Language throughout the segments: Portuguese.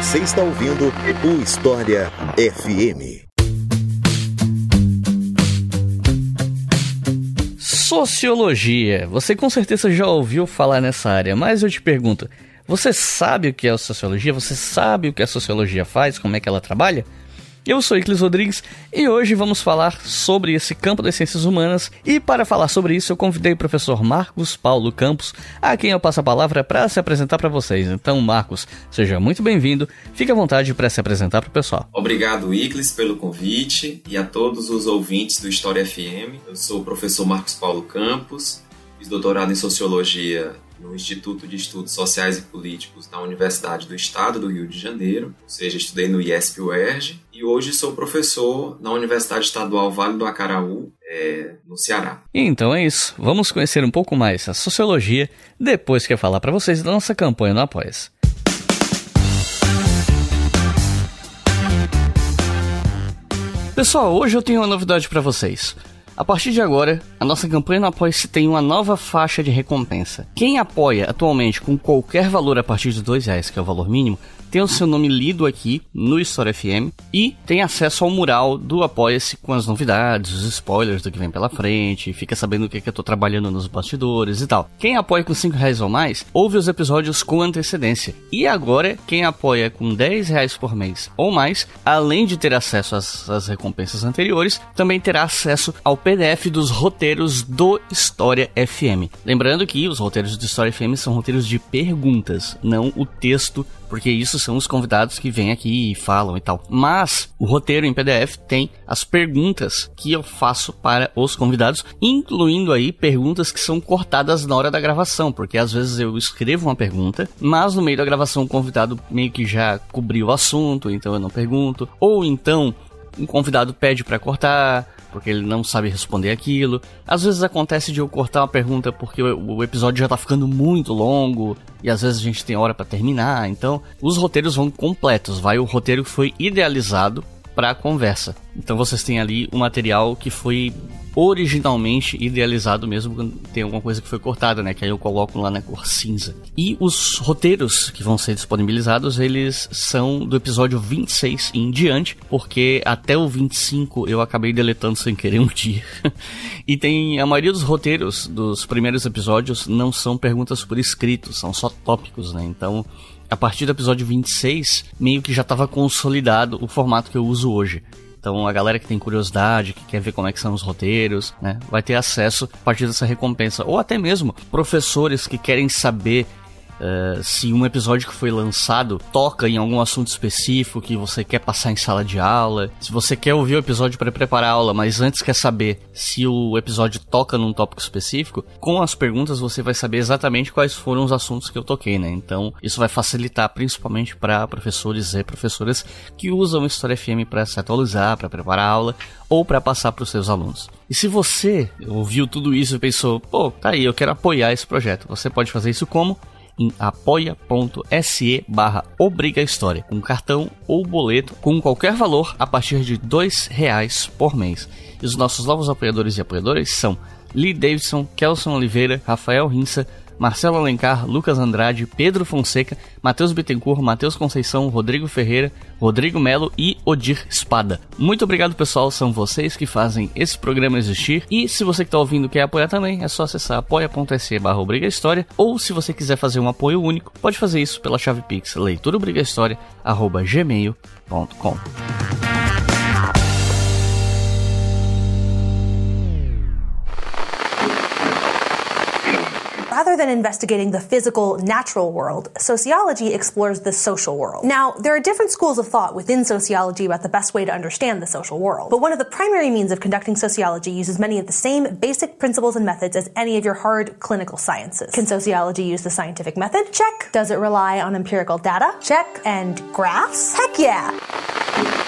Você está ouvindo o História FM. Sociologia. Você com certeza já ouviu falar nessa área, mas eu te pergunto: você sabe o que é sociologia? Você sabe o que a sociologia faz? Como é que ela trabalha? Eu sou Iclis Rodrigues e hoje vamos falar sobre esse campo das ciências humanas. E para falar sobre isso, eu convidei o professor Marcos Paulo Campos, a quem eu passo a palavra para se apresentar para vocês. Então, Marcos, seja muito bem-vindo. Fique à vontade para se apresentar para o pessoal. Obrigado, Iclis, pelo convite e a todos os ouvintes do História FM. Eu sou o professor Marcos Paulo Campos, fiz doutorado em Sociologia no Instituto de Estudos Sociais e Políticos da Universidade do Estado do Rio de Janeiro, ou seja, estudei no IESP-UERJ, e hoje sou professor na Universidade Estadual Vale do Acaraú, é, no Ceará. Então é isso, vamos conhecer um pouco mais a sociologia depois que eu falar para vocês da nossa campanha no Apoia-se. Pessoal, hoje eu tenho uma novidade para vocês. A partir de agora, a nossa campanha no Apoia-se tem uma nova faixa de recompensa. Quem apoia atualmente com qualquer valor a partir de dois reais, que é o valor mínimo, tem o seu nome lido aqui no História FM e tem acesso ao mural do Apoia-se com as novidades, os spoilers do que vem pela frente, fica sabendo o que, é que eu tô trabalhando nos bastidores e tal. Quem apoia com 5 reais ou mais, ouve os episódios com antecedência. E agora, quem apoia com 10 reais por mês ou mais, além de ter acesso às, às recompensas anteriores, também terá acesso ao PDF dos roteiros do História FM. Lembrando que os roteiros do História FM são roteiros de perguntas, não o texto porque isso são os convidados que vêm aqui e falam e tal. Mas o roteiro em PDF tem as perguntas que eu faço para os convidados, incluindo aí perguntas que são cortadas na hora da gravação, porque às vezes eu escrevo uma pergunta, mas no meio da gravação o convidado meio que já cobriu o assunto, então eu não pergunto, ou então um convidado pede para cortar, porque ele não sabe responder aquilo. Às vezes acontece de eu cortar uma pergunta porque o episódio já tá ficando muito longo e às vezes a gente tem hora para terminar. Então, os roteiros vão completos, vai o roteiro foi idealizado para a conversa. Então vocês têm ali o material que foi originalmente idealizado mesmo quando tem alguma coisa que foi cortada, né? Que aí eu coloco lá na cor cinza. E os roteiros que vão ser disponibilizados, eles são do episódio 26 em diante, porque até o 25 eu acabei deletando sem querer um dia. e tem a maioria dos roteiros dos primeiros episódios não são perguntas por escrito, são só tópicos, né? Então a partir do episódio 26, meio que já estava consolidado o formato que eu uso hoje. Então a galera que tem curiosidade, que quer ver como é que são os roteiros, né, vai ter acesso a partir dessa recompensa. Ou até mesmo professores que querem saber Uh, se um episódio que foi lançado toca em algum assunto específico que você quer passar em sala de aula, se você quer ouvir o episódio para preparar a aula, mas antes quer saber se o episódio toca num tópico específico, com as perguntas você vai saber exatamente quais foram os assuntos que eu toquei, né? Então, isso vai facilitar principalmente para professores e professoras que usam História FM para se atualizar, para preparar a aula ou para passar para os seus alunos. E se você ouviu tudo isso e pensou, pô, tá aí, eu quero apoiar esse projeto, você pode fazer isso como? Em apoia.se barra um cartão ou boleto com qualquer valor a partir de dois reais por mês. E os nossos novos apoiadores e apoiadoras são Lee Davidson, Kelson Oliveira, Rafael Rinsa, Marcelo Alencar, Lucas Andrade, Pedro Fonseca, Matheus Bittencourt, Matheus Conceição, Rodrigo Ferreira, Rodrigo Melo e Odir Espada. Muito obrigado, pessoal. São vocês que fazem esse programa existir. E se você que está ouvindo quer apoiar também, é só acessar apoia.se barra História. Ou se você quiser fazer um apoio único, pode fazer isso pela chave Pix leituraobrigahistoria.gmail.com. than investigating the physical, natural world, sociology explores the social world. Now, there are different schools of thought within sociology about the best way to understand the social world, but one of the primary means of conducting sociology uses many of the same basic principles and methods as any of your hard clinical sciences. Can sociology use the scientific method? Check. Does it rely on empirical data? Check. And graphs? Heck yeah!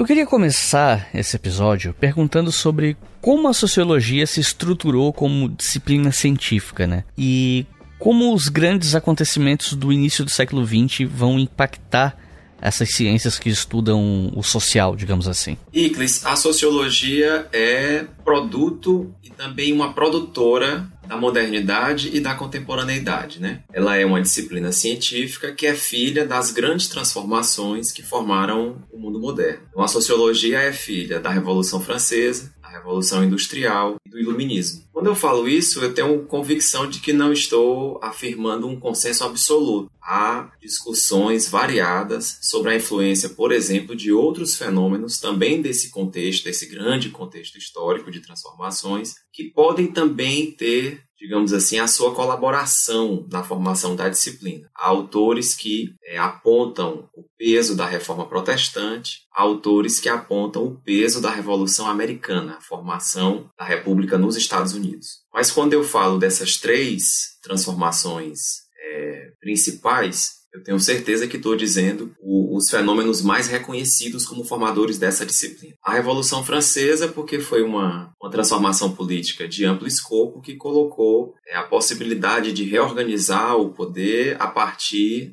Eu queria começar esse episódio perguntando sobre como a sociologia se estruturou como disciplina científica, né? E como os grandes acontecimentos do início do século XX vão impactar essas ciências que estudam o social, digamos assim? Iclis, a sociologia é produto e também uma produtora da modernidade e da contemporaneidade, né? Ela é uma disciplina científica que é filha das grandes transformações que formaram o mundo moderno. Então, a sociologia é filha da Revolução Francesa, Revolução Industrial e do Iluminismo. Quando eu falo isso, eu tenho convicção de que não estou afirmando um consenso absoluto. Há discussões variadas sobre a influência, por exemplo, de outros fenômenos também desse contexto, desse grande contexto histórico de transformações, que podem também ter digamos assim, a sua colaboração na formação da disciplina. Há autores que é, apontam o peso da reforma protestante, há autores que apontam o peso da Revolução Americana, a formação da República nos Estados Unidos. Mas quando eu falo dessas três transformações é, principais, eu tenho certeza que estou dizendo os fenômenos mais reconhecidos como formadores dessa disciplina. A Revolução Francesa, porque foi uma, uma transformação política de amplo escopo que colocou é, a possibilidade de reorganizar o poder a partir,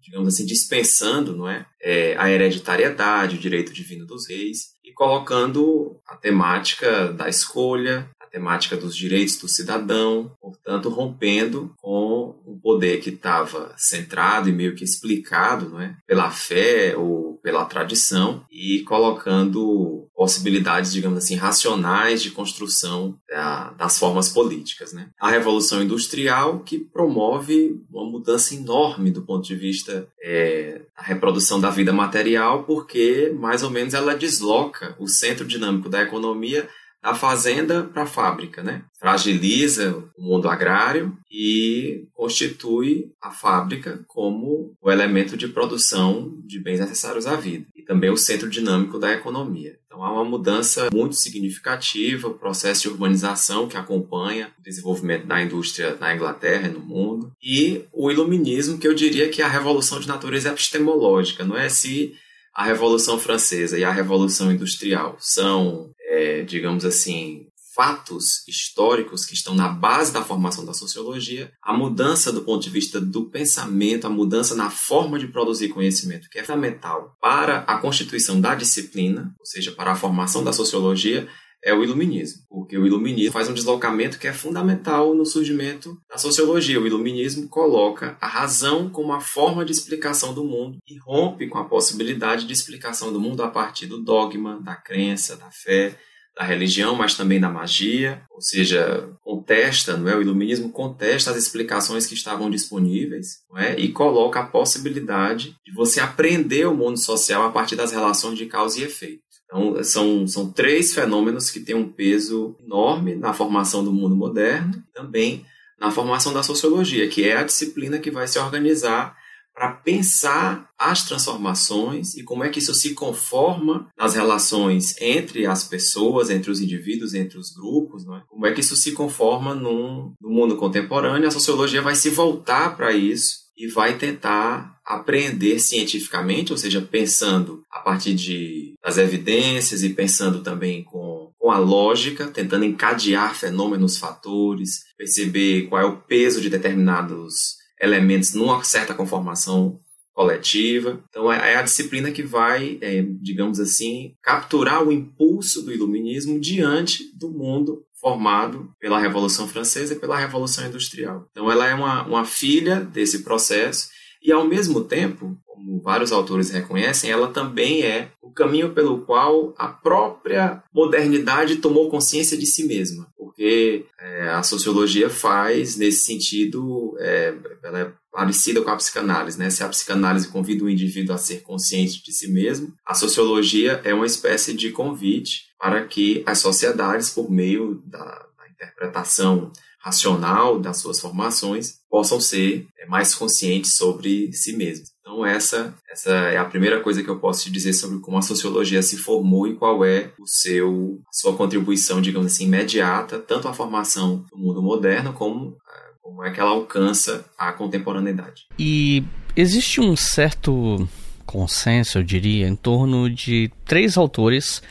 digamos assim, dispensando não é, é a hereditariedade, o direito divino dos reis, e colocando a temática da escolha, temática dos direitos do cidadão, portanto, rompendo com um poder que estava centrado e meio que explicado não é, pela fé ou pela tradição e colocando possibilidades, digamos assim, racionais de construção da, das formas políticas. Né? A Revolução Industrial, que promove uma mudança enorme do ponto de vista é, da reprodução da vida material, porque mais ou menos ela desloca o centro dinâmico da economia da fazenda para a fábrica, né? Fragiliza o mundo agrário e constitui a fábrica como o elemento de produção de bens necessários à vida e também o centro dinâmico da economia. Então há uma mudança muito significativa, o processo de urbanização que acompanha o desenvolvimento da indústria na Inglaterra e no mundo e o iluminismo, que eu diria que é a revolução de natureza epistemológica, não é se a Revolução Francesa e a Revolução Industrial são é, digamos assim, fatos históricos que estão na base da formação da sociologia, a mudança do ponto de vista do pensamento, a mudança na forma de produzir conhecimento, que é fundamental para a constituição da disciplina, ou seja, para a formação da sociologia, é o iluminismo, porque o iluminismo faz um deslocamento que é fundamental no surgimento da sociologia. O iluminismo coloca a razão como a forma de explicação do mundo e rompe com a possibilidade de explicação do mundo a partir do dogma, da crença, da fé, da religião, mas também da magia, ou seja, contesta, não é? O iluminismo contesta as explicações que estavam disponíveis, não é? E coloca a possibilidade de você aprender o mundo social a partir das relações de causa e efeito. Então, são, são três fenômenos que têm um peso enorme na formação do mundo moderno, também na formação da sociologia, que é a disciplina que vai se organizar para pensar as transformações e como é que isso se conforma nas relações entre as pessoas, entre os indivíduos, entre os grupos, é? como é que isso se conforma no, no mundo contemporâneo. A sociologia vai se voltar para isso e vai tentar aprender cientificamente, ou seja, pensando a partir de, das evidências e pensando também com, com a lógica, tentando encadear fenômenos, fatores, perceber qual é o peso de determinados elementos numa certa conformação coletiva. Então é, é a disciplina que vai, é, digamos assim, capturar o impulso do iluminismo diante do mundo formado pela Revolução Francesa e pela Revolução Industrial. Então ela é uma, uma filha desse processo e ao mesmo tempo, como vários autores reconhecem, ela também é o caminho pelo qual a própria modernidade tomou consciência de si mesma porque é, a sociologia faz nesse sentido, é, ela é parecida com a psicanálise, né? Se a psicanálise convida o indivíduo a ser consciente de si mesmo, a sociologia é uma espécie de convite para que as sociedades, por meio da, da interpretação racional das suas formações, possam ser é, mais conscientes sobre si mesmos. Então essa, essa é a primeira coisa que eu posso te dizer sobre como a sociologia se formou e qual é o seu sua contribuição, digamos assim, imediata, tanto à formação do mundo moderno como é, como é que ela alcança a contemporaneidade. E existe um certo consenso, eu diria, em torno de três autores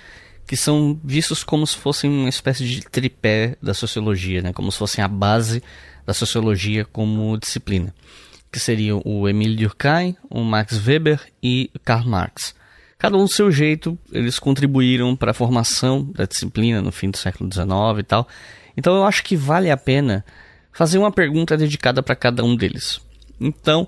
que são vistos como se fossem uma espécie de tripé da sociologia, né? como se fossem a base da sociologia como disciplina que seriam o Emile Durkheim, o Max Weber e Karl Marx. Cada um do seu jeito, eles contribuíram para a formação da disciplina no fim do século XIX e tal. Então eu acho que vale a pena fazer uma pergunta dedicada para cada um deles. Então,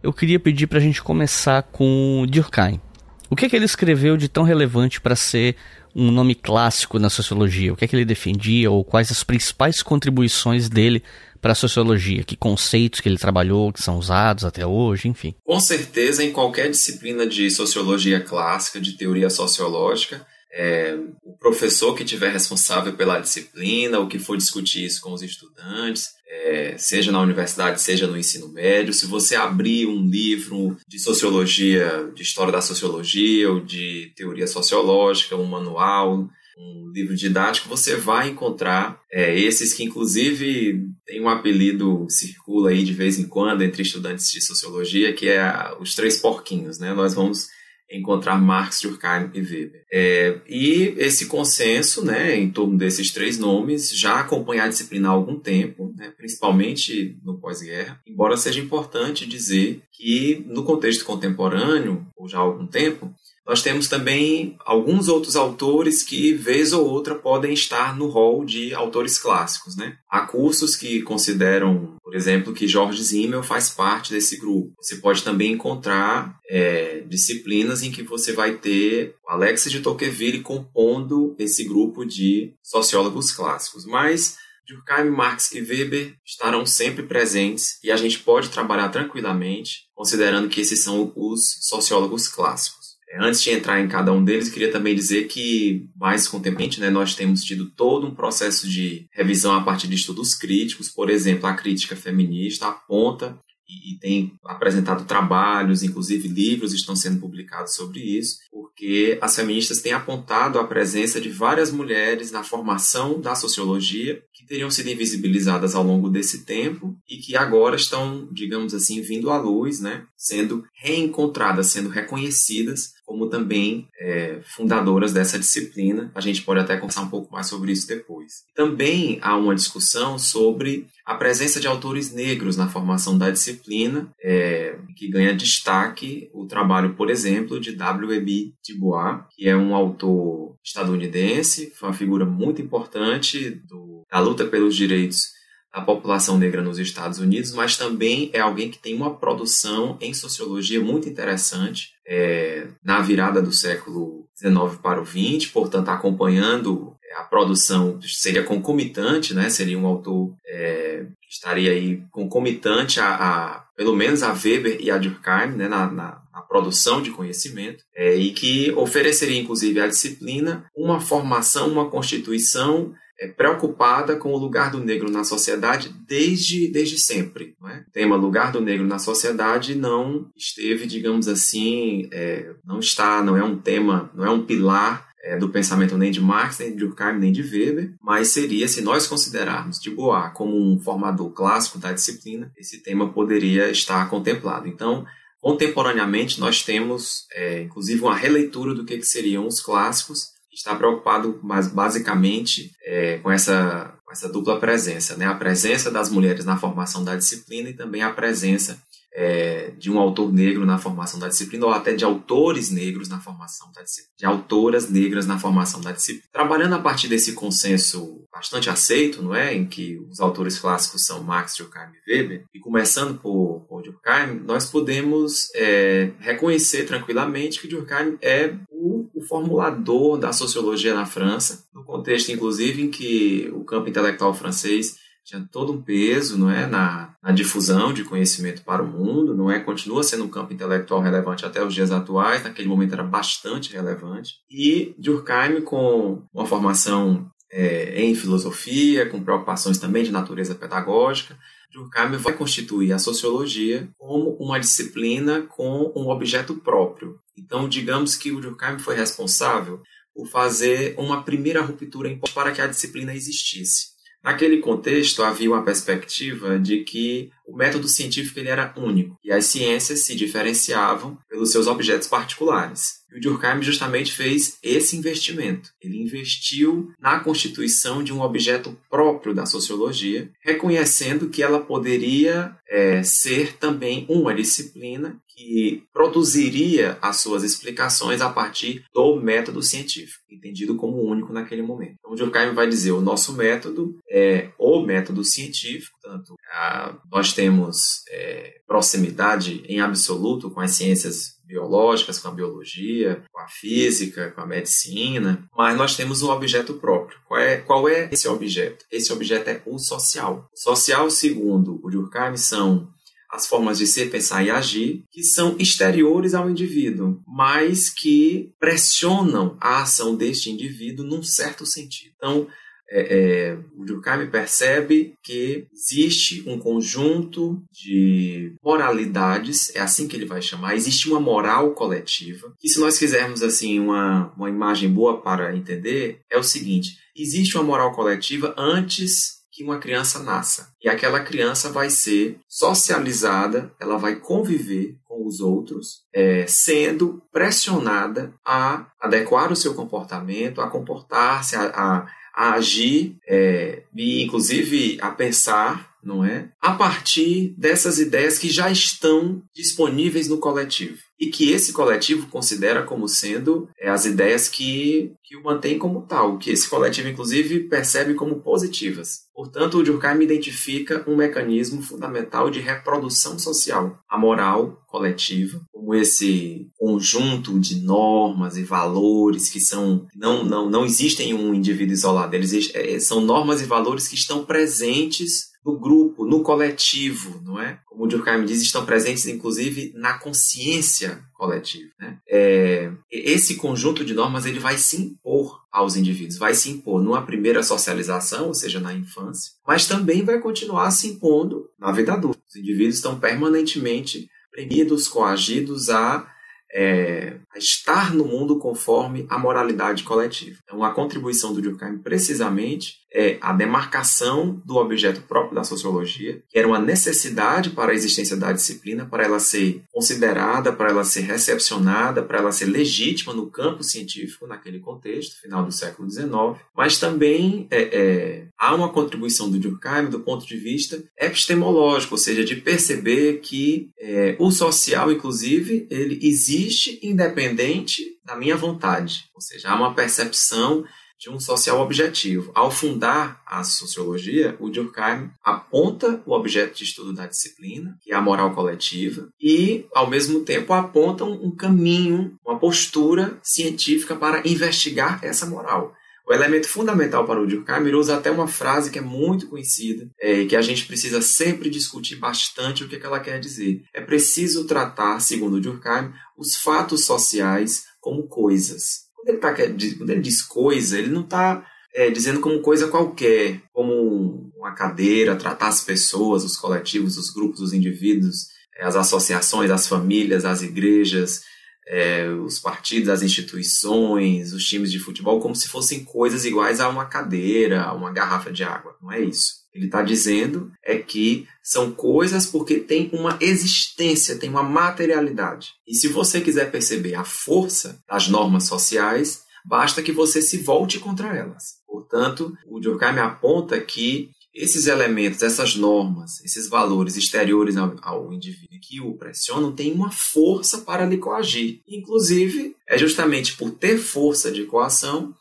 eu queria pedir para a gente começar com Durkheim. O que, é que ele escreveu de tão relevante para ser um nome clássico na sociologia? O que é que ele defendia ou quais as principais contribuições dele para a sociologia? Que conceitos que ele trabalhou, que são usados até hoje, enfim. Com certeza, em qualquer disciplina de sociologia clássica, de teoria sociológica, é, o professor que tiver responsável pela disciplina, o que for discutir isso com os estudantes, é, seja na universidade, seja no ensino médio, se você abrir um livro de sociologia, de história da sociologia ou de teoria sociológica, um manual, um livro didático, você vai encontrar é, esses que, inclusive, tem um apelido, circula aí de vez em quando entre estudantes de sociologia, que é os três porquinhos, né? Nós vamos encontrar Marx, Durkheim e Weber. É, e esse consenso, né, em torno desses três nomes, já acompanha a disciplina há algum tempo, né, principalmente no pós-guerra, embora seja importante dizer que no contexto contemporâneo, ou já há algum tempo, nós temos também alguns outros autores que, vez ou outra, podem estar no rol de autores clássicos. Né? Há cursos que consideram, por exemplo, que Jorge Simmel faz parte desse grupo. Você pode também encontrar é, disciplinas em que você vai ter Alexis de Tocqueville compondo esse grupo de sociólogos clássicos. Mas Durkheim, Marx e Weber estarão sempre presentes e a gente pode trabalhar tranquilamente, considerando que esses são os sociólogos clássicos. Antes de entrar em cada um deles, queria também dizer que, mais contemporâneo, né, nós temos tido todo um processo de revisão a partir de estudos críticos. Por exemplo, a crítica feminista aponta e, tem apresentado trabalhos, inclusive livros estão sendo publicados sobre isso, porque as feministas têm apontado a presença de várias mulheres na formação da sociologia que teriam sido invisibilizadas ao longo desse tempo e que agora estão, digamos assim, vindo à luz, né, sendo reencontradas, sendo reconhecidas como também é, fundadoras dessa disciplina. A gente pode até conversar um pouco mais sobre isso depois. Também há uma discussão sobre a presença de autores negros na formação da disciplina, é, que ganha destaque o trabalho, por exemplo, de W.E.B. Du Bois, que é um autor estadunidense, foi uma figura muito importante do, da luta pelos direitos da população negra nos Estados Unidos, mas também é alguém que tem uma produção em sociologia muito interessante é, na virada do século XIX para o XX, portanto, acompanhando a produção seria concomitante, né? Seria um autor é, que estaria aí concomitante a, a, pelo menos a Weber e a Durkheim, né? Na, na, na produção de conhecimento é, e que ofereceria inclusive à disciplina uma formação, uma constituição é, preocupada com o lugar do negro na sociedade desde, desde sempre. Não é? O tema lugar do negro na sociedade não esteve, digamos assim, é, não está, não é um tema, não é um pilar é, do pensamento nem de Marx, nem de Durkheim, nem de Weber, mas seria, se nós considerarmos de Bois como um formador clássico da disciplina, esse tema poderia estar contemplado. Então, contemporaneamente, nós temos, é, inclusive, uma releitura do que, que seriam os clássicos, está preocupado mais basicamente é, com essa essa dupla presença, né? A presença das mulheres na formação da disciplina e também a presença é, de um autor negro na formação da disciplina, ou até de autores negros na formação da disciplina, de autoras negras na formação da disciplina. Trabalhando a partir desse consenso bastante aceito, não é, em que os autores clássicos são Marx, Durkheim e Weber, e começando por, por Durkheim, nós podemos é, reconhecer tranquilamente que Durkheim é o, o formulador da sociologia na França, no contexto, inclusive, em que o campo intelectual francês tinha todo um peso não é, na, na, difusão de conhecimento para o mundo, não é? Continua sendo um campo intelectual relevante até os dias atuais, naquele momento era bastante relevante. E Durkheim, com uma formação é, em filosofia, com preocupações também de natureza pedagógica, Durkheim vai constituir a sociologia como uma disciplina com um objeto próprio. Então, digamos que o Durkheim foi responsável por fazer uma primeira ruptura para que a disciplina existisse. Naquele contexto, havia uma perspectiva de que o método científico ele era único e as ciências se diferenciavam pelos seus objetos particulares. E o Durkheim justamente fez esse investimento. Ele investiu na constituição de um objeto próprio da sociologia, reconhecendo que ela poderia é, ser também uma disciplina que produziria as suas explicações a partir do método científico, entendido como único naquele momento. Então, Durkheim vai dizer o nosso método é o método científico, tanto a, nós temos é, proximidade em absoluto com as ciências biológicas, com a biologia, com a física, com a medicina, mas nós temos um objeto próprio. Qual é, qual é esse objeto? Esse objeto é o social. O social, segundo o Durkheim, são as formas de ser, pensar e agir, que são exteriores ao indivíduo, mas que pressionam a ação deste indivíduo num certo sentido. Então, é, é, o Durkheim percebe que existe um conjunto de moralidades, é assim que ele vai chamar, existe uma moral coletiva, que se nós quisermos assim uma, uma imagem boa para entender, é o seguinte, existe uma moral coletiva antes que uma criança nasça. E aquela criança vai ser socializada, ela vai conviver com os outros, é, sendo pressionada a adequar o seu comportamento, a comportar-se, a, a, a, agir é, e, inclusive, a pensar, não é? A partir dessas ideias que já estão disponíveis no coletivo e que esse coletivo considera como sendo é, as ideias que, que o mantém como tal, que esse coletivo, inclusive, percebe como positivas. Portanto, o Durkheim identifica um mecanismo fundamental de reprodução social, a moral coletiva, como esse conjunto de normas e valores que são não, não, não existem em um indivíduo isolado, eles é, são normas e valores que estão presentes no grupo, no coletivo, não é? Como o Durkheim diz, estão presentes inclusive na consciência coletiva. Né? É, esse conjunto de normas ele vai se impor aos indivíduos, vai se impor numa primeira socialização, ou seja, na infância, mas também vai continuar se impondo na vida adulta. Os indivíduos estão permanentemente premidos, coagidos a é, estar no mundo conforme a moralidade coletiva. Então, a contribuição do Durkheim, precisamente, é a demarcação do objeto próprio da sociologia, que era uma necessidade para a existência da disciplina, para ela ser considerada, para ela ser recepcionada, para ela ser legítima no campo científico, naquele contexto, final do século XIX, mas também é, é, há uma contribuição do Durkheim do ponto de vista epistemológico, ou seja, de perceber que é, o social, inclusive, ele existe independente da minha vontade, ou seja, há uma percepção de um social objetivo. Ao fundar a sociologia, o Durkheim aponta o objeto de estudo da disciplina, que é a moral coletiva, e, ao mesmo tempo, aponta um caminho, uma postura científica para investigar essa moral. O elemento fundamental para o Durkheim, ele usa até uma frase que é muito conhecida é, e que a gente precisa sempre discutir bastante o que, é que ela quer dizer. É preciso tratar, segundo Durkheim, os fatos sociais como coisas. Quando ele, tá, quando ele diz coisa, ele não está é, dizendo como coisa qualquer, como uma cadeira, tratar as pessoas, os coletivos, os grupos, os indivíduos, é, as associações, as famílias, as igrejas, é, os partidos, as instituições, os times de futebol, como se fossem coisas iguais a uma cadeira, a uma garrafa de água. Não é isso. Ele está dizendo é que são coisas porque tem uma existência, tem uma materialidade. E se você quiser perceber a força das normas sociais, basta que você se volte contra elas. Portanto, o Durkheim aponta que esses elementos, essas normas, esses valores exteriores ao, ao, indivíduo que o pressionam têm uma força para lhe coagir. Inclusive, é justamente por ter força de coação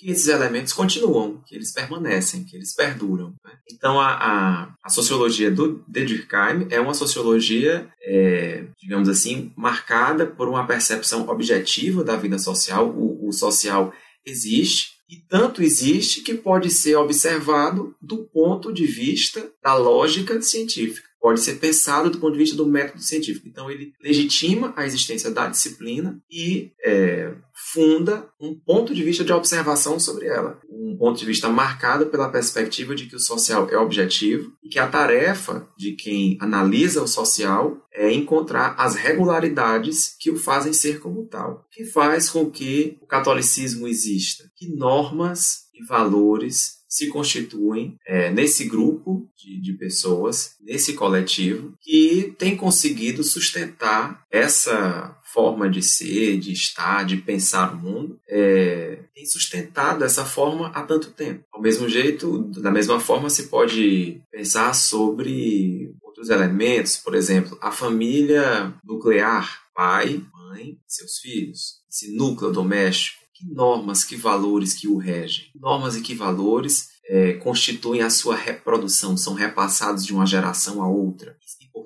que esses elementos continuam, que eles permanecem, que eles perduram. Né? Então, a, a, a, sociologia do Durkheim é uma sociologia, é, digamos assim, marcada por uma percepção objetiva da vida social. O, o social existe, e tanto existe que pode ser observado do ponto de vista da lógica científica pode ser pensado do ponto de vista do método científico. Então, ele legitima a existência da disciplina e é, funda um ponto de vista de observação sobre ela. Um ponto de vista marcado pela perspectiva de que o social é objetivo e que a tarefa de quem analisa o social é encontrar as regularidades que o fazem ser como tal. Que faz com que o catolicismo exista. Que normas e valores se constituem é, nesse grupo de, de pessoas, nesse coletivo, que tem conseguido sustentar essa forma de ser, de estar, de pensar o mundo, é, tem sustentado essa forma há tanto tempo. Ao mesmo jeito, da mesma forma, se pode pensar sobre outros elementos, por exemplo, a família nuclear, pai, mãe, seus filhos, esse núcleo doméstico. Que normas, que valores que o regem? Normas e que valores é, constituem a sua reprodução, são repassados de uma geração a outra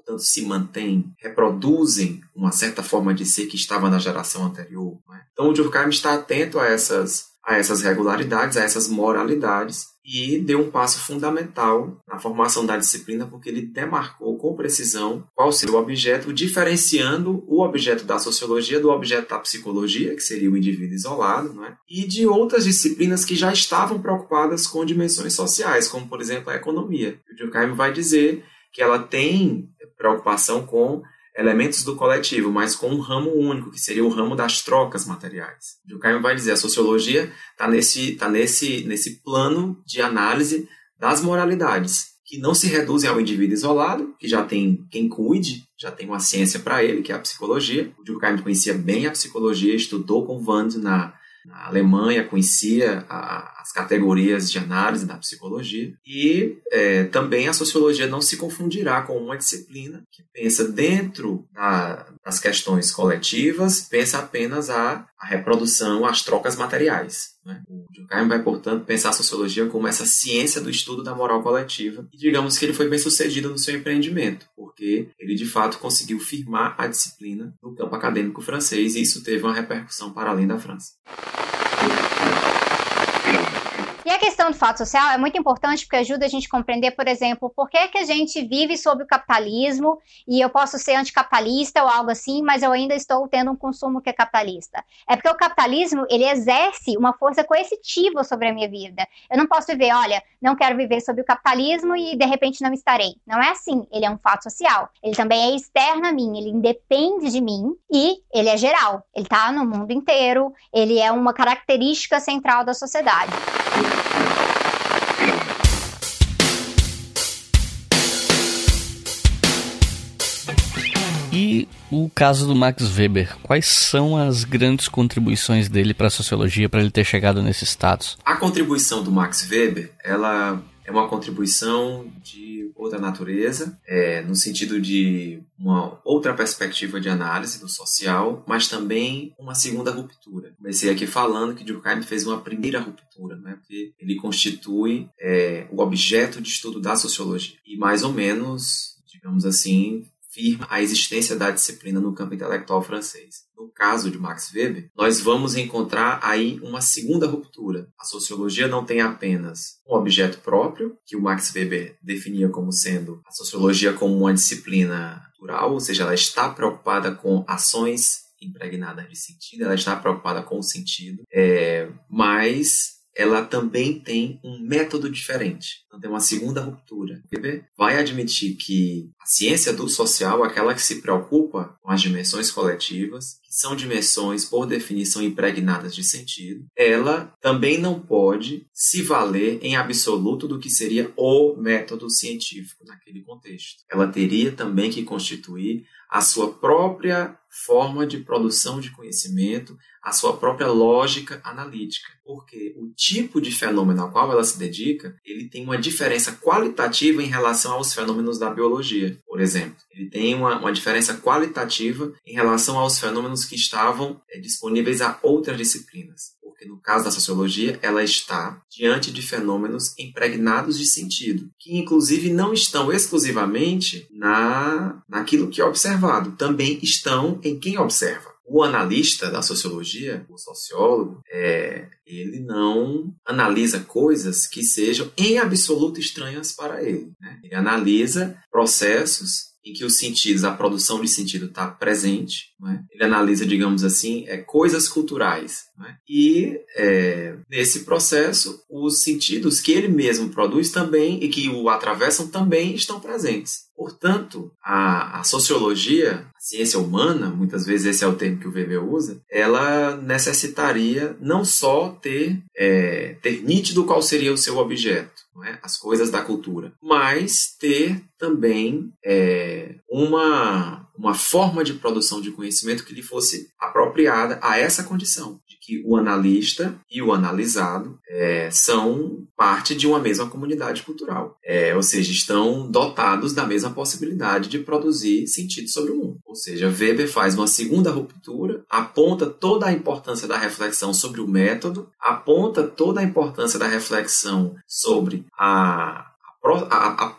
portanto, se mantêm, reproduzem uma certa forma de ser que estava na geração anterior. É? Então, o Durkheim está atento a essas, a essas regularidades, a essas moralidades, e deu um passo fundamental na formação da disciplina, porque ele demarcou com precisão qual seria o objeto, diferenciando o objeto da sociologia do objeto da psicologia, que seria o indivíduo isolado, é? e de outras disciplinas que já estavam preocupadas com dimensões sociais, como, por exemplo, a economia. O Durkheim vai dizer que ela tem preocupação com elementos do coletivo, mas com um ramo único, que seria o ramo das trocas materiais. Durkheim vai dizer a sociologia está nesse, tá nesse, nesse plano de análise das moralidades, que não se reduzem ao indivíduo isolado, que já tem quem cuide, já tem uma ciência para ele, que é a psicologia. O Durkheim conhecia bem a psicologia, estudou com Wand na, na Alemanha, conhecia a, as categorias de análise da psicologia. E é, também a sociologia não se confundirá com uma disciplina que pensa dentro da, das questões coletivas, pensa apenas a, a reprodução, as trocas materiais. Né? O Durkheim vai, portanto, pensar a sociologia como essa ciência do estudo da moral coletiva. E digamos que ele foi bem sucedido no seu empreendimento, porque ele de fato conseguiu firmar a disciplina no campo acadêmico francês e isso teve uma repercussão para além da França. E a questão do fato social é muito importante porque ajuda a gente a compreender, por exemplo, por que, que a gente vive sob o capitalismo e eu posso ser anticapitalista ou algo assim, mas eu ainda estou tendo um consumo que é capitalista. É porque o capitalismo, ele exerce uma força coercitiva sobre a minha vida. Eu não posso viver, olha, não quero viver sob o capitalismo e de repente não estarei. Não é assim. Ele é um fato social. Ele também é externo a mim, ele independe de mim e ele é geral. Ele está no mundo inteiro, ele é uma característica central da sociedade. E o caso do Max Weber, quais são as grandes contribuições dele para a sociologia para ele ter chegado nesse status? A contribuição do Max Weber, ela é uma contribuição de outra natureza, é, no sentido de uma outra perspectiva de análise do social, mas também uma segunda ruptura. Comecei aqui falando que Durkheim fez uma primeira ruptura, né, porque ele constitui é, o objeto de estudo da sociologia. E mais ou menos, digamos assim, firma a existência da disciplina no campo intelectual francês. No caso de Max Weber, nós vamos encontrar aí uma segunda ruptura. A sociologia não tem apenas um objeto próprio, que o Max Weber definia como sendo a sociologia como uma disciplina natural, ou seja, ela está preocupada com ações impregnadas de sentido, ela está preocupada com o sentido, é, mas ela também tem um método diferente. Então tem uma segunda ruptura. Weber vai admitir que a ciência do social, aquela que se preocupa com as dimensões coletivas, que são dimensões por definição impregnadas de sentido, ela também não pode se valer em absoluto do que seria o método científico naquele contexto. Ela teria também que constituir a sua própria forma de produção de conhecimento, a sua própria lógica analítica, porque o tipo de fenômeno ao qual ela se dedica, ele tem uma diferença qualitativa em relação aos fenômenos da biologia, por exemplo. Ele tem uma, uma diferença qualitativa em relação aos fenômenos que estavam é, disponíveis a outras disciplinas porque no caso da sociologia, ela está diante de fenômenos impregnados de sentido, que inclusive não estão exclusivamente na naquilo que é observado, também estão em quem observa. O analista da sociologia, o sociólogo, é, ele não analisa coisas que sejam em absoluto estranhas para ele. Né? Ele analisa processos em que os sentidos, a produção de sentido está presente. É? Ele analisa, digamos assim, é, coisas culturais. É? E é, nesse processo, os sentidos que ele mesmo produz também e que o atravessam também estão presentes. Portanto, a, a sociologia, ciência humana, muitas vezes esse é o termo que o Weber usa, ela necessitaria não só ter, é, ter nítido qual seria o seu objeto, é? as coisas da cultura, mas ter também é, uma, uma forma de produção de conhecimento que lhe fosse apropriada a essa condição, de que o analista e o analisado é, são parte de uma mesma comunidade cultural, é, ou seja, estão dotados da mesma possibilidade de produzir sentido sobre o mundo. Ou seja, Weber faz uma segunda ruptura, aponta toda a importância da reflexão sobre o método, aponta toda a importância da reflexão sobre a, a, a,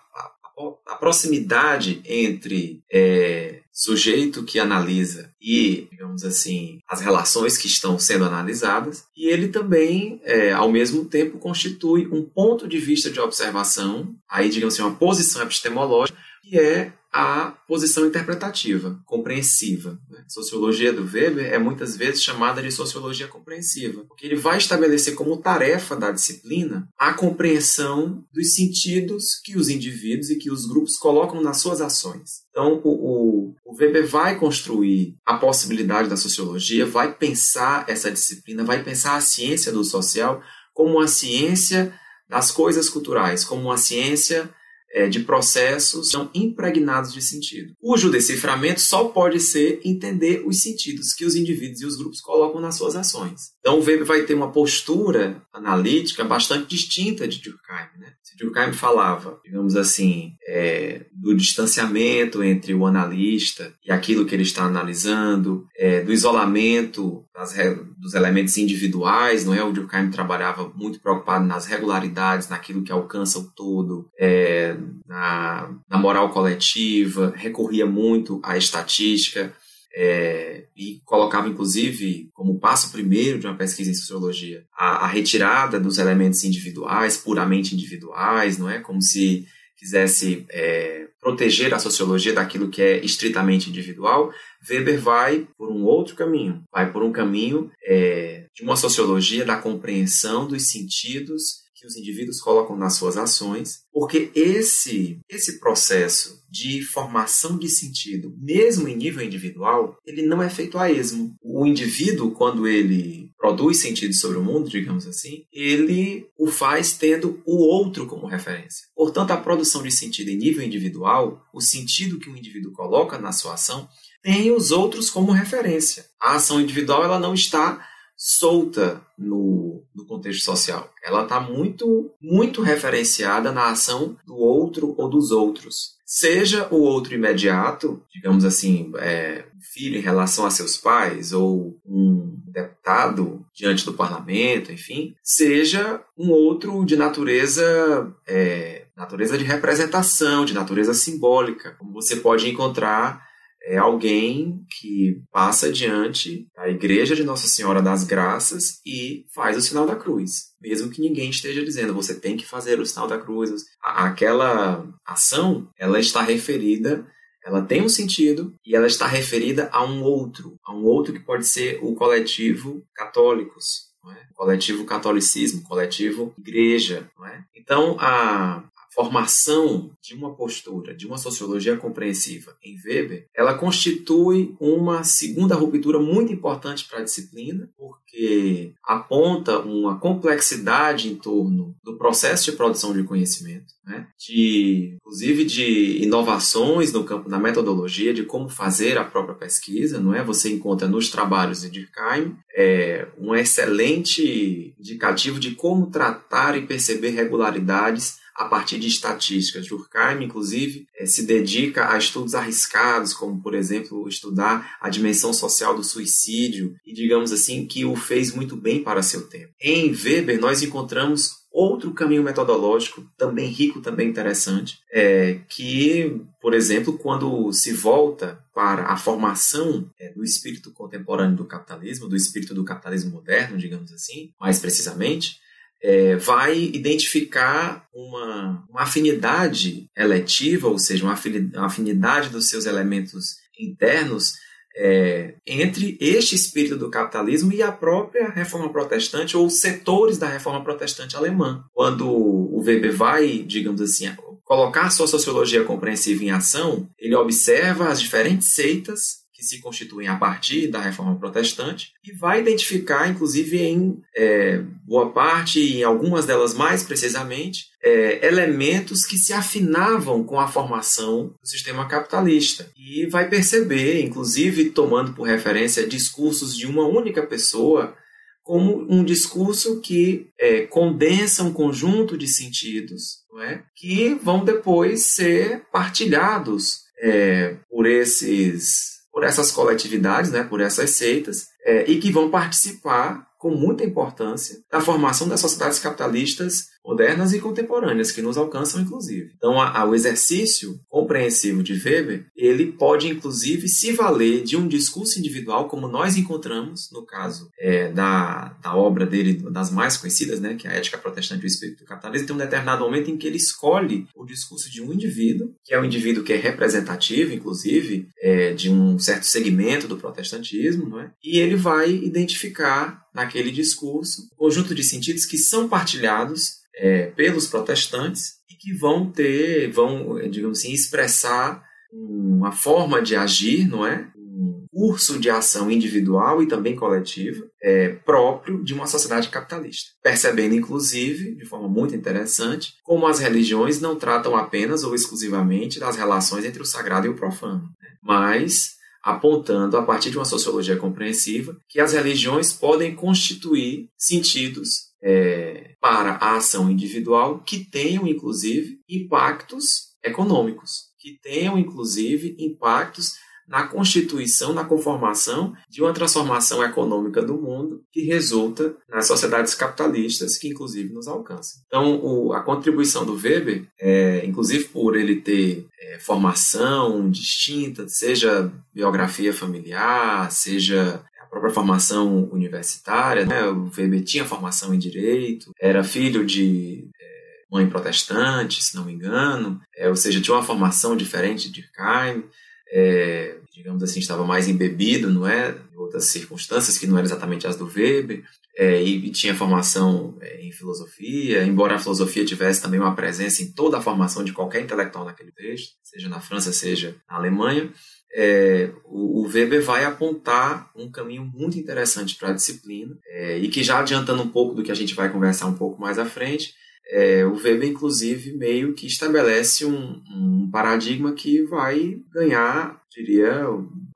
a proximidade entre é, sujeito que analisa e, digamos assim, as relações que estão sendo analisadas, e ele também, é, ao mesmo tempo, constitui um ponto de vista de observação, aí, digamos assim, uma posição epistemológica, que é a posição interpretativa, compreensiva. Né? Sociologia do Weber é muitas vezes chamada de sociologia compreensiva, porque ele vai estabelecer como tarefa da disciplina a compreensão dos sentidos que os indivíduos e que os grupos colocam nas suas ações. Então, o, o, o Weber vai construir a possibilidade da sociologia, vai pensar essa disciplina, vai pensar a ciência do social como uma ciência das coisas culturais, como uma ciência é, de processos são impregnados de sentido, cujo deciframento só pode ser entender os sentidos que os indivíduos e os grupos colocam nas suas ações. Então, Weber vai ter uma postura analítica bastante distinta de Durkheim. Né? Se Durkheim falava, digamos assim, é, do distanciamento entre o analista e aquilo que ele está analisando, é, do isolamento das, dos elementos individuais, não é? O Durkheim trabalhava muito preocupado nas regularidades, naquilo que alcança o todo, é, na, na moral coletiva, recorria muito à estatística. É, e colocava inclusive como passo primeiro de uma pesquisa em sociologia a, a, retirada dos elementos individuais, puramente individuais, não é? Como se quisesse é, proteger a sociologia daquilo que é estritamente individual, Weber vai por um outro caminho, vai por um caminho é, de uma sociologia da compreensão dos sentidos que os indivíduos colocam nas suas ações, porque esse esse processo de formação de sentido, mesmo em nível individual, ele não é feito a esmo. O indivíduo, quando ele produz sentido sobre o mundo, digamos assim, ele o faz tendo o outro como referência. Portanto, a produção de sentido em nível individual, o sentido que o indivíduo coloca na sua ação, tem os outros como referência. A ação individual ela não está solta no, no contexto social. Ela está muito, muito referenciada na ação do outro ou dos outros. Seja o outro imediato, digamos assim, é, um filho em relação a seus pais, ou um deputado diante do parlamento, enfim, seja um outro de natureza, é, natureza de representação, de natureza simbólica, como você pode encontrar é alguém que passa diante da igreja de Nossa Senhora das Graças e faz o sinal da cruz. Mesmo que ninguém esteja dizendo, você tem que fazer o sinal da cruz. Aquela ação, ela está referida, ela tem um sentido e ela está referida a um outro, a um outro que pode ser o coletivo católicos, é? coletivo catolicismo, coletivo igreja. É? Então, a, formação de uma postura, de uma sociologia compreensiva em Weber, ela constitui uma segunda ruptura muito importante para a disciplina, porque aponta uma complexidade em torno do processo de produção de conhecimento, né? de, inclusive de inovações no campo da metodologia, de como fazer a própria pesquisa, não é? Você encontra nos trabalhos de Durkheim é, um excelente indicativo de como tratar e perceber regularidades a partir de estatísticas. Durkheim, inclusive, eh, se dedica a estudos arriscados, como, por exemplo, estudar a dimensão social do suicídio, e digamos assim, que o fez muito bem para seu tempo. Em Weber, nós encontramos outro caminho metodológico, também rico, também interessante, é que, por exemplo, quando se volta para a formação é, do espírito contemporâneo do capitalismo, do espírito do capitalismo moderno, digamos assim, mais precisamente, é, vai identificar uma, uma afinidade eletiva, ou seja, uma afinidade dos seus elementos internos é, entre este espírito do capitalismo e a própria reforma protestante ou setores da reforma protestante alemã. Quando o Weber vai, digamos assim, colocar sua sociologia compreensiva em ação, ele observa as diferentes seitas se constituem a partir da reforma protestante e vai identificar, inclusive em é, boa parte, em algumas delas mais precisamente, é, elementos que se afinavam com a formação do sistema capitalista. E vai perceber, inclusive tomando por referência discursos de uma única pessoa, como um discurso que é, condensa um conjunto de sentidos é? que vão depois ser partilhados é, por esses por essas coletividades, né, por essas seitas, é, e que vão participar com muita importância da formação das sociedades capitalistas modernas e contemporâneas, que nos alcançam, inclusive. Então, o exercício compreensivo de Weber, ele pode, inclusive, se valer de um discurso individual, como nós encontramos no caso é, da, da obra dele, das mais conhecidas, né, que é a Ética Protestante do Espírito do Capitalismo, tem um determinado momento em que ele escolhe o discurso de um indivíduo, que é um indivíduo que é representativo, inclusive, é, de um certo segmento do protestantismo, não é? e ele vai identificar naquele discurso conjunto de sentidos que são partilhados é, pelos protestantes e que vão ter, vão, digamos assim, expressar uma forma de agir, não é? Um curso de ação individual e também coletiva é, próprio de uma sociedade capitalista. Percebendo, inclusive, de forma muito interessante, como as religiões não tratam apenas ou exclusivamente das relações entre o sagrado e o profano, né? mas apontando, a partir de uma sociologia compreensiva, que as religiões podem constituir sentidos é, para a ação individual que tenham, inclusive, impactos econômicos, que tenham, inclusive, impactos na constituição, na conformação de uma transformação econômica do mundo que resulta nas sociedades capitalistas que, inclusive, nos alcançam. Então, o, a contribuição do Weber, é, inclusive por ele ter é, formação distinta, seja biografia familiar, seja a própria formação universitária, né? o Weber tinha formação em direito, era filho de é, mãe protestante, se não me engano, é, ou seja, tinha uma formação diferente de Durkheim, é, digamos assim, estava mais embebido, não é? Em outras circunstâncias que não eram exatamente as do Weber, é, e, tinha formação é, em filosofia, embora a filosofia tivesse também uma presença em toda a formação de qualquer intelectual naquele texto, seja na França, seja na Alemanha, é, o, o, Weber vai apontar um caminho muito interessante para a disciplina, é, e que já adiantando um pouco do que a gente vai conversar um pouco mais à frente, é, o Weber, inclusive, meio que estabelece um, um, paradigma que vai ganhar, diria,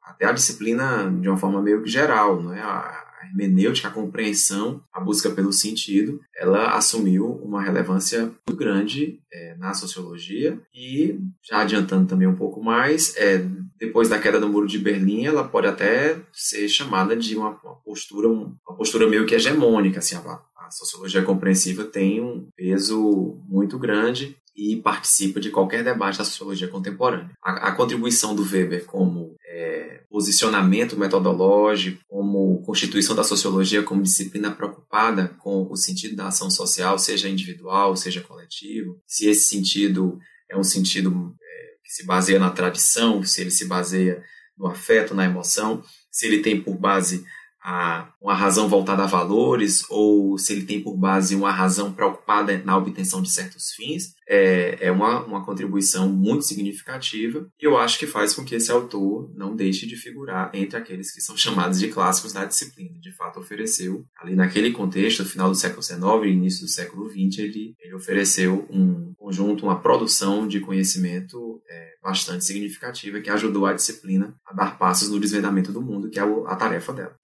até a disciplina de uma forma meio que geral, não é? A, hermenêutica, a compreensão, a busca pelo sentido, ela assumiu uma relevância muito grande é, na sociologia e, já adiantando também um pouco mais, é, depois da queda do Muro de Berlim, ela pode até ser chamada de uma, uma postura, uma postura meio que hegemônica, assim, a, a sociologia compreensiva tem um peso muito grande e participa de qualquer debate da sociologia contemporânea. A, a contribuição do Weber como é, posicionamento metodológico, como constituição da sociologia como disciplina preocupada com o sentido da ação social, seja individual, seja coletivo, se esse sentido é um sentido é, que se baseia na tradição, se ele se baseia no afeto, na emoção, se ele tem por base a uma razão voltada a valores ou se ele tem por base uma razão preocupada na obtenção de certos fins, é, é uma, uma contribuição muito significativa e eu acho que faz com que esse autor não deixe de figurar entre aqueles que são chamados de clássicos da disciplina. De fato, ofereceu, ali naquele contexto, final do século XIX e início do século XX, ele, ele ofereceu um conjunto, uma produção de conhecimento é, bastante significativa que ajudou a disciplina a dar passos no desvendamento do mundo, que é a tarefa dela.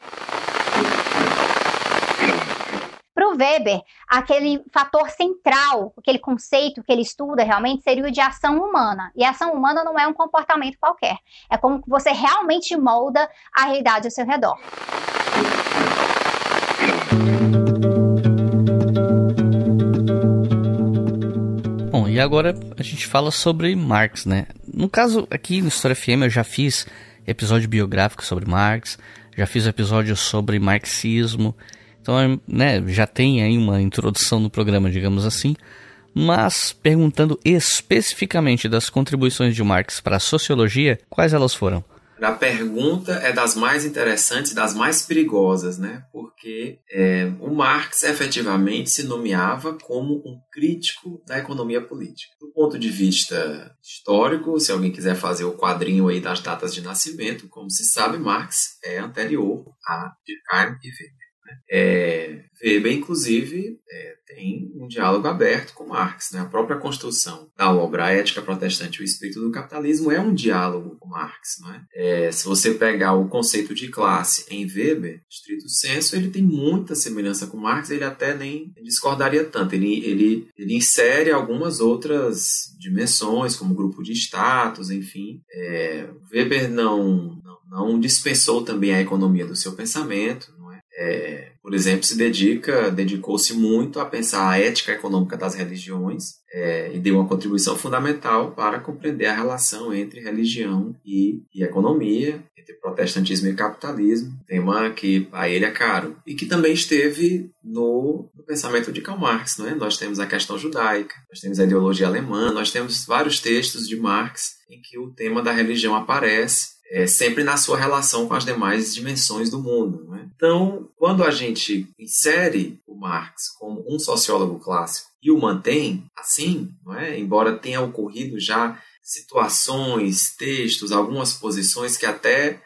Para o Weber, aquele fator central, aquele conceito que ele estuda realmente seria o de ação humana. E ação humana não é um comportamento qualquer. É como você realmente molda a realidade ao seu redor. E agora a gente fala sobre Marx, né? No caso, aqui no História FM eu já fiz episódio biográfico sobre Marx, já fiz episódio sobre marxismo, então né, já tem aí uma introdução no programa, digamos assim. Mas perguntando especificamente das contribuições de Marx para a sociologia, quais elas foram? A pergunta é das mais interessantes, das mais perigosas, né? Porque é, o Marx efetivamente se nomeava como um crítico da economia política. Do ponto de vista histórico, se alguém quiser fazer o quadrinho aí das datas de nascimento, como se sabe, Marx é anterior a Durkheim e Weber. É, Weber, inclusive, é, tem um diálogo aberto com Marx. Né? A própria construção da obra A Ética Protestante e o Espírito do Capitalismo é um diálogo com Marx. Não é? é? se você pegar o conceito de classe em Weber, estrito senso, ele tem muita semelhança com Marx, ele até nem discordaria tanto. Ele, ele, ele insere algumas outras dimensões, como grupo de status, enfim. É, Weber não, não, não dispensou também a economia do seu pensamento, é, por exemplo, se dedica, dedicou-se muito a pensar a ética econômica das religiões é, e deu uma contribuição fundamental para compreender a relação entre religião e, e economia, entre protestantismo e capitalismo, tema que a ele é caro e que também esteve no, no pensamento de Karl Marx. Não é? Nós temos a questão judaica, nós temos a ideologia alemã, nós temos vários textos de Marx em que o tema da religião aparece é, sempre na sua relação com as demais dimensões do mundo. Né? Então, quando a gente insere o Marx como um sociólogo clássico e o mantém assim, é? embora tenha ocorrido já situações, textos, algumas posições que até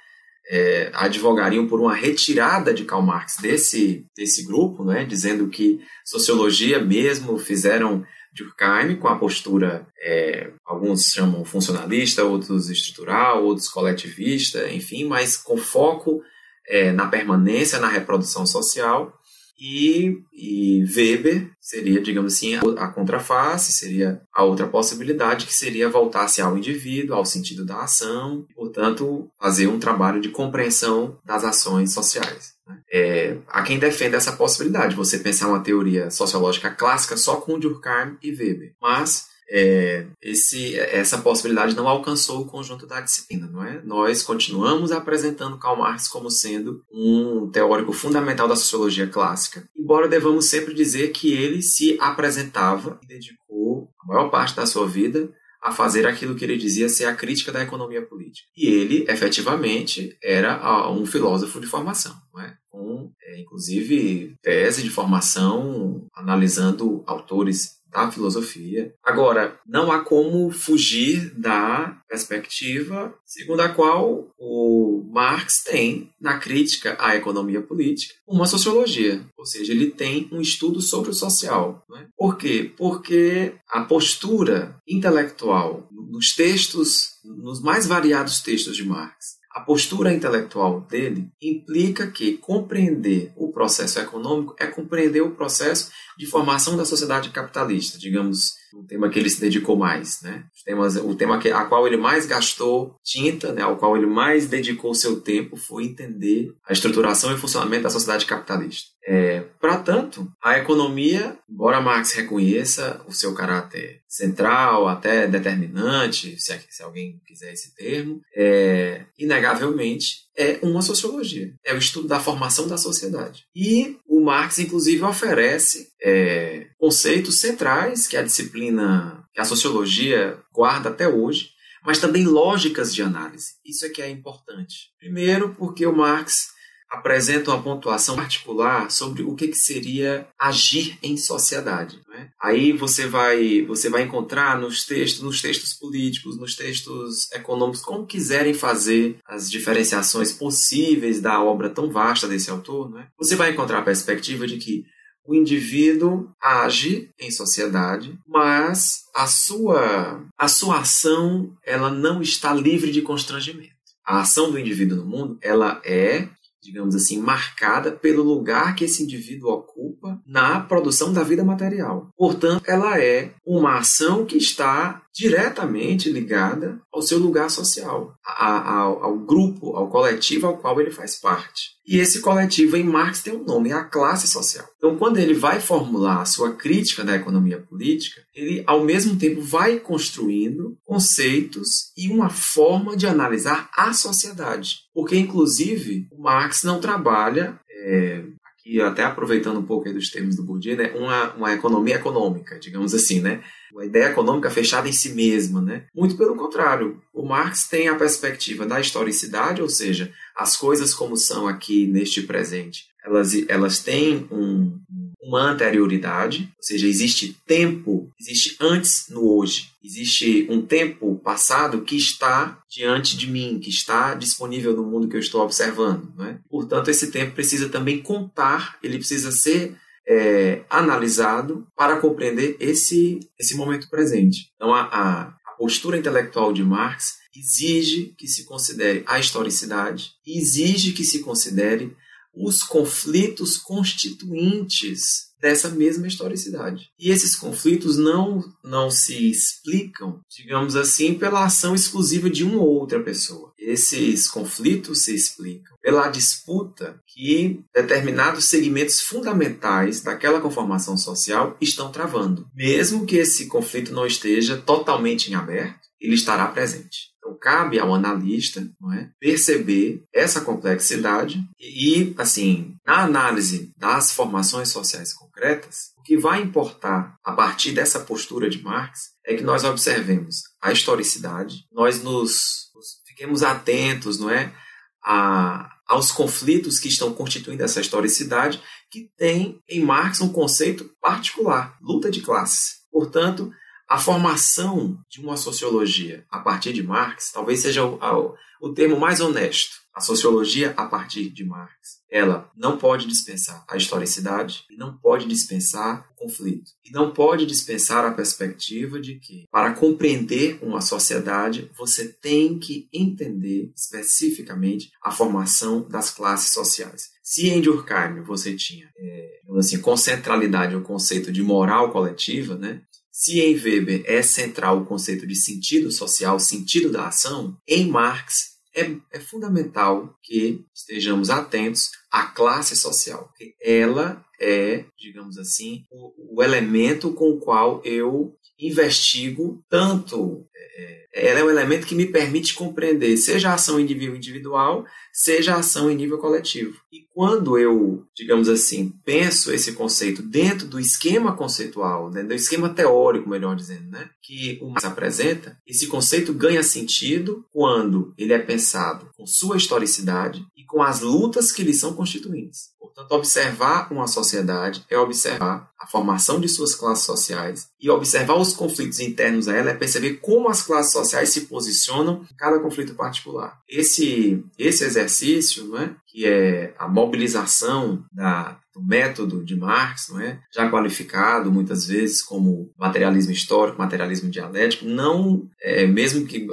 é, advogariam por uma retirada de Karl Marx desse, desse grupo, né, dizendo que sociologia mesmo fizeram Durkheim com a postura, é, alguns chamam funcionalista, outros estrutural, outros coletivista, enfim, mas com foco é, na permanência, na reprodução social. E, e, Weber seria, digamos assim, a, contraface, seria a outra possibilidade, que seria voltar-se ao indivíduo, ao sentido da ação, e, portanto, fazer um trabalho de compreensão das ações sociais. É, há quem defenda essa possibilidade, você pensar uma teoria sociológica clássica só com Durkheim e Weber. Mas é, esse, essa possibilidade não alcançou o conjunto da disciplina, não é? Nós continuamos apresentando Karl Marx como sendo um teórico fundamental da sociologia clássica, embora devamos sempre dizer que ele se apresentava e dedicou a maior parte da sua vida a fazer aquilo que ele dizia ser a crítica da economia política. E ele, efetivamente, era um filósofo de formação, é? Inclusive, tese de formação analisando autores da filosofia. Agora, não há como fugir da perspectiva segundo a qual o Marx tem, na crítica à economia política, uma sociologia, ou seja, ele tem um estudo sobre o social. Né? Por quê? Porque a postura intelectual nos textos, nos mais variados textos de Marx, a postura intelectual dele implica que compreender o processo econômico é compreender o processo de formação da sociedade capitalista, digamos, o tema que ele se dedicou mais, né? Temas, o tema que, a qual ele mais gastou tinta, né, ao qual ele mais dedicou seu tempo foi entender a estruturação e funcionamento da sociedade capitalista. É, para tanto, a economia, embora Marx reconheça o seu caráter central, até determinante, se, se alguém quiser esse termo, é, inegavelmente é uma sociologia. É o estudo da formação da sociedade. E o Marx, inclusive, oferece é, conceitos centrais que a disciplina, que a sociologia guarda até hoje, mas também lógicas de análise. Isso é que é importante. Primeiro, porque o Marx apresenta uma pontuação particular sobre o que, que seria agir em sociedade. Né? Aí você vai, você vai encontrar nos textos, nos textos políticos, nos textos econômicos, como quiserem fazer as diferenciações possíveis da obra tão vasta desse autor, né? você vai encontrar a perspectiva de que o indivíduo age em sociedade, mas a sua, a sua ação ela não está livre de constrangimento. A ação do indivíduo no mundo ela é digamos assim, marcada pelo lugar que esse indivíduo ocupa na produção da vida material. Portanto, ela é uma ação que está diretamente ligada ao seu lugar social, ao, ao, grupo, ao coletivo ao qual ele faz parte. E esse coletivo em Marx tem um nome, é a classe social. Então, quando ele vai formular a sua crítica da economia política, ele, ao mesmo tempo, vai construindo conceitos e uma forma de analisar a sociedade. Porque, inclusive, Marx não trabalha é, e até aproveitando um pouco aí dos termos do Bourdieu, né, uma, uma economia econômica, digamos assim, né? Uma ideia econômica fechada em si mesma, né? Muito pelo contrário. O Marx tem a perspectiva da historicidade, ou seja, as coisas como são aqui neste presente, elas, elas têm um, uma anterioridade, ou seja, existe tempo, existe antes no hoje, existe um tempo passado que está diante de mim, que está disponível no mundo que eu estou observando. Né? Portanto, esse tempo precisa também contar, ele precisa ser é, analisado para compreender esse, esse momento presente. Então, a, a, a postura intelectual de Marx exige que se considere a historicidade, exige que se considere os conflitos constituintes dessa mesma historicidade. E esses conflitos não, não se explicam, digamos assim, pela ação exclusiva de uma ou outra pessoa. Esses conflitos se explicam pela disputa que determinados segmentos fundamentais daquela conformação social estão travando. Mesmo que esse conflito não esteja totalmente em aberto, ele estará presente. Então, cabe ao analista é, perceber essa complexidade e, assim, na análise das formações sociais concretas, o que vai importar a partir dessa postura de Marx é que nós observemos a historicidade, nós nos, nos fiquemos atentos, não é, a, aos conflitos que estão constituindo essa historicidade, que tem em Marx um conceito particular, luta de classes. Portanto, a formação de uma sociologia a partir de Marx talvez seja o, o, termo mais honesto. A sociologia a partir de Marx. Ela não pode dispensar a historicidade não pode dispensar o conflito. E não pode dispensar a perspectiva de que, para compreender uma sociedade, você tem que entender especificamente a formação das classes sociais. Se em Durkheim você tinha, é, assim, com centralidade o conceito de moral coletiva, né? Se em Weber é central o conceito de sentido social, sentido da ação, em Marx é, é fundamental que estejamos atentos à classe social, porque ela é, digamos assim, o, o elemento com o qual eu investigo tanto ela é um elemento que me permite compreender seja a ação em nível individual, seja a ação em nível coletivo. E quando eu, digamos assim, penso esse conceito dentro do esquema conceitual, né, do esquema teórico, melhor dizendo, né, que o Marx apresenta, esse conceito ganha sentido quando ele é pensado com sua historicidade e com as lutas que lhe são constituintes. Portanto, observar uma sociedade é observar a formação de suas classes sociais e observar os conflitos internos a ela é perceber como as classes sociais se posicionam em cada conflito particular. Esse, esse exercício, não é, que é a mobilização da, do método de Marx, não é? já qualificado muitas vezes como materialismo histórico, materialismo dialético, não, é, mesmo que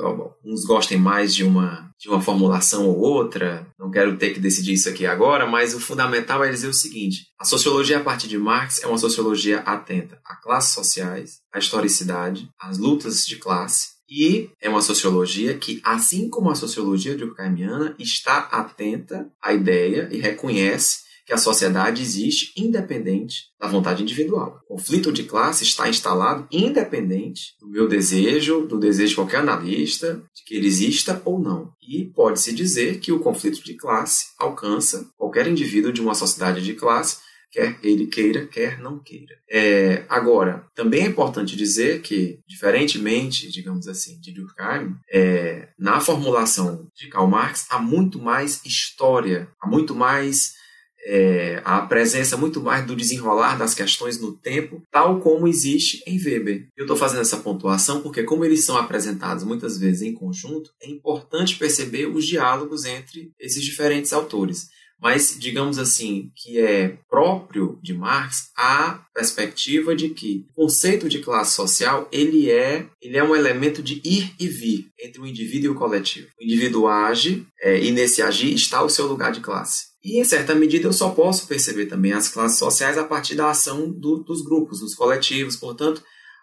uns gostem mais de uma, de uma formulação ou outra, não quero ter que decidir isso aqui agora, mas o fundamental é dizer o seguinte: a sociologia a partir de Marx é uma sociologia atenta a classes sociais, à historicidade, às lutas de classe, e é uma sociologia que, assim como a sociologia durkheimiana, está atenta à ideia e reconhece que a sociedade existe independente da vontade individual. O conflito de classe está instalado independente do meu desejo, do desejo de qualquer analista, de que ele exista ou não. E pode-se dizer que o conflito de classe alcança qualquer indivíduo de uma sociedade de classe quer ele queira, quer não queira. É, agora, também é importante dizer que, diferentemente, digamos assim, de Durkheim, é, na formulação de Karl Marx há muito mais história, há muito mais é, a presença muito mais do desenrolar das questões no tempo, tal como existe em Weber. Eu estou fazendo essa pontuação porque, como eles são apresentados muitas vezes em conjunto, é importante perceber os diálogos entre esses diferentes autores mas digamos assim que é próprio de Marx a perspectiva de que o conceito de classe social ele é ele é um elemento de ir e vir entre o indivíduo e o coletivo. O indivíduo age é, e nesse agir está o seu lugar de classe. E, em certa medida, eu só posso perceber também as classes sociais a partir da ação do, dos grupos, dos coletivos. Portanto,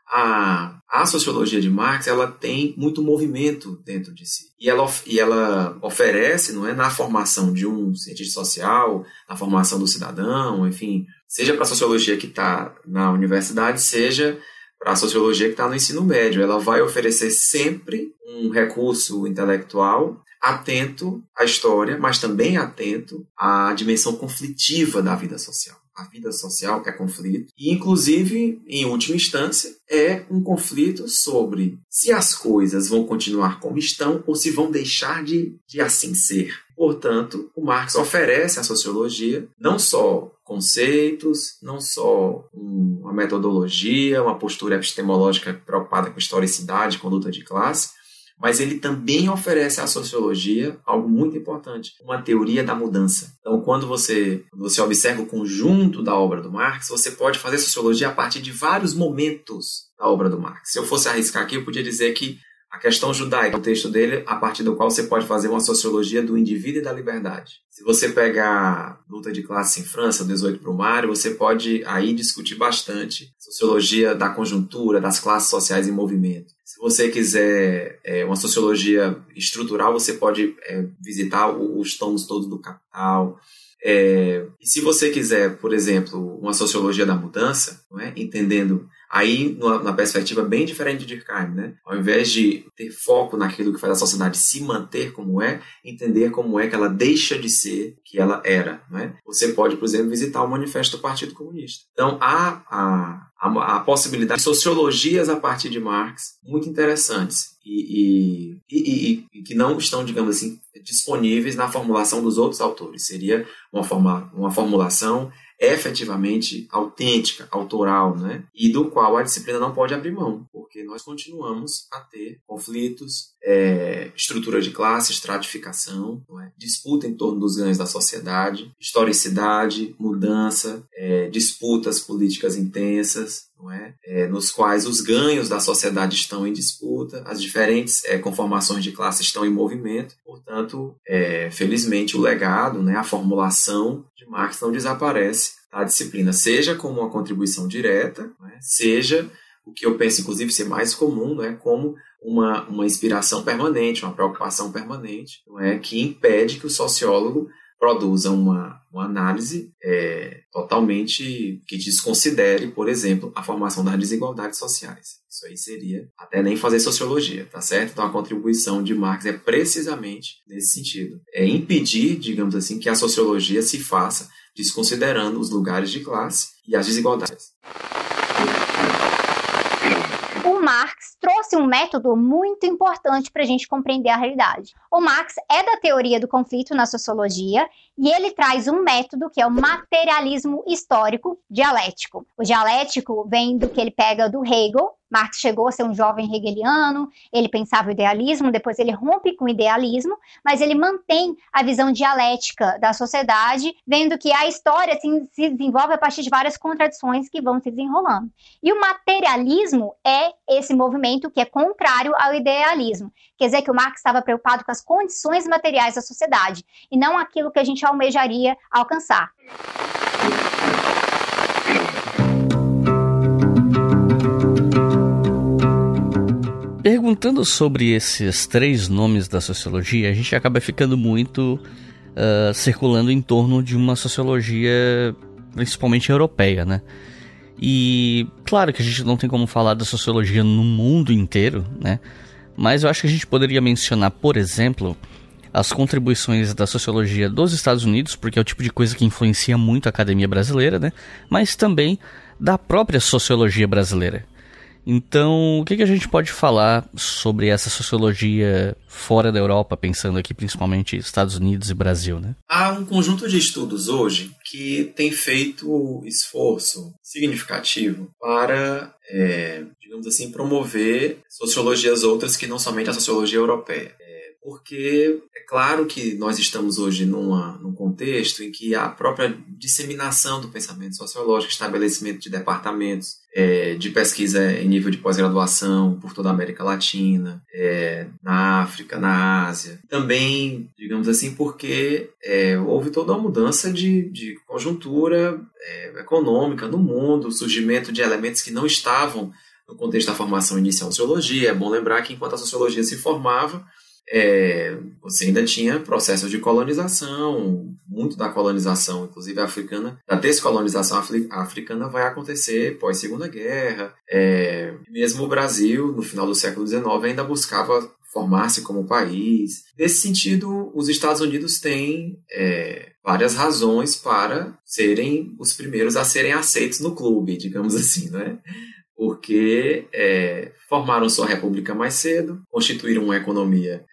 a, a sociologia de Marx ela tem muito movimento dentro de si. E ela, e ela oferece, não é, na formação de um cientista social, na formação do cidadão, enfim, seja para a sociologia que está na universidade, seja para a sociologia que está no ensino médio. Ela vai oferecer sempre um recurso intelectual atento à história, mas também atento à dimensão conflitiva da vida social. A vida social é conflito e, inclusive, em última instância, é um conflito sobre se as coisas vão continuar como estão ou se vão deixar de, de assim ser. Portanto, o Marx oferece à sociologia não só conceitos, não só uma metodologia, uma postura epistemológica preocupada com historicidade, conduta de classe, mas ele também oferece à sociologia algo muito importante, uma teoria da mudança. Então, quando você, você observa o conjunto da obra do Marx, você pode fazer sociologia a partir de vários momentos da obra do Marx. Se eu fosse arriscar aqui, eu podia dizer que a questão judaica, o texto dele, a partir do qual você pode fazer uma sociologia do indivíduo e da liberdade. Se você pegar luta de classe em França, 18 para o Mário, você pode aí discutir bastante sociologia da conjuntura, das classes sociais em movimento. Se você quiser é, uma sociologia estrutural, você pode é, visitar os tomos todos do Capital. É, e se você quiser, por exemplo, uma sociologia da mudança, é? entendendo Aí, na perspectiva bem diferente de Durkheim, né? Ao invés de ter foco naquilo que faz a sociedade se manter como é, entender como é que ela deixa de ser que ela era, né? Você pode, por exemplo, visitar o Manifesto do Partido Comunista. Então, há a, a, a possibilidade de sociologias a partir de Marx muito interessantes e, e, e, e, que não estão, digamos assim, disponíveis na formulação dos outros autores. Seria uma, forma, uma formulação efetivamente autêntica, autoral, né? E do qual a disciplina não pode abrir mão, porque nós continuamos a ter conflitos, é, estrutura de classe, estratificação, é? disputa em torno dos ganhos da sociedade, historicidade, mudança, é, disputas políticas intensas, é? é? nos quais os ganhos da sociedade estão em disputa, as diferentes é, conformações de classe estão em movimento, portanto, é, felizmente, o legado, né, a formulação de Marx não desaparece da disciplina, seja como uma contribuição direta, né, seja o que eu penso, inclusive, ser mais comum, né, como uma, uma inspiração permanente, uma preocupação permanente, não é, que impede que o sociólogo produza uma, uma análise é, totalmente que desconsidere, por exemplo, a formação das desigualdades sociais. Isso aí seria até nem fazer sociologia, tá certo? Então a contribuição de Marx é precisamente nesse sentido. É impedir, digamos assim, que a sociologia se faça desconsiderando os lugares de classe e as desigualdades. Marx trouxe um método muito importante para a gente compreender a realidade. O Marx é da teoria do conflito na sociologia e ele traz um método que é o materialismo histórico dialético. O dialético vem do que ele pega do Hegel, Marx chegou a ser um jovem hegeliano, ele pensava o idealismo, depois ele rompe com o idealismo, mas ele mantém a visão dialética da sociedade, vendo que a história se, se desenvolve a partir de várias contradições que vão se desenrolando. E o materialismo é esse movimento que é contrário ao idealismo. Quer dizer que o Marx estava preocupado com as condições materiais da sociedade e não aquilo que a gente almejaria alcançar. Perguntando sobre esses três nomes da sociologia, a gente acaba ficando muito uh, circulando em torno de uma sociologia principalmente europeia, né? E claro que a gente não tem como falar da sociologia no mundo inteiro, né? Mas eu acho que a gente poderia mencionar, por exemplo, as contribuições da sociologia dos Estados Unidos, porque é o tipo de coisa que influencia muito a academia brasileira, né? Mas também da própria sociologia brasileira. Então, o que, que a gente pode falar sobre essa sociologia fora da Europa, pensando aqui principalmente Estados Unidos e Brasil, né? Há um conjunto de estudos hoje que tem feito esforço significativo para, é, digamos assim, promover sociologias outras que não somente a sociologia europeia porque é claro que nós estamos hoje numa, num contexto em que a própria disseminação do pensamento sociológico, estabelecimento de departamentos é, de pesquisa em nível de pós-graduação por toda a América Latina, é, na África, na Ásia. Também, digamos assim, porque é, houve toda uma mudança de, de conjuntura é, econômica no mundo, surgimento de elementos que não estavam no contexto da formação inicial da sociologia. É bom lembrar que enquanto a sociologia se formava, é, você ainda tinha processos de colonização, muito da colonização, inclusive africana, da descolonização africana vai acontecer pós Segunda Guerra. É, mesmo o Brasil, no final do século XIX, ainda buscava formar-se como país. Nesse sentido, os Estados Unidos têm é, várias razões para serem os primeiros a serem aceitos no clube, digamos assim, né? Porque é, formaram sua república mais cedo, constituíram uma economia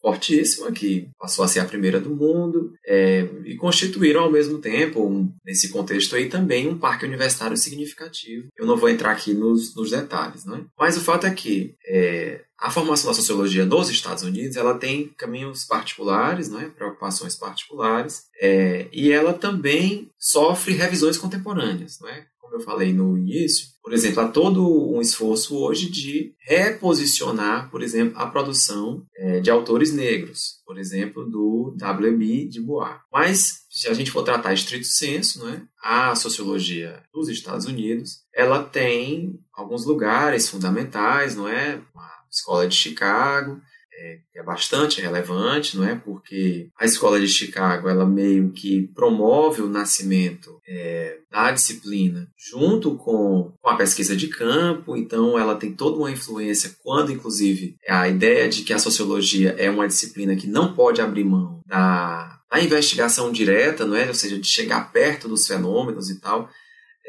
fortíssima, que passou a ser a primeira do mundo, é, e constituíram ao mesmo tempo, um, nesse contexto aí, também um parque universitário significativo. Eu não vou entrar aqui nos, nos detalhes, né? mas o fato é que é, a formação da sociologia nos Estados Unidos ela tem caminhos particulares, né, preocupações particulares, é, e ela também sofre revisões contemporâneas. Né? Como eu falei no início, por exemplo, há todo um esforço hoje de reposicionar, por exemplo, a produção é, de autores negros, por exemplo, do W.B. Du Bois. Mas, se a gente for tratar estrito senso, né, a sociologia dos Estados Unidos, ela tem alguns lugares fundamentais, não é? A escola de Chicago, é, é bastante relevante, não é? Porque a escola de Chicago ela meio que promove o nascimento é, da disciplina junto com, com a pesquisa de campo, então ela tem toda uma influência quando, inclusive, a ideia de que a sociologia é uma disciplina que não pode abrir mão da, da investigação direta, não é? Ou seja, de chegar perto dos fenômenos e tal.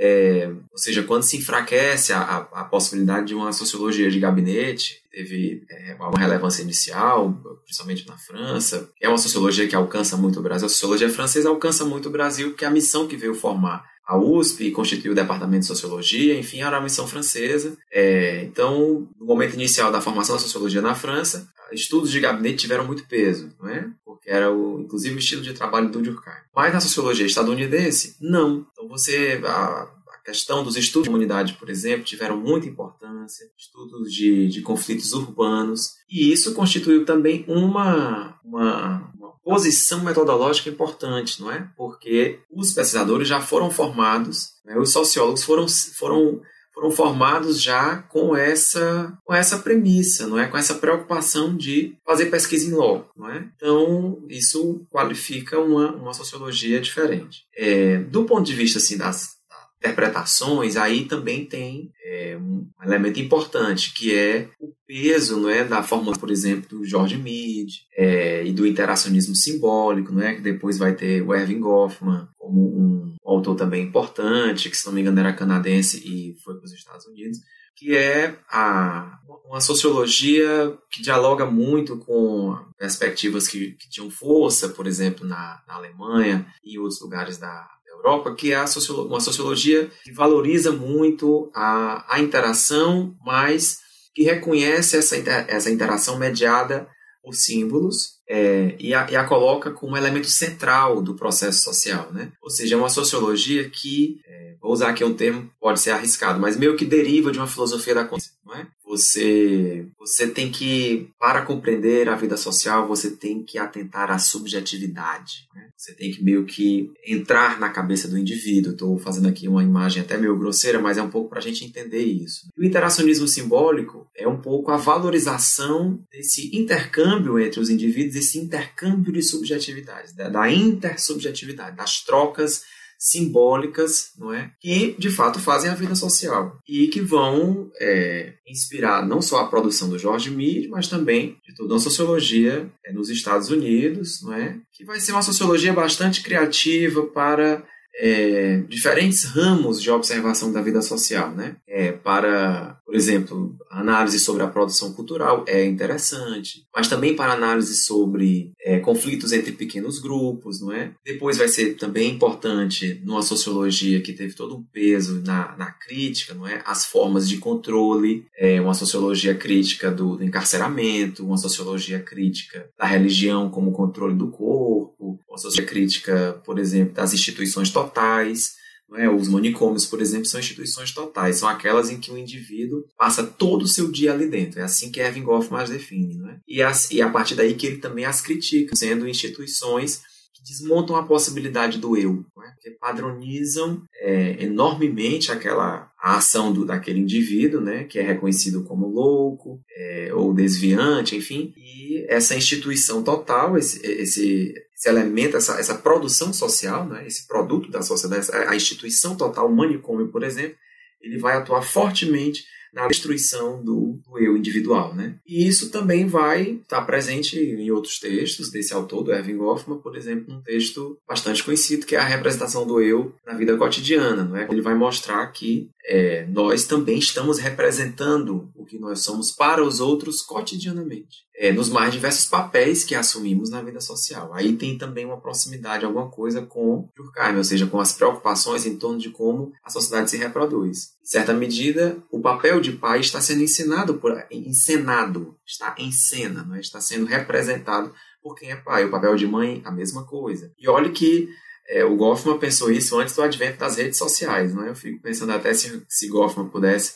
É, ou seja, quando se enfraquece a, a, a, possibilidade de uma sociologia de gabinete, teve é, uma relevância inicial, principalmente na França, é uma sociologia que alcança muito o Brasil. A sociologia francesa alcança muito o Brasil, porque a missão que veio formar a USP constituiu o departamento de sociologia, enfim, era uma missão francesa. É, então, no momento inicial da formação da sociologia na França, estudos de gabinete tiveram muito peso, não é? Porque era o, inclusive o estilo de trabalho do Durkheim. Mas na sociologia estadunidense, não. Então você a, a questão dos estudos de comunidade, por exemplo, tiveram muita importância, estudos de, de conflitos urbanos, e isso constituiu também uma, uma posição metodológica importante, não é? Porque os pesquisadores já foram formados, né? os sociólogos foram, foram foram formados já com essa, com essa premissa, não é? com essa preocupação de fazer pesquisa em loco. Não é? Então, isso qualifica uma, uma sociologia diferente. É, do ponto de vista assim, das, interpretações, aí também tem é, um elemento importante, que é o peso não é, da fórmula, por exemplo, do George Mead é, e do interacionismo simbólico, não é, que depois vai ter o Erving Goffman como um autor também importante, que se não me engano era canadense e foi para os Estados Unidos, que é a, uma sociologia que dialoga muito com perspectivas que, que tinham força, por exemplo, na, na Alemanha e outros lugares da, Europa, que é sociolo uma sociologia que valoriza muito a, a interação, mas que reconhece essa, inter essa interação mediada por símbolos é, e, a, e, a, coloca como elemento central do processo social. Né? Ou seja, é uma sociologia que, é, vou usar aqui um termo, pode ser arriscado, mas meio que deriva de uma filosofia da consciência. Não é? Você, você tem que, para compreender a vida social, você tem que atentar à subjetividade. Né? Você tem que meio que entrar na cabeça do indivíduo. Estou fazendo aqui uma imagem até meio grosseira, mas é um pouco para a gente entender isso. O interacionismo simbólico é um pouco a valorização desse intercâmbio entre os indivíduos, esse intercâmbio de subjetividades, da, da intersubjetividade, das trocas simbólicas, não é? Que de fato fazem a vida social e que vão é, inspirar não só a produção do George Mead, mas também de toda uma sociologia é, nos Estados Unidos, não é? Que vai ser uma sociologia bastante criativa para é, diferentes ramos de observação da vida social, né? É, para, por exemplo, análise sobre a produção cultural é interessante, mas também para análise sobre é, conflitos entre pequenos grupos, não é? Depois vai ser também importante numa sociologia que teve todo um peso na, na crítica, não é? As formas de controle, é, uma sociologia crítica do, do encarceramento, uma sociologia crítica da religião como controle do corpo, uma sociologia crítica, por exemplo, das instituições totais, é? Os manicômios, por exemplo, são instituições totais, são aquelas em que o indivíduo passa todo o seu dia ali dentro. É assim que Erving Goffman as define. É? e, as, e a partir daí que ele também as critica, sendo instituições que desmontam a possibilidade do eu, é? que padronizam é, enormemente aquela a ação do, daquele indivíduo, né, que é reconhecido como louco é, ou desviante, enfim, e essa instituição total, esse, esse, esse elemento, essa, essa produção social, né, esse produto da sociedade, a instituição total, o manicômio, por exemplo, ele vai atuar fortemente na destruição do, do, eu individual, né? E isso também vai estar presente em outros textos desse autor, do Erving Goffman, por exemplo, um texto bastante conhecido que é a representação do eu na vida cotidiana, não é? Ele vai mostrar que é, nós também estamos representando o que nós somos para os outros cotidianamente, é, nos mais diversos papéis que assumimos na vida social. Aí tem também uma proximidade, alguma coisa com Durkheim, ou seja, com as preocupações em torno de como a sociedade se reproduz. Em certa medida, o papel de pai está sendo ensinado por, encenado, está em cena, é? está sendo representado por quem é pai. O papel de mãe, a mesma coisa. E olhe que é, o Goffman pensou isso antes do advento das redes sociais. Né? Eu fico pensando até se, se Goffman pudesse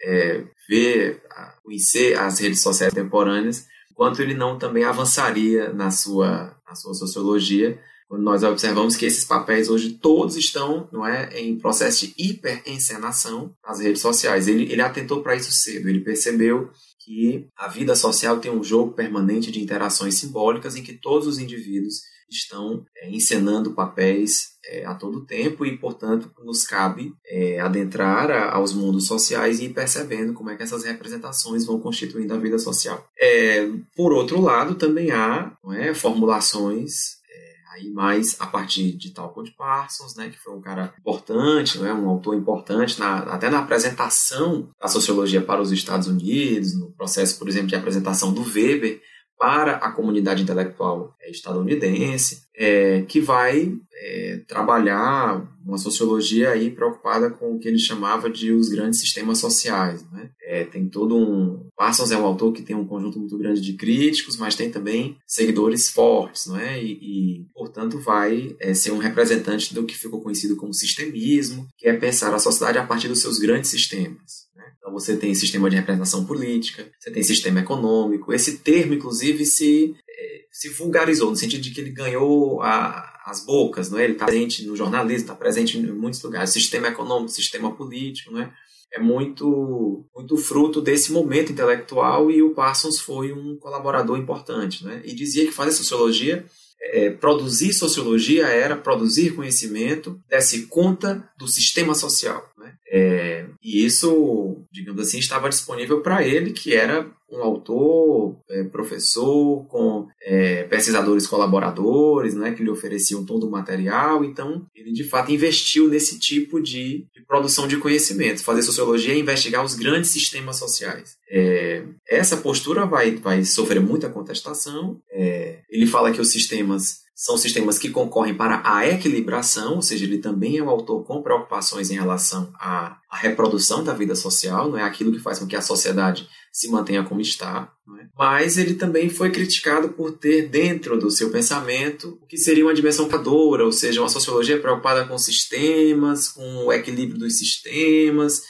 é, ver conhecer as redes sociais contemporâneas, quanto ele não também avançaria na sua, na sua sociologia, quando nós observamos que esses papéis hoje todos estão não é, em processo de hiperencenação nas redes sociais. Ele, ele atentou para isso cedo, ele percebeu que a vida social tem um jogo permanente de interações simbólicas em que todos os indivíduos estão é, encenando papéis é, a todo tempo e, portanto, nos cabe é, adentrar a, aos mundos sociais e ir percebendo como é que essas representações vão constituindo a vida social. É, por outro lado, também há é, formulações é, aí mais a partir de Talcott Parsons, né, que foi um cara importante, né, um autor importante na, até na apresentação da sociologia para os Estados Unidos, no processo, por exemplo, de apresentação do Weber, para a comunidade intelectual estadunidense, é, que vai é, trabalhar uma sociologia aí preocupada com o que ele chamava de os grandes sistemas sociais. Né? É, tem todo um. Parsons é um autor que tem um conjunto muito grande de críticos, mas tem também seguidores fortes, não é? E, e portanto, vai é, ser um representante do que ficou conhecido como sistemismo, que é pensar a sociedade a partir dos seus grandes sistemas. Então você tem sistema de representação política, você tem sistema econômico. Esse termo, inclusive, se, eh, se vulgarizou, no sentido de que ele ganhou a, as bocas, não é? ele está presente no jornalismo, está presente em muitos lugares. Sistema econômico, sistema político, não é? é muito, muito fruto desse momento intelectual e o Parsons foi um colaborador importante. Né? E dizia que fazer sociologia é, produzir sociologia era produzir conhecimento, desse conta do sistema social. Né? É, e isso, digamos assim, estava disponível para ele, que era um autor, é, professor, com é, pesquisadores colaboradores, né, que lhe ofereciam todo o material. Então, ele de fato investiu nesse tipo de, de produção de conhecimento. Fazer sociologia é investigar os grandes sistemas sociais. É, essa postura vai, vai sofrer muita contestação. É, ele fala que os sistemas são sistemas que concorrem para a equilibração, ou seja, ele também é um autor com preocupações em relação à, à reprodução da vida social, não é aquilo que faz com que a sociedade se mantenha como está. É? Mas ele também foi criticado por ter dentro do seu pensamento o que seria uma dimensão cadora, ou seja, uma sociologia preocupada com sistemas, com o equilíbrio dos sistemas,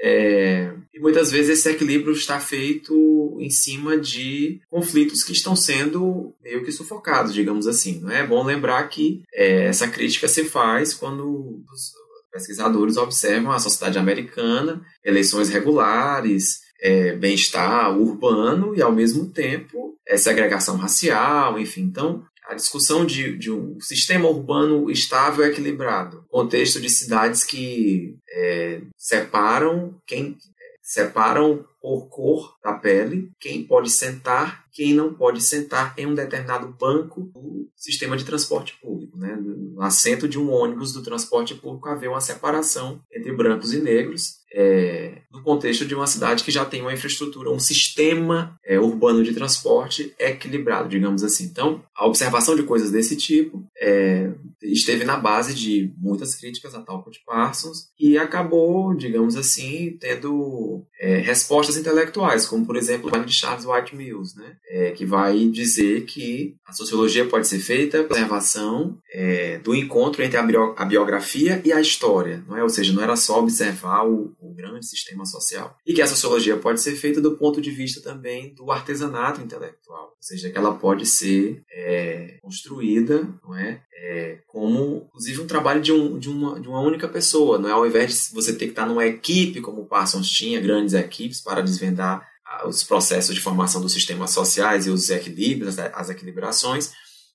é, e muitas vezes esse equilíbrio está feito em cima de conflitos que estão sendo meio que sufocados, digamos assim. Não é, bom lembrar que é, essa crítica se faz quando os pesquisadores observam a sociedade americana, eleições regulares, é, bem-estar urbano e, ao mesmo tempo, é, segregação racial, enfim. Então, a discussão de, de, um sistema urbano estável e equilibrado, contexto de cidades que é, separam quem separam por cor da pele quem pode sentar, quem não pode sentar em um determinado banco do sistema de transporte público, né? No assento de um ônibus do transporte público haver uma separação entre brancos e negros é, no contexto de uma cidade que já tem uma infraestrutura, um sistema é, urbano de transporte equilibrado, digamos assim. Então, a observação de coisas desse tipo é, esteve na base de muitas críticas a Talcott Parsons e acabou, digamos assim, tendo é, respostas intelectuais, como, por exemplo, o de Charles White Mills, né, é, que vai dizer que a sociologia pode ser feita pela observação é, do encontro entre a, bio, a biografia e a história, não é? ou seja, não era só observar o, o grande sistema social. E que a sociologia pode ser feita do ponto de vista também do artesanato intelectual, ou seja, que ela pode ser é, construída, não é? é? como, inclusive, um trabalho de, um, de, uma, de uma única pessoa, não é? Ao invés de você ter que estar numa equipe, como o Parsons tinha, grandes equipes para desvendar os processos de formação dos sistemas sociais e os equilíbrios, as equilibrações,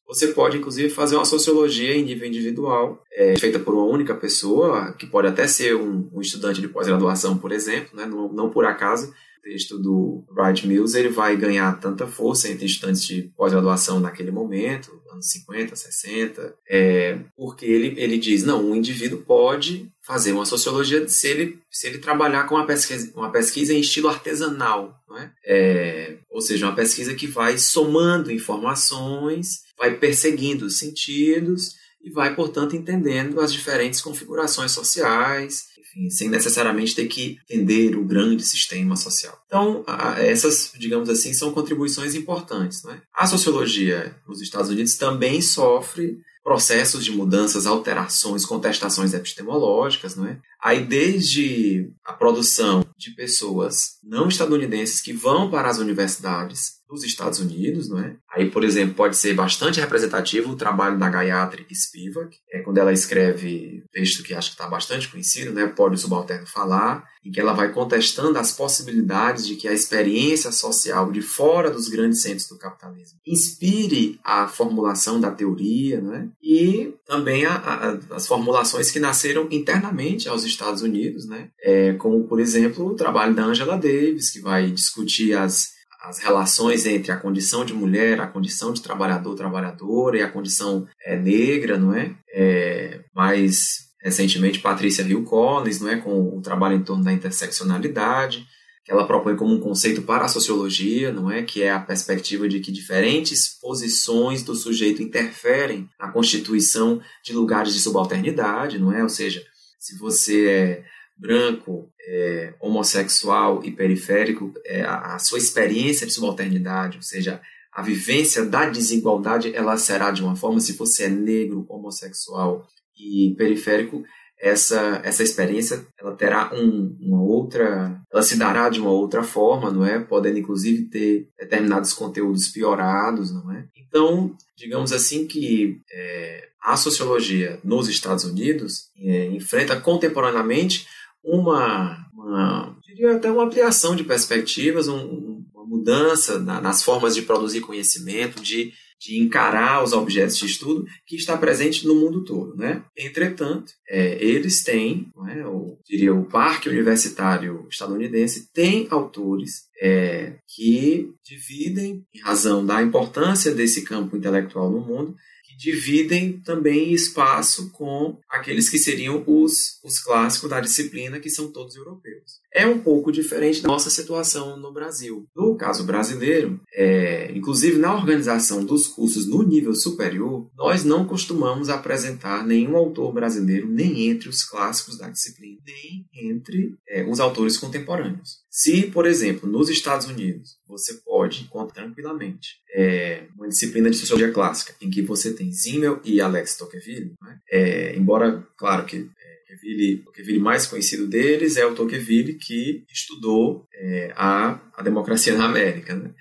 você pode, inclusive, fazer uma sociologia em nível individual, é, feita por uma única pessoa, que pode até ser um, um estudante de pós-graduação, por exemplo, né? não, não por acaso texto do Wright Mills, ele vai ganhar tanta força entre estudantes de pós-graduação naquele momento, anos 50, 60, é, porque ele, ele diz, não, um indivíduo pode fazer uma sociologia se ele, se ele trabalhar com uma pesquisa, uma pesquisa em estilo artesanal, não é? é ou seja, uma pesquisa que vai somando informações, vai perseguindo os sentidos e vai, portanto, entendendo as diferentes configurações sociais, enfim, sem necessariamente ter que entender o grande sistema social. Então, essas, digamos assim, são contribuições importantes. Não é? A sociologia nos Estados Unidos também sofre processos de mudanças, alterações, contestações epistemológicas, não é? Aí desde a produção de pessoas não estadunidenses que vão para as universidades dos Estados Unidos, não é? Aí, por exemplo, pode ser bastante representativo o trabalho da Gayatri Spivak, é quando ela escreve um texto que acho que está bastante conhecido, né? Pode o subalterno falar, em que ela vai contestando as possibilidades de que a experiência social de fora dos grandes centros do capitalismo inspire a formulação da teoria, né? E também a, a, as formulações que nasceram internamente aos Estados Unidos, né? É, como, por exemplo, o trabalho da Angela Davis, que vai discutir as as relações entre a condição de mulher, a condição de trabalhador, trabalhadora e a condição é, negra, não é? é? Mais recentemente, Patrícia Hill Collins, não é? Com o trabalho em torno da interseccionalidade, que ela propõe como um conceito para a sociologia, não é? Que é a perspectiva de que diferentes posições do sujeito interferem na constituição de lugares de subalternidade, não é? Ou seja, se você é branco, é, homossexual e periférico, é, a, a, sua experiência de subalternidade, ou seja, a vivência da desigualdade, ela será de uma forma, se você é negro, homossexual e periférico, essa, essa experiência ela terá um, uma outra, ela se dará de uma outra forma, não é? Podendo inclusive ter determinados conteúdos piorados, não é? Então, digamos assim que é, a sociologia nos Estados Unidos é, enfrenta contemporaneamente uma, uma diria até uma ampliação de perspectivas, um, uma mudança na, nas formas de produzir conhecimento, de, de encarar os objetos de estudo que está presente no mundo todo. Né? Entretanto, é, eles têm, é, eu diria, o Parque Universitário Estadunidense tem autores é, que dividem, em razão da importância desse campo intelectual no mundo, dividem também espaço com aqueles que seriam os, os clássicos da disciplina, que são todos europeus. É um pouco diferente da nossa situação no Brasil. No caso brasileiro, é, inclusive na organização dos cursos no nível superior, nós não costumamos apresentar nenhum autor brasileiro nem entre os clássicos da disciplina, nem entre é, os autores contemporâneos. Se, por exemplo, nos Estados Unidos, você pode encontrar tranquilamente é, uma disciplina de sociologia clássica em que você tem Zimmel e Alex Tocqueville, né? é, embora, claro que Tocqueville, Tocqueville mais conhecido deles é o Tocqueville que estudou é, a, a democracia na América, né?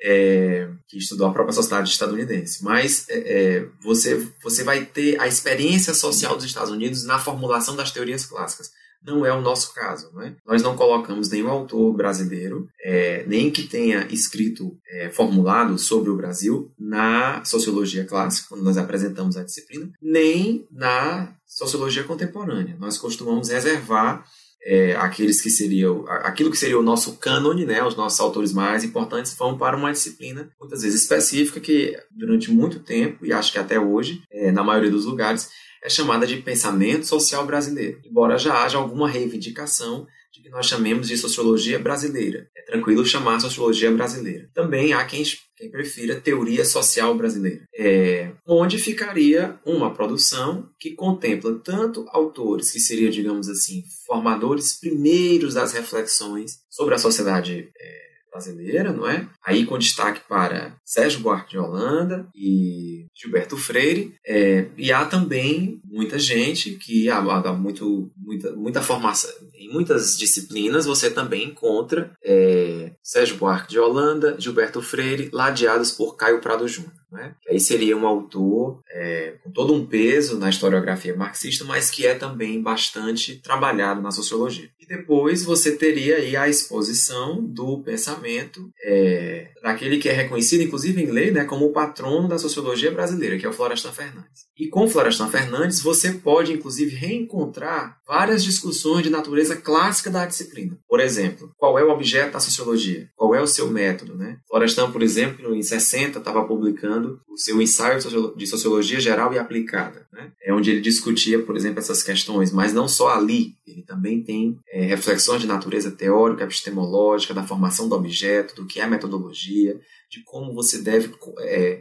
É, que estudou a própria sociedade estadunidense. Mas é, é, você, você vai ter a experiência social dos Estados Unidos na formulação das teorias clássicas. Não é o nosso caso. Né? Nós não colocamos nenhum autor brasileiro, é, nem que tenha escrito é, formulado sobre o Brasil na sociologia clássica, quando nós apresentamos a disciplina, nem na sociologia contemporânea. Nós costumamos reservar é, aqueles que seriam aquilo que seria o nosso cânone, né, os nossos autores mais importantes vão para uma disciplina muitas vezes específica que durante muito tempo e acho que até hoje, é, na maioria dos lugares, é chamada de pensamento social brasileiro, embora já haja alguma reivindicação de que nós chamemos de sociologia brasileira. É tranquilo chamar sociologia brasileira. Também há quem, quem prefira teoria social brasileira, é, onde ficaria uma produção que contempla tanto autores que seriam, digamos assim, formadores primeiros das reflexões sobre a sociedade é, brasileira, não é? Aí com destaque para Sérgio Buarque de Holanda e Gilberto Freire. É, e há também muita gente que há, há muito, muita, muita formação. Em muitas disciplinas você também encontra é, Sérgio Buarque de Holanda, Gilberto Freire, ladeados por Caio Prado Júnior. Né? Aí seria um autor é, com todo um peso na historiografia marxista, mas que é também bastante trabalhado na sociologia. E depois você teria aí a exposição do pensamento é, daquele que é reconhecido, inclusive em lei, né, como o patrono da sociologia brasileira, que é o Florestan Fernandes. E com Florestan Fernandes você pode, inclusive, reencontrar várias discussões de natureza clássica da disciplina. Por exemplo, qual é o objeto da sociologia? Qual é o seu método? Né? Florestan, por exemplo, em 60, estava publicando o seu ensaio de sociologia geral e aplicada, né? é onde ele discutia, por exemplo, essas questões, mas não só ali, ele também tem é, reflexões de natureza teórica, epistemológica, da formação do objeto, do que é metodologia, de como você deve é,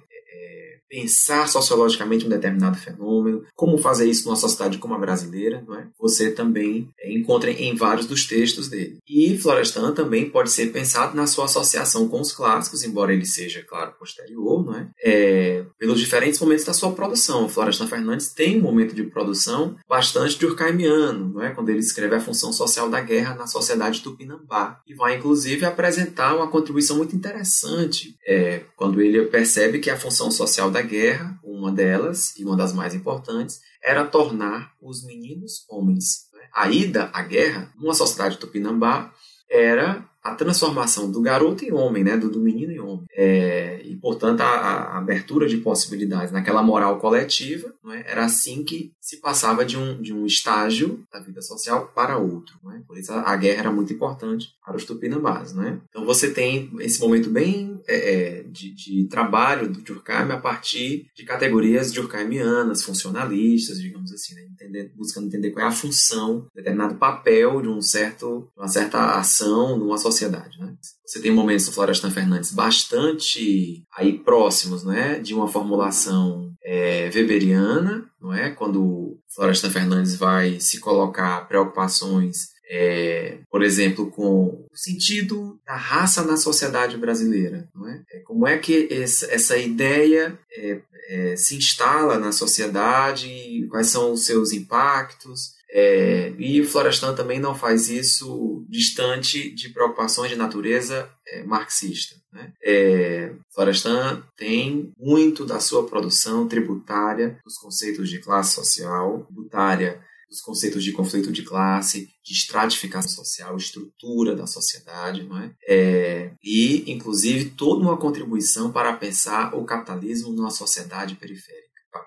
pensar sociologicamente um determinado fenômeno, como fazer isso numa sociedade como a brasileira, não é? você também encontra em vários dos textos dele. E Florestan também pode ser pensado na sua associação com os clássicos, embora ele seja, claro, posterior, não é? é pelos diferentes momentos da sua produção. Florestan Fernandes tem um momento de produção bastante durkheimiano, não é? quando ele escreve a função social da guerra na sociedade tupinambá, e vai, inclusive, apresentar uma contribuição muito interessante é, quando ele percebe que a função social da guerra, uma delas, e uma das mais importantes, era tornar os meninos homens. A ida à guerra, numa sociedade tupinambá, era a transformação do garoto em homem, né, do, do menino em homem. É, e, portanto, a, a, abertura de possibilidades naquela moral coletiva, é, era assim que se passava de um, de um estágio da vida social para outro. É? Por isso, a, a, guerra era muito importante para os tupinambás. Né? Então, você tem esse momento bem é, é de, de, trabalho do Durkheim a partir de categorias durkheimianas, funcionalistas, digamos assim, né? Entender, buscando entender qual é a função, determinado papel de um certo, uma certa ação numa sociedade sociedade. Né? Você tem momentos do Florestan Fernandes bastante aí próximos né, de uma formulação é, weberiana, não é? quando Florestan Fernandes vai se colocar preocupações é, por exemplo, com o sentido da raça na sociedade brasileira. Não é? é como é que essa, ideia é, é, se instala na sociedade, quais são os seus impactos, é, e Florestan também não faz isso distante de preocupações de natureza é, marxista. Né? É, Florestan tem muito da sua produção tributária dos conceitos de classe social, tributária dos conceitos de conflito de classe, de estratificação social, estrutura da sociedade, não é? é? e, inclusive, toda uma contribuição para pensar o capitalismo numa sociedade periférica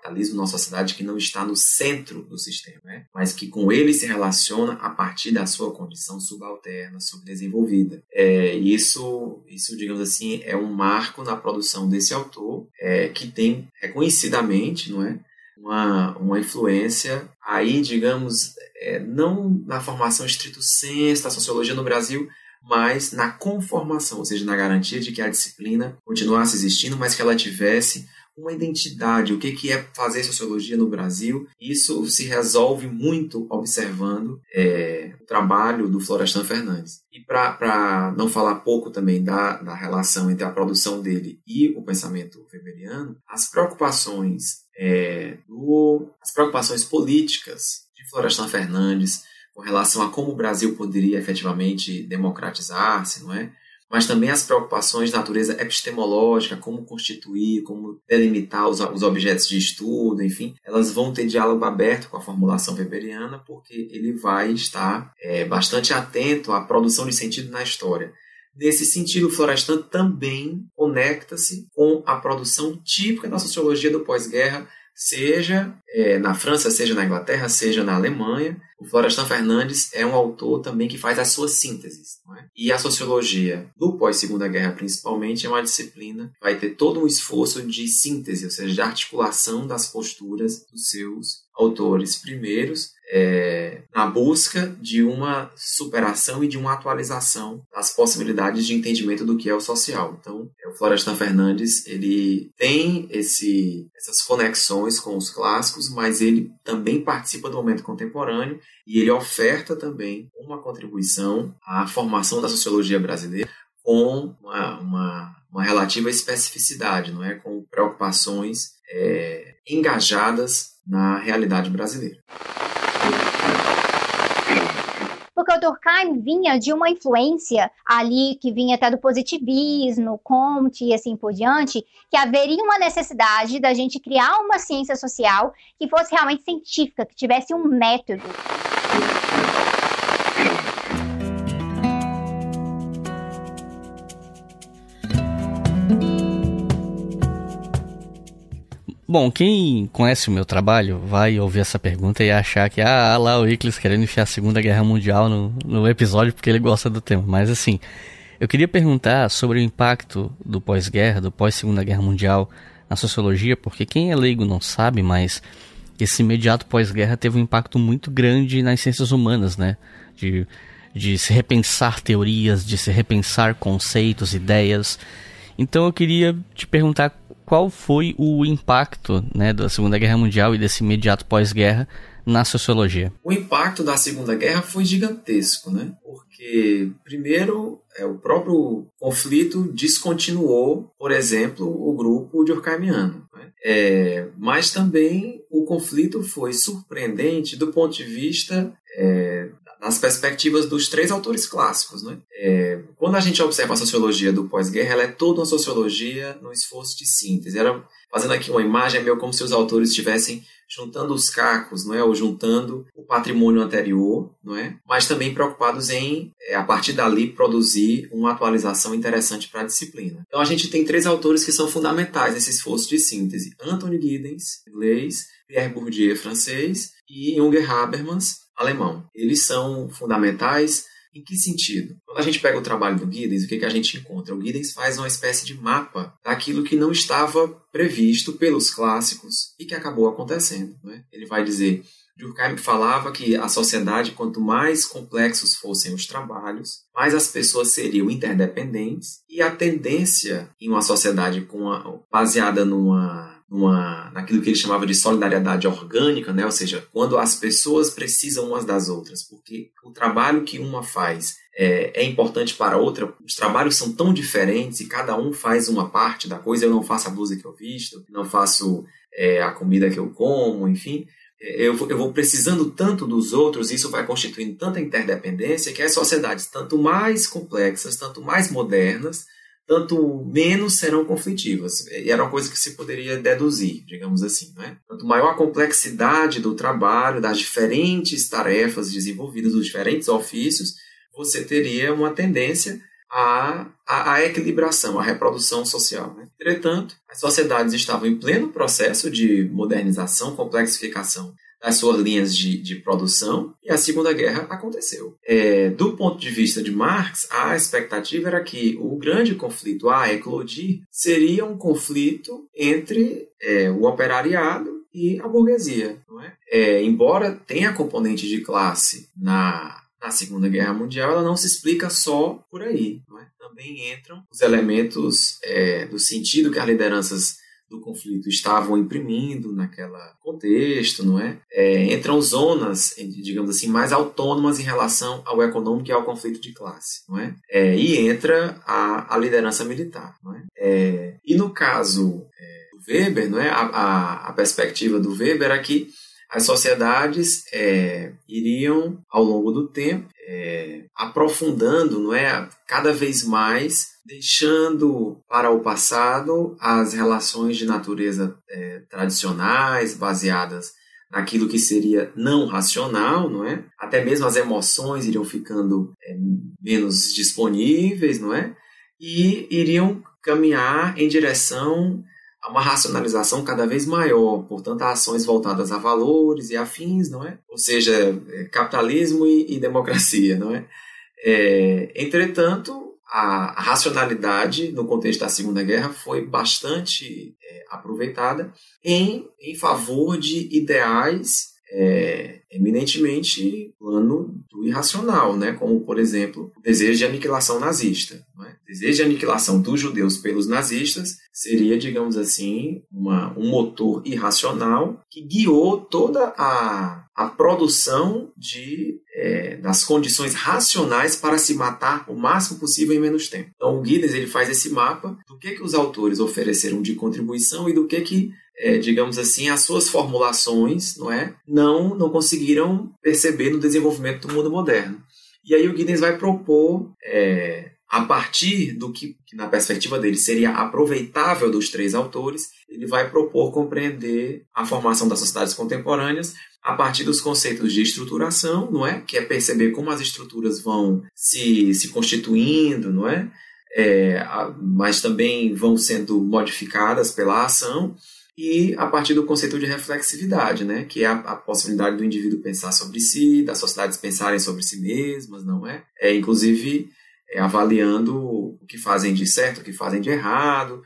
capitalismo numa sociedade que não está no centro do sistema, né? mas que com ele se relaciona a partir da sua condição subalterna, subdesenvolvida. É, isso, isso, digamos assim, é um marco na produção desse autor é, que tem reconhecidamente, não é, uma, uma influência aí, digamos, é, não na formação estrito senso da sociologia no Brasil, mas na conformação, ou seja, na garantia de que a disciplina continuasse existindo, mas que ela tivesse uma identidade, o que é fazer sociologia no Brasil. Isso se resolve muito observando é, o trabalho do Florestan Fernandes. E para não falar pouco também da, da relação entre a produção dele e o pensamento weberiano, as preocupações, é, do, as preocupações políticas de Florestan Fernandes com relação a como o Brasil poderia efetivamente democratizar-se, não é? Mas também as preocupações de natureza epistemológica, como constituir, como delimitar os, os objetos de estudo, enfim, elas vão ter diálogo aberto com a formulação weberiana, porque ele vai estar é, bastante atento à produção de sentido na história. Nesse sentido, Florestan também conecta-se com a produção típica da sociologia do pós-guerra, seja é, na França, seja na Inglaterra, seja na Alemanha. O Florestan Fernandes é um autor também que faz as suas sínteses. É? E a sociologia do pós-segunda guerra, principalmente, é uma disciplina que vai ter todo um esforço de síntese, ou seja, de articulação das posturas dos seus autores primeiros é, na busca de uma superação e de uma atualização das possibilidades de entendimento do que é o social. Então, é, o Florestan Fernandes ele tem esse, essas conexões com os clássicos, mas ele também participa do momento contemporâneo e ele oferta também uma contribuição à formação da sociologia brasileira com uma, uma, uma relativa especificidade, não é, com preocupações é, engajadas na realidade brasileira. Durkheim vinha de uma influência ali que vinha até do positivismo, Comte e assim por diante, que haveria uma necessidade da gente criar uma ciência social que fosse realmente científica, que tivesse um método. Bom, quem conhece o meu trabalho vai ouvir essa pergunta e achar que, ah, lá o Iclis querendo enfiar a Segunda Guerra Mundial no, no episódio porque ele gosta do tema. Mas assim, eu queria perguntar sobre o impacto do pós-guerra, do pós-Segunda Guerra Mundial na sociologia, porque quem é leigo não sabe, mas esse imediato pós-guerra teve um impacto muito grande nas ciências humanas, né? De, de se repensar teorias, de se repensar conceitos, ideias. Então eu queria te perguntar qual foi o impacto né, da Segunda Guerra Mundial e desse imediato pós-guerra na sociologia? O impacto da Segunda Guerra foi gigantesco, né? Porque, primeiro, é, o próprio conflito descontinuou, por exemplo, o grupo durkheimiano. Né? É, mas também o conflito foi surpreendente do ponto de vista é, nas perspectivas dos três autores clássicos. Né? É, quando a gente observa a sociologia do pós-guerra, ela é toda uma sociologia no esforço de síntese. Era, fazendo aqui uma imagem, é meio como se os autores estivessem juntando os cacos, não é? ou juntando o patrimônio anterior, não é? mas também preocupados em, é, a partir dali, produzir uma atualização interessante para a disciplina. Então a gente tem três autores que são fundamentais nesse esforço de síntese. Anthony Giddens, inglês, Pierre Bourdieu, francês, e Junger Habermas, alemão. Eles são fundamentais em que sentido? Quando a gente pega o trabalho do Giddens, o que, que a gente encontra? O Giddens faz uma espécie de mapa daquilo que não estava previsto pelos clássicos e que acabou acontecendo. Né? Ele vai dizer Durkheim falava que a sociedade, quanto mais complexos fossem os trabalhos, mais as pessoas seriam interdependentes e a tendência em uma sociedade a, baseada numa naquilo que ele chamava de solidariedade orgânica, né? ou seja, quando as pessoas precisam umas das outras, porque o trabalho que uma faz é, é, importante para a outra, os trabalhos são tão diferentes e cada um faz uma parte da coisa. Eu não faço a blusa que eu visto, não faço é, a comida que eu como, enfim. É, eu, eu vou precisando tanto dos outros, isso vai constituindo tanta interdependência que as sociedades, tanto mais complexas, tanto mais modernas, tanto menos serão conflitivas. E era uma coisa que se poderia deduzir, digamos assim. Né? Quanto maior a complexidade do trabalho, das diferentes tarefas desenvolvidas, dos diferentes ofícios, você teria uma tendência à, à, à equilibração, à reprodução social. Né? Entretanto, as sociedades estavam em pleno processo de modernização, complexificação das suas linhas de, de produção e a Segunda Guerra aconteceu. É, do ponto de vista de Marx, a expectativa era que o grande conflito a eclodir seria um conflito entre é, o operariado e a burguesia. É? é? embora tenha componente de classe na, na Segunda Guerra Mundial, ela não se explica só por aí. É? Também entram os elementos é, do sentido que as lideranças do conflito estavam imprimindo naquela contexto, não é? é? Entram zonas, digamos assim, mais autônomas em relação ao econômico e ao conflito de classe, não é? é e entra a, a, liderança militar, não é? é e no caso é, do Weber, não é? A, a, a, perspectiva do Weber era que as sociedades é, iriam, ao longo do tempo, é, aprofundando, não é, cada vez mais, deixando para o passado as relações de natureza é, tradicionais, baseadas naquilo que seria não racional, não é? Até mesmo as emoções iriam ficando é, menos disponíveis, não é? E iriam caminhar em direção uma racionalização cada vez maior, portanto, ações voltadas a valores e afins, não é? Ou seja, é, capitalismo e, e democracia, não é? é entretanto, a, racionalidade no contexto da Segunda Guerra foi bastante é, aproveitada em, em favor de ideais é, eminentemente plano do irracional, né? como, por exemplo, o desejo de aniquilação nazista. É? O desejo de aniquilação dos judeus pelos nazistas seria, digamos assim, uma, um motor irracional que guiou toda a, a produção de, é, das condições racionais para se matar o máximo possível em menos tempo. Então, o Giddens ele faz esse mapa do que, que os autores ofereceram de contribuição e do que, que é, digamos assim, as suas formulações, não é, não não conseguiram perceber no desenvolvimento do mundo moderno. E aí o Giddens vai propor, é, a partir do que, que, na perspectiva dele, seria aproveitável dos três autores, ele vai propor compreender a formação das sociedades contemporâneas a partir dos conceitos de estruturação, não é, que é perceber como as estruturas vão se, se constituindo, não é, é mas também vão sendo modificadas pela ação e a partir do conceito de reflexividade, né, que é a, a, possibilidade do indivíduo pensar sobre si, das sociedades pensarem sobre si mesmas, não é? É inclusive é, avaliando o que fazem de certo, o que fazem de errado.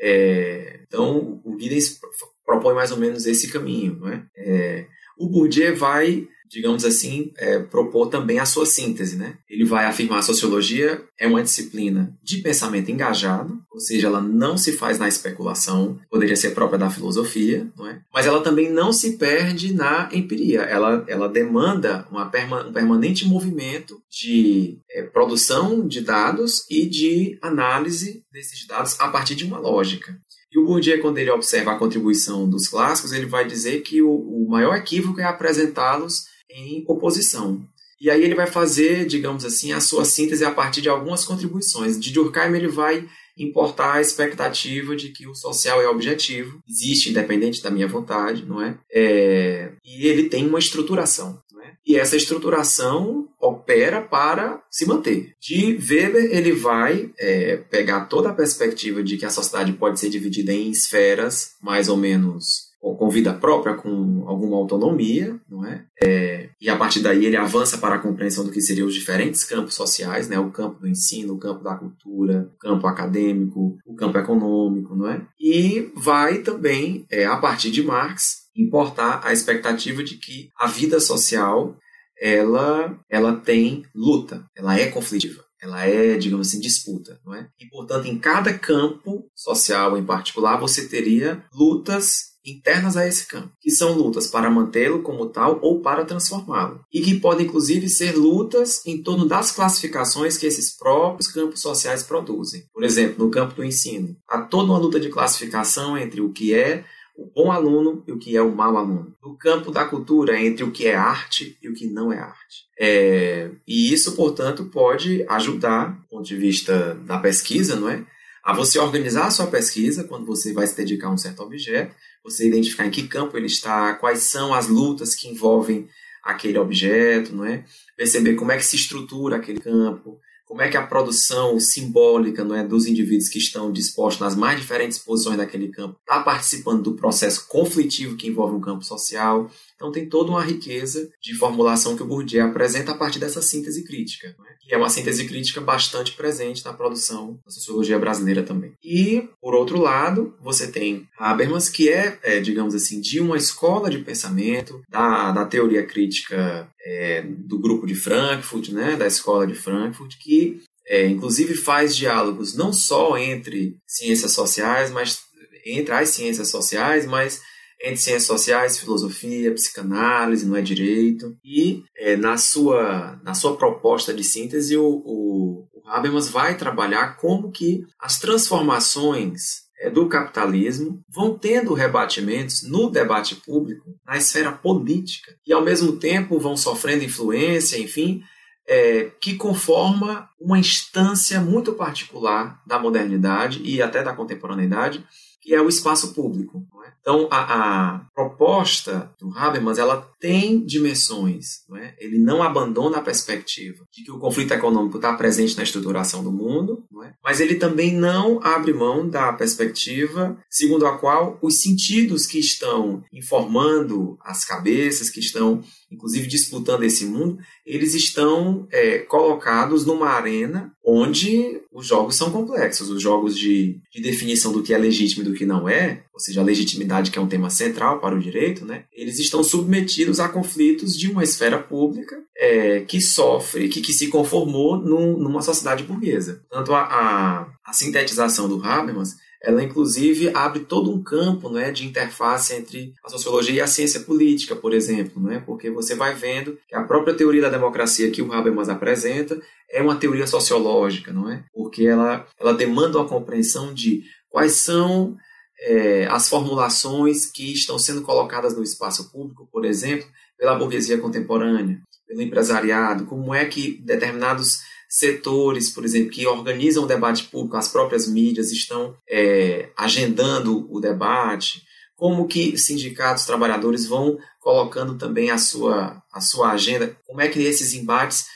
É, então, o Giddens propõe mais ou menos esse caminho, não é? é o Bourdieu vai digamos assim, é, propor também a sua síntese. Né? Ele vai afirmar a sociologia é uma disciplina de pensamento engajado, ou seja, ela não se faz na especulação, poderia ser própria da filosofia, não é? mas ela também não se perde na empiria, ela, ela demanda uma perma, um permanente movimento de é, produção de dados e de análise desses dados a partir de uma lógica. E o Bourdieu, quando ele observa a contribuição dos clássicos, ele vai dizer que o, o maior equívoco é apresentá-los em oposição. E aí ele vai fazer, digamos assim, a sua síntese a partir de algumas contribuições. De Durkheim ele vai importar a expectativa de que o social é objetivo, existe independente da minha vontade, não é? é e ele tem uma estruturação. É? E essa estruturação opera para se manter. De Weber, ele vai é, pegar toda a perspectiva de que a sociedade pode ser dividida em esferas mais ou menos com vida própria, com alguma autonomia, não é? é? E a partir daí ele avança para a compreensão do que seriam os diferentes campos sociais, né? O campo do ensino, o campo da cultura, o campo acadêmico, o campo econômico, não é? E vai também, é, a partir de Marx, importar a expectativa de que a vida social ela, ela tem luta, ela é conflitiva ela é, digamos assim, disputa, não é? E, portanto, em cada campo social em particular, você teria lutas internas a esse campo, que são lutas para mantê-lo como tal ou para transformá-lo, e que podem inclusive ser lutas em torno das classificações que esses próprios campos sociais produzem. Por exemplo, no campo do ensino, há toda uma luta de classificação entre o que é o bom aluno e o que é o mau aluno. No campo da cultura, entre o que é arte e o que não é arte. É, e isso, portanto, pode ajudar, do ponto de vista da pesquisa, não é? A você organizar a sua pesquisa quando você vai se dedicar a um certo objeto, você identificar em que campo ele está, quais são as lutas que envolvem aquele objeto, não é? Perceber como é que se estrutura aquele campo, como é que a produção simbólica não é, dos indivíduos que estão dispostos nas mais diferentes posições daquele campo está participando do processo conflitivo que envolve um campo social. Então tem toda uma riqueza de formulação que o Bourdieu apresenta a partir dessa síntese crítica. Né? E é uma síntese crítica bastante presente na produção da sociologia brasileira também. E, por outro lado, você tem Habermas, que é, é digamos assim, de uma escola de pensamento, da, da teoria crítica é, do grupo de Frankfurt, né, da escola de Frankfurt, que é, inclusive faz diálogos não só entre ciências sociais, mas entre as ciências sociais, mas entre ciências sociais, filosofia, psicanálise, não é direito. E é, na, sua, na sua proposta de síntese, o, o, o Habermas vai trabalhar como que as transformações é, do capitalismo vão tendo rebatimentos no debate público, na esfera política, e ao mesmo tempo vão sofrendo influência, enfim, é, que conforma uma instância muito particular da modernidade e até da contemporaneidade, que é o espaço público. Então, a, a, proposta do Habermas ela tem dimensões. Não é? Ele não abandona a perspectiva de que o conflito econômico está presente na estruturação do mundo, é? mas ele também não abre mão da perspectiva segundo a qual os sentidos que estão informando as cabeças, que estão inclusive disputando esse mundo, eles estão é, colocados numa arena onde os jogos são complexos, os jogos de, de, definição do que é legítimo e do que não é, ou seja, a legitimidade que é um tema central para o direito, né, eles estão submetidos a conflitos de uma esfera pública é, que sofre, que, que se conformou num, numa sociedade burguesa. Tanto a, a, a sintetização do Habermas ela inclusive abre todo um campo né, de interface entre a sociologia e a ciência política, por exemplo, né, porque você vai vendo que a própria teoria da democracia que o Habermas apresenta é uma teoria sociológica, não é? Porque ela, ela demanda uma compreensão de quais são é, as formulações que estão sendo colocadas no espaço público, por exemplo, pela burguesia contemporânea, pelo empresariado, como é que determinados setores, por exemplo, que organizam o debate público, as próprias mídias estão é, agendando o debate, como que sindicatos, trabalhadores vão colocando também a sua, a sua agenda, como é que esses embates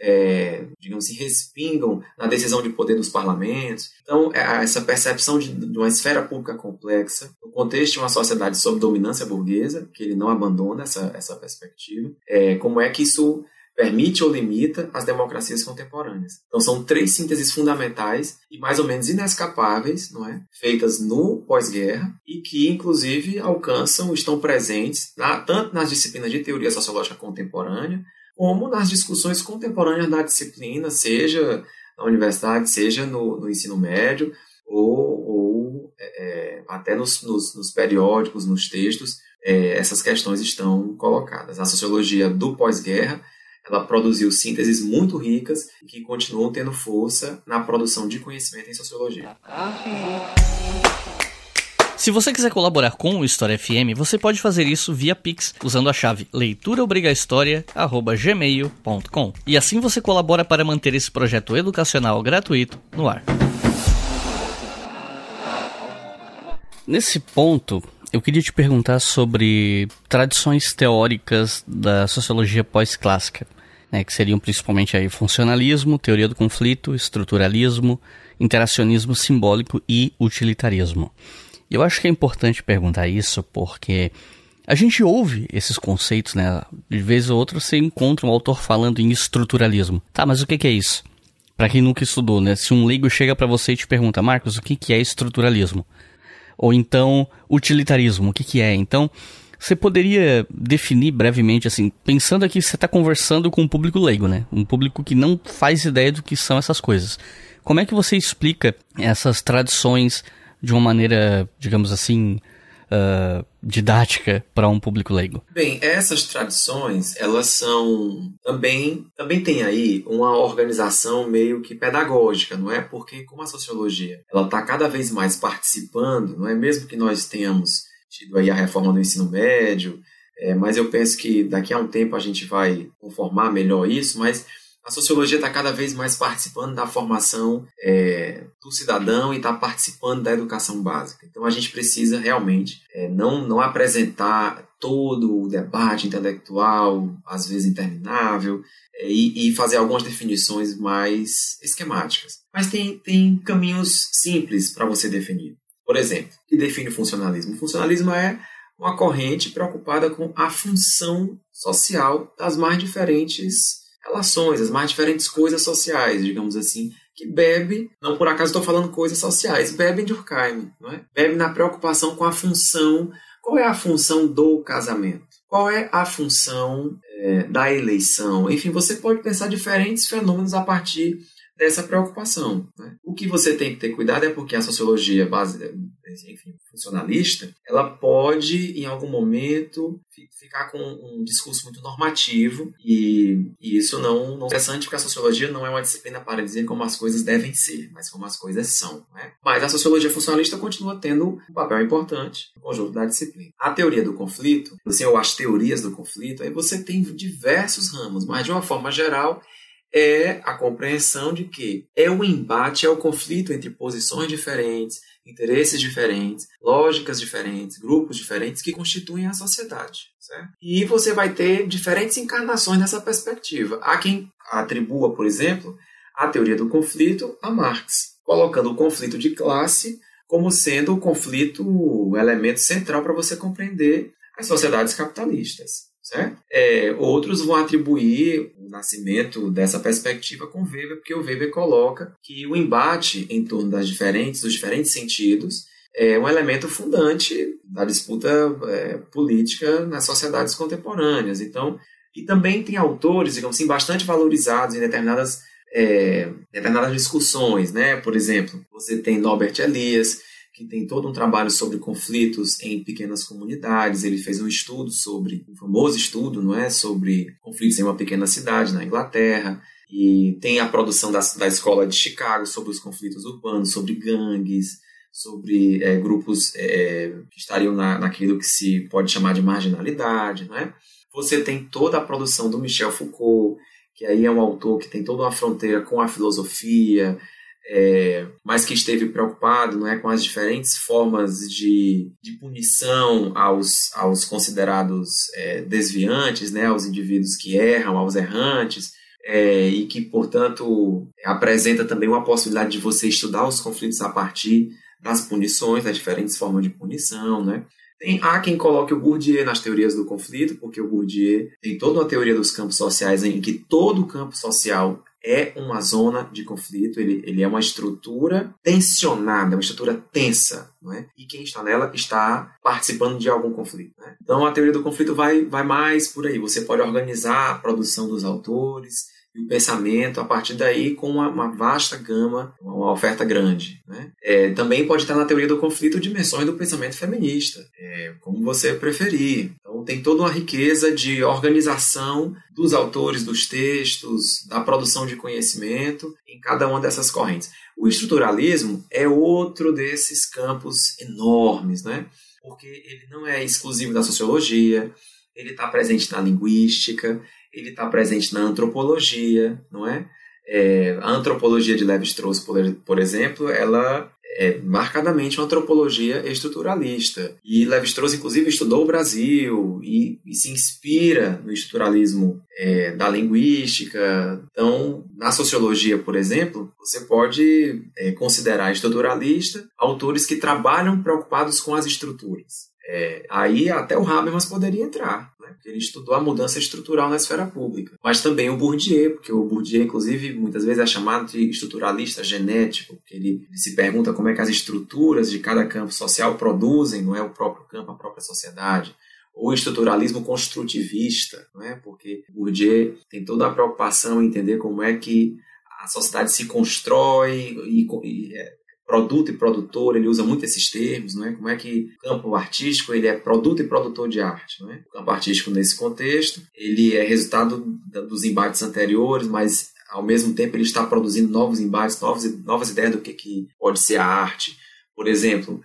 é, digamos assim, respingam na decisão de poder dos parlamentos. Então, é essa percepção de, de, uma esfera pública complexa, no contexto de uma sociedade sob dominância burguesa, que ele não abandona essa, essa perspectiva, é, como é que isso permite ou limita as democracias contemporâneas. Então são três sínteses fundamentais e mais ou menos inescapáveis, não é? Feitas no pós-guerra e que inclusive alcançam, estão presentes na, tanto nas disciplinas de teoria sociológica contemporânea como nas discussões contemporâneas da disciplina, seja na universidade, seja no, no ensino médio ou, ou é, é até nos, nos, nos, periódicos, nos textos, é, essas questões estão colocadas. A sociologia do pós-guerra ela produziu sínteses muito ricas que continuam tendo força na produção de conhecimento em sociologia. Se você quiser colaborar com o História FM, você pode fazer isso via Pix usando a chave leituraobrigahistoria@gmail.com. E assim você colabora para manter esse projeto educacional gratuito no ar. Nesse ponto, eu queria te perguntar sobre tradições teóricas da sociologia pós-clássica né, que seriam principalmente aí funcionalismo, teoria do conflito, estruturalismo, interacionismo simbólico e utilitarismo. Eu acho que é importante perguntar isso porque a gente ouve esses conceitos, né? De vez ou outra você encontra um autor falando em estruturalismo. Tá, mas o que, que é isso? Para quem nunca estudou, né? Se um leigo chega para você e te pergunta, Marcos, o que, que é estruturalismo? Ou então, utilitarismo, o que, que é? Então, você poderia definir brevemente, assim, pensando aqui você está conversando com um público leigo, né? Um público que não faz ideia do que são essas coisas. Como é que você explica essas tradições de uma maneira, digamos assim, uh, didática para um público leigo? Bem, essas tradições, elas são também também tem aí uma organização meio que pedagógica, não é? Porque como a sociologia, ela está cada vez mais participando, não é mesmo que nós tenhamos tido aí a reforma do ensino médio, é, mas eu penso que daqui a um tempo a gente vai conformar melhor isso, mas a sociologia está cada vez mais participando da formação é, do cidadão e está participando da educação básica. Então a gente precisa realmente é, não, não apresentar todo o debate intelectual, às vezes interminável, é, e, e, fazer algumas definições mais esquemáticas. Mas tem, tem caminhos simples para você definir. Por exemplo, o que define o funcionalismo? O funcionalismo é uma corrente preocupada com a função social das mais diferentes relações, as mais diferentes coisas sociais, digamos assim, que bebe, não por acaso estou falando coisas sociais, bebe em Durkheim, não é? bebe na preocupação com a função, qual é a função do casamento? Qual é a função é, da eleição? Enfim, você pode pensar diferentes fenômenos a partir dessa preocupação. Né? O que você tem que ter cuidado é porque a sociologia base, enfim, funcionalista, ela pode, em algum momento, ficar com um discurso muito normativo e, e isso não, não é interessante porque a sociologia não é uma disciplina para dizer como as coisas devem ser, mas como as coisas são. Né? Mas a sociologia funcionalista continua tendo um papel importante no conjunto da disciplina. A teoria do conflito, assim, ou as teorias do conflito, aí você tem diversos ramos, mas de uma forma geral é a compreensão de que é o embate, é o conflito entre posições diferentes, interesses diferentes, lógicas diferentes, grupos diferentes que constituem a sociedade. Certo? E você vai ter diferentes encarnações nessa perspectiva. Há quem atribua, por exemplo, a teoria do conflito a Marx, colocando o conflito de classe como sendo o conflito, o elemento central para você compreender as sociedades capitalistas. Certo? É, outros vão atribuir o nascimento dessa perspectiva com Weber, porque o Weber coloca que o embate em torno das diferentes, dos diferentes sentidos é um elemento fundante da disputa é, política nas sociedades contemporâneas. Então, e também tem autores, digamos assim, bastante valorizados em determinadas, é, determinadas discussões, né? Por exemplo, você tem Norbert Elias, que tem todo um trabalho sobre conflitos em pequenas comunidades. Ele fez um estudo sobre, um famoso estudo, não é, sobre conflitos em uma pequena cidade na Inglaterra. E tem a produção da, da escola de Chicago sobre os conflitos urbanos, sobre gangues, sobre é, grupos é, que estariam na, naquilo que se pode chamar de marginalidade, não é? Você tem toda a produção do Michel Foucault, que aí é um autor que tem toda uma fronteira com a filosofia, é, mas que esteve preocupado não é, com as diferentes formas de, de punição aos, aos considerados é, desviantes, né, aos indivíduos que erram, aos errantes, é, e que, portanto, apresenta também uma possibilidade de você estudar os conflitos a partir das punições, das diferentes formas de punição, né? Tem, há quem coloque o Bourdieu nas teorias do conflito, porque o Bourdieu tem toda uma teoria dos campos sociais em que todo campo social é uma zona de conflito, ele, ele é uma estrutura tensionada, uma estrutura tensa, não é? e quem está nela está participando de algum conflito. Né? Então a teoria do conflito vai, vai mais por aí. Você pode organizar a produção dos autores, e o pensamento a partir daí com uma, uma vasta gama, uma oferta grande. Né? É, também pode estar na teoria do conflito dimensões do pensamento feminista, é, como você preferir. Então tem toda uma riqueza de organização dos autores dos textos, da produção de conhecimento em cada uma dessas correntes. O estruturalismo é outro desses campos enormes, né? porque ele não é exclusivo da sociologia, ele está presente na linguística, ele está presente na antropologia, não é? é a antropologia de Levi-Strauss, por, por exemplo, ela é marcadamente uma antropologia estruturalista. E Levi-Strauss, inclusive, estudou o Brasil e, e se inspira no estruturalismo é, da linguística. Então, na sociologia, por exemplo, você pode é, considerar estruturalista autores que trabalham preocupados com as estruturas. É, aí até o Habermas poderia entrar, né? porque ele estudou a mudança estrutural na esfera pública. Mas também o Bourdieu, porque o Bourdieu, inclusive, muitas vezes é chamado de estruturalista genético, porque ele, se pergunta como é que as estruturas de cada campo social produzem, não é o próprio campo, a própria sociedade ou estruturalismo construtivista, não é? porque Bourdieu tem toda a preocupação em entender como é que a sociedade se constrói e, e é, produto e produtor, ele usa muito esses termos, não é? Como é que o campo artístico ele é produto e produtor de arte, não é? O campo artístico nesse contexto, ele é resultado dos embates anteriores, mas ao mesmo tempo ele está produzindo novos embates, novas, novas ideias do que, que pode ser a arte. Por exemplo,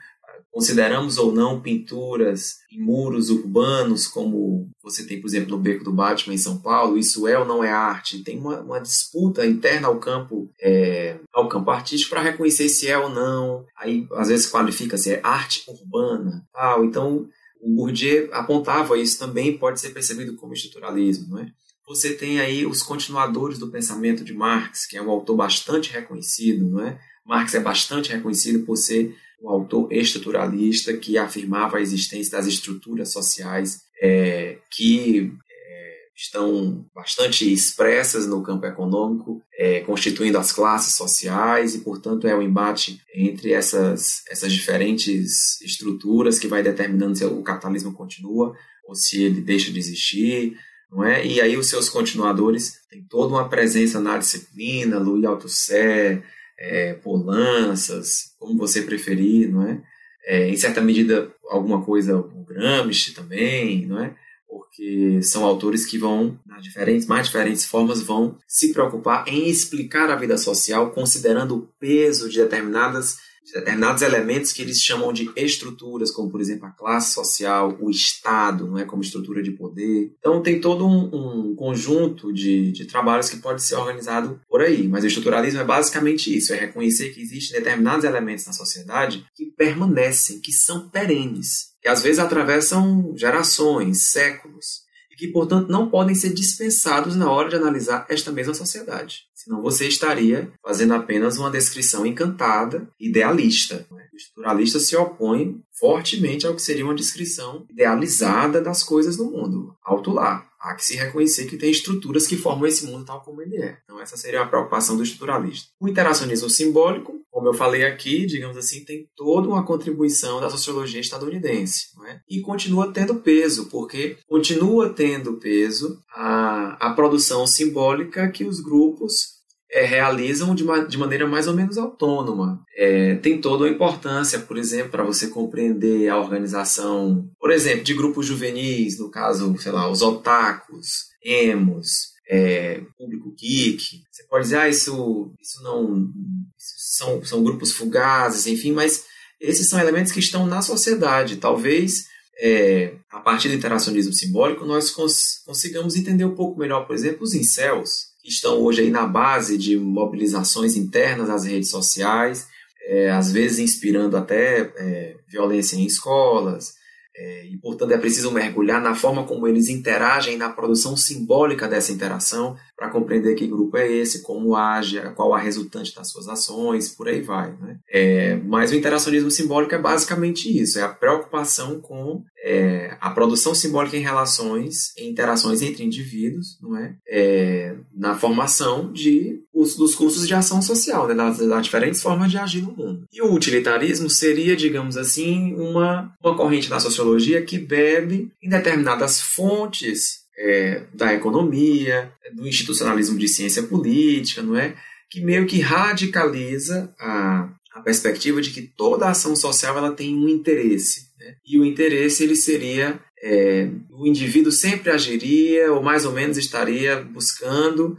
Consideramos ou não pinturas em muros urbanos, como você tem, por exemplo, no Beco do Batman em São Paulo, isso é ou não é arte? Tem uma, uma disputa interna ao campo, é, ao campo artístico para reconhecer se é ou não. Aí, às vezes, qualifica se é arte urbana. Tal. Então, o Bourdieu apontava isso também, pode ser percebido como estruturalismo. Não é? Você tem aí os continuadores do pensamento de Marx, que é um autor bastante reconhecido. Não é? Marx é bastante reconhecido por ser um autor estruturalista que afirmava a existência das estruturas sociais é, que é, estão bastante expressas no campo econômico, é, constituindo as classes sociais e, portanto, é o embate entre essas, essas diferentes estruturas que vai determinando se o capitalismo continua ou se ele deixa de existir, é? E aí os seus continuadores têm toda uma presença na disciplina, Louis Althusser, é, Polanças, como você preferir, não é? é? Em certa medida, alguma coisa, o Gramsci também, não é? Porque são autores que vão, nas diferentes, mais diferentes formas, vão se preocupar em explicar a vida social, considerando o peso de determinadas de determinados elementos que eles chamam de estruturas, como por exemplo a classe social, o Estado, não é como estrutura de poder. Então tem todo um, um conjunto de, de trabalhos que pode ser organizado por aí. Mas o estruturalismo é basicamente isso: é reconhecer que existem determinados elementos na sociedade que permanecem, que são perenes, que às vezes atravessam gerações, séculos que, portanto, não podem ser dispensados na hora de analisar esta mesma sociedade. Senão você estaria fazendo apenas uma descrição encantada, idealista. Né? O estruturalista se opõe fortemente ao que seria uma descrição idealizada das coisas no mundo. Alto lá. Há que se reconhecer que tem estruturas que formam esse mundo tal como ele é. Então, essa seria a preocupação do estruturalista. O interacionismo simbólico como eu falei aqui, digamos assim, tem toda uma contribuição da sociologia estadunidense. É? E continua tendo peso, porque continua tendo peso a, a produção simbólica que os grupos é, realizam de, de, maneira mais ou menos autônoma. É, tem toda uma importância, por exemplo, para você compreender a organização, por exemplo, de grupos juvenis, no caso, sei lá, os otakus, emos, é, público geek. Você pode dizer, ah, isso, isso não. Isso são, são grupos fugazes, enfim, mas esses são elementos que estão na sociedade. Talvez, é, a partir do interacionismo simbólico, nós cons consigamos entender um pouco melhor, por exemplo, os incels, que estão hoje aí na base de mobilizações internas às redes sociais, é, às vezes inspirando até é, violência em escolas, É, e, portanto, é preciso mergulhar na forma como eles interagem, na produção simbólica dessa interação, para compreender que grupo é esse, como age, qual a resultante das suas ações, por aí vai. Né? É, mas o interacionismo simbólico é basicamente isso: é a preocupação com é, a produção simbólica em relações, em interações entre indivíduos, não é? é na formação de, dos cursos de ação social, né? das, das, diferentes formas de agir no mundo. E o utilitarismo seria, digamos assim, uma, uma corrente da sociologia que bebe em determinadas fontes é, da economia, do institucionalismo de ciência política, não é? Que meio que radicaliza a, a perspectiva de que toda ação social ela tem um interesse. Né? E o interesse ele seria é, o indivíduo sempre agiria ou mais ou menos estaria buscando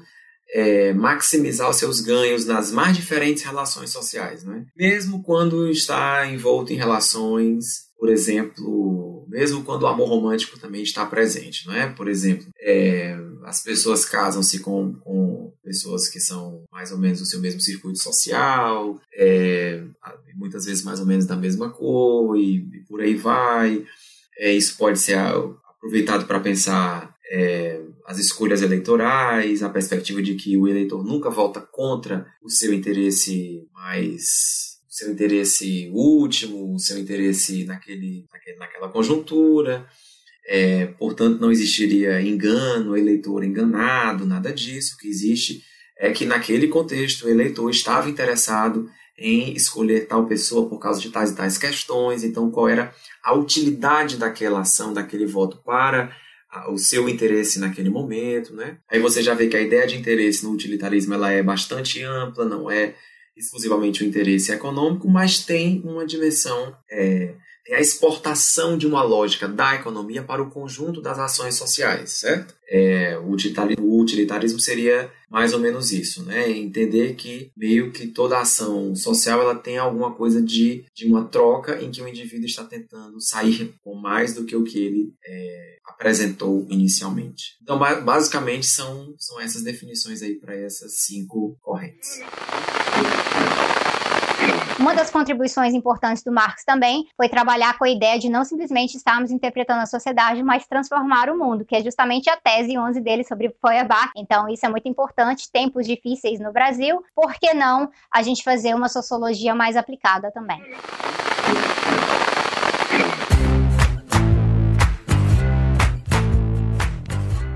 é, maximizar os seus ganhos nas mais diferentes relações sociais, é? mesmo quando está envolto em relações, por exemplo, mesmo quando o amor romântico também está presente, não é? Por exemplo, é, as pessoas casam-se com, com, pessoas que são mais ou menos do seu mesmo circuito social, é, muitas vezes mais ou menos da mesma cor e, e por aí vai. É, isso pode ser aproveitado para pensar é, as escolhas eleitorais, a perspectiva de que o eleitor nunca vota contra o seu interesse mais seu interesse último, o seu interesse naquele, naquele naquela conjuntura. É, portanto, não existiria engano, eleitor enganado, nada disso. O que existe é que, naquele contexto, o eleitor estava interessado em escolher tal pessoa por causa de tais e tais questões. Então, qual era a utilidade daquela ação, daquele voto para o seu interesse naquele momento, né? Aí você já vê que a ideia de interesse no utilitarismo ela é bastante ampla, não é exclusivamente o interesse econômico, mas tem uma dimensão, é, tem a exportação de uma lógica da economia para o conjunto das ações sociais, certo? É, o, utilitarismo, seria mais ou menos isso, né? Entender que meio que toda ação social ela tem alguma coisa de, de uma troca em que o indivíduo está tentando sair com mais do que o que ele é, apresentou inicialmente. Então, basicamente, são, são essas definições aí para essas cinco correntes. Uma das contribuições importantes do Marx também foi trabalhar com a ideia de não simplesmente estarmos interpretando a sociedade, mas transformar o mundo, que é justamente a tese 11 dele sobre Feuerbach. Então, isso é muito importante. Tempos difíceis no Brasil, por que não a gente fazer uma sociologia mais aplicada também?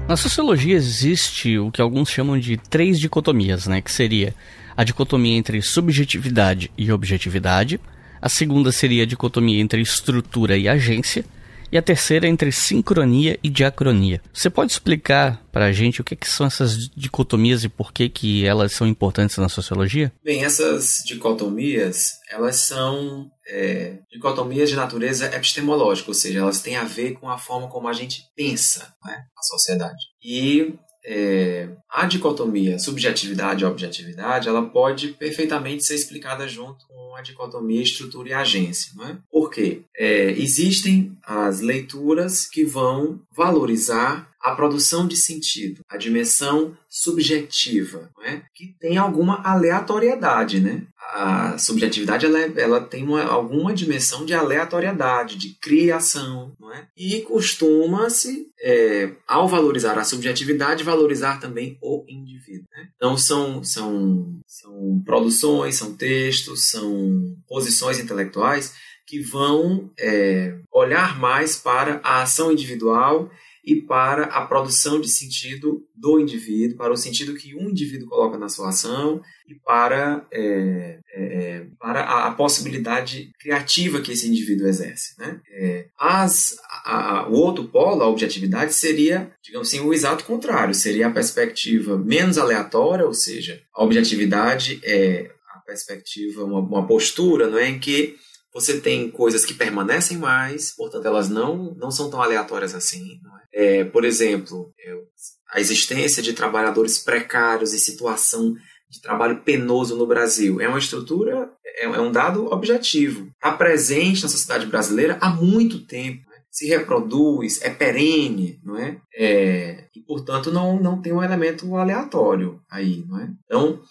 Na sociologia existe o que alguns chamam de três dicotomias, né? Que seria a dicotomia entre subjetividade e objetividade, a segunda seria a dicotomia entre estrutura e agência, e a terceira entre sincronia e diacronia. Você pode explicar para a gente o que, que, são essas dicotomias e por que, que elas são importantes na sociologia? Bem, essas dicotomias, elas são é, dicotomias de natureza epistemológica, ou seja, elas têm a ver com a forma como a gente pensa né, a sociedade. E é, a dicotomia subjetividade e objetividade ela pode perfeitamente ser explicada junto com a dicotomia estrutura e agência. Não é? Por quê? É, existem as leituras que vão valorizar a produção de sentido, a dimensão subjetiva, é? que tem alguma aleatoriedade. Né? A subjetividade ela, é, ela tem uma, alguma dimensão de aleatoriedade, de criação, é? e costuma-se, é, ao valorizar a subjetividade, valorizar também o indivíduo. Né? Então, são, são, são produções, são textos, são posições intelectuais que vão é, olhar mais para a ação individual e para a produção de sentido do indivíduo, para o sentido que um indivíduo coloca na sua ação e para, é, é, é para a, a, possibilidade criativa que esse indivíduo exerce. Né? É, as, a, o outro polo, a objetividade, seria, digamos assim, o exato contrário, seria a perspectiva menos aleatória, ou seja, a objetividade é a perspectiva, uma, uma postura não é, em que você tem coisas que permanecem mais, portanto, elas não, não são tão aleatórias assim. É? É, por exemplo, a existência de trabalhadores precários em situação de trabalho penoso no Brasil é uma estrutura, é, é um dado objetivo. Está presente na sociedade brasileira há muito tempo. Se reproduz, é perene, não é? é? E, portanto, não, não tem um elemento aleatório aí, não é? Então,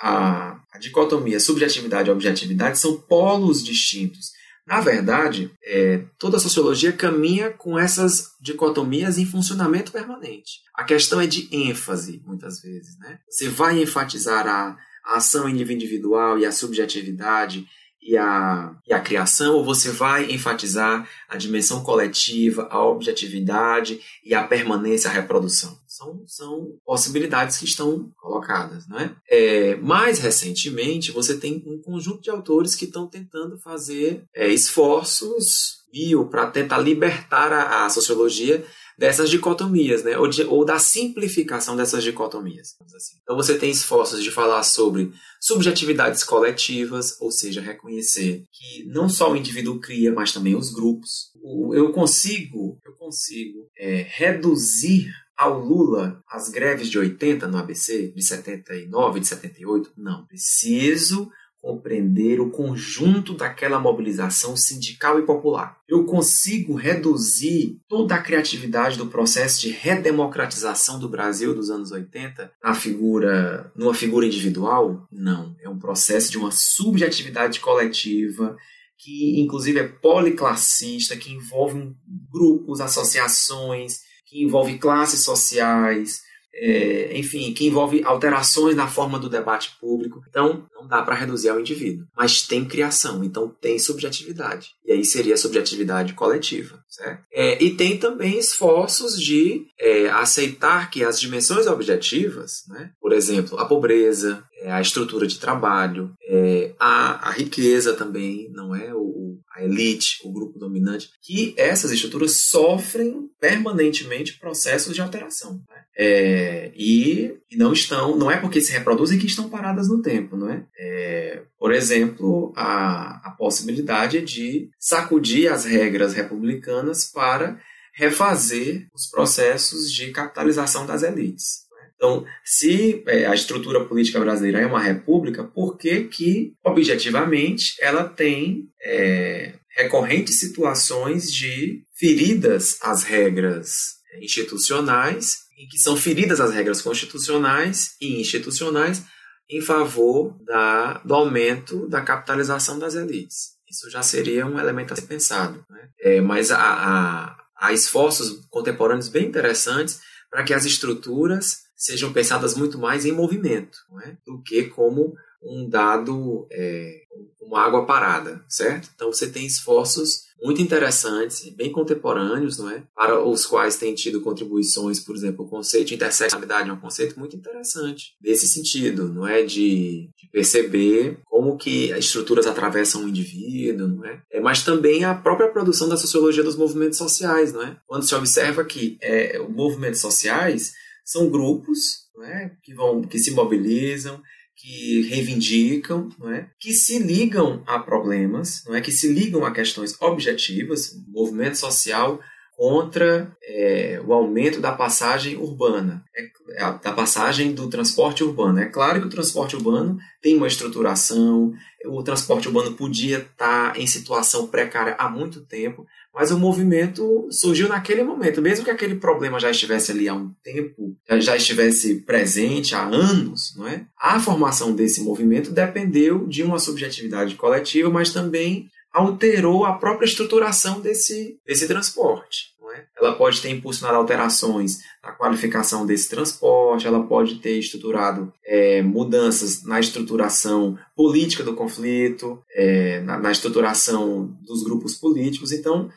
a, a dicotomia subjetividade e objetividade são polos distintos, Na verdade, é, toda a sociologia caminha com essas dicotomias em funcionamento permanente. A questão é de ênfase, muitas vezes. Né? Você vai enfatizar a, a ação individual e a subjetividade e a, e a criação, ou você vai enfatizar a dimensão coletiva, a objetividade e a permanência, a reprodução? São, são possibilidades que estão colocadas. Não é? é mais recentemente, você tem um conjunto de autores que estão tentando fazer é, esforços bio para tentar libertar a, a sociologia dessas dicotomias, né? ou, de, ou da simplificação dessas dicotomias. Assim. Então você tem esforços de falar sobre subjetividades coletivas, ou seja, reconhecer que não só o indivíduo cria, mas também os grupos. Eu consigo, eu consigo é, reduzir ao Lula as greves de 80 no ABC, de 79, de 78? Não. Preciso compreender o conjunto daquela mobilização sindical e popular. Eu consigo reduzir toda a criatividade do processo de redemocratização do Brasil dos anos 80 na figura, numa figura individual? Não. É um processo de uma subjetividade coletiva que inclusive é policlassista, que envolve grupos, associações, que envolve classes sociais, é, enfim, que envolve alterações na forma do debate público. Então, não dá para reduzir ao indivíduo, mas tem criação, então tem subjetividade. E aí seria a subjetividade coletiva, certo? É, e tem também esforços de é, aceitar que as dimensões objetivas, né, por exemplo, a pobreza, é, a estrutura de trabalho, é, a, a riqueza também, não é? A elite, o grupo dominante, que essas estruturas sofrem permanentemente processos de alteração. Né? É, e, e, não estão, não é porque se reproduzem que estão paradas no tempo, não é? é por exemplo, a, a possibilidade de sacudir as regras republicanas para refazer os processos de capitalização das elites. Então, se é, a estrutura política brasileira é uma república, por que, que objetivamente, ela tem é, recorrentes situações de feridas às regras institucionais, em que são feridas as regras constitucionais e institucionais em favor da, do aumento da capitalização das elites. Isso já seria um elemento a ser pensado. Né? É, mas há, há, há esforços contemporâneos bem interessantes para que as estruturas sejam pensadas muito mais em movimento, é? do que como um dado, é, uma água parada, certo? Então você tem esforços muito interessantes, bem contemporâneos, não é? Para os quais tem tido contribuições, por exemplo, o conceito de interseccionalidade é um conceito muito interessante nesse sentido, não é? De, de perceber como que as estruturas atravessam o indivíduo, não é? é? Mas também a própria produção da sociologia dos movimentos sociais, não é? Quando se observa que é, os movimentos sociais são grupos é? que vão, que se mobilizam, que reivindicam, não é? que se ligam a problemas, não é? que se ligam a questões objetivas, movimento social contra é, o aumento da passagem urbana, é, é da passagem do transporte urbano. É claro que o transporte urbano tem uma estruturação, o transporte urbano podia estar em situação precária há muito tempo, mas o movimento surgiu naquele momento, mesmo que aquele problema já estivesse ali há um tempo, já estivesse presente há anos, não é? A formação desse movimento dependeu de uma subjetividade coletiva, mas também alterou a própria estruturação desse, desse transporte. É? Ela pode ter impulsionado alterações na qualificação desse transporte, ela pode ter estruturado é, mudanças na estruturação política do conflito, é, na, na estruturação dos grupos políticos. Então,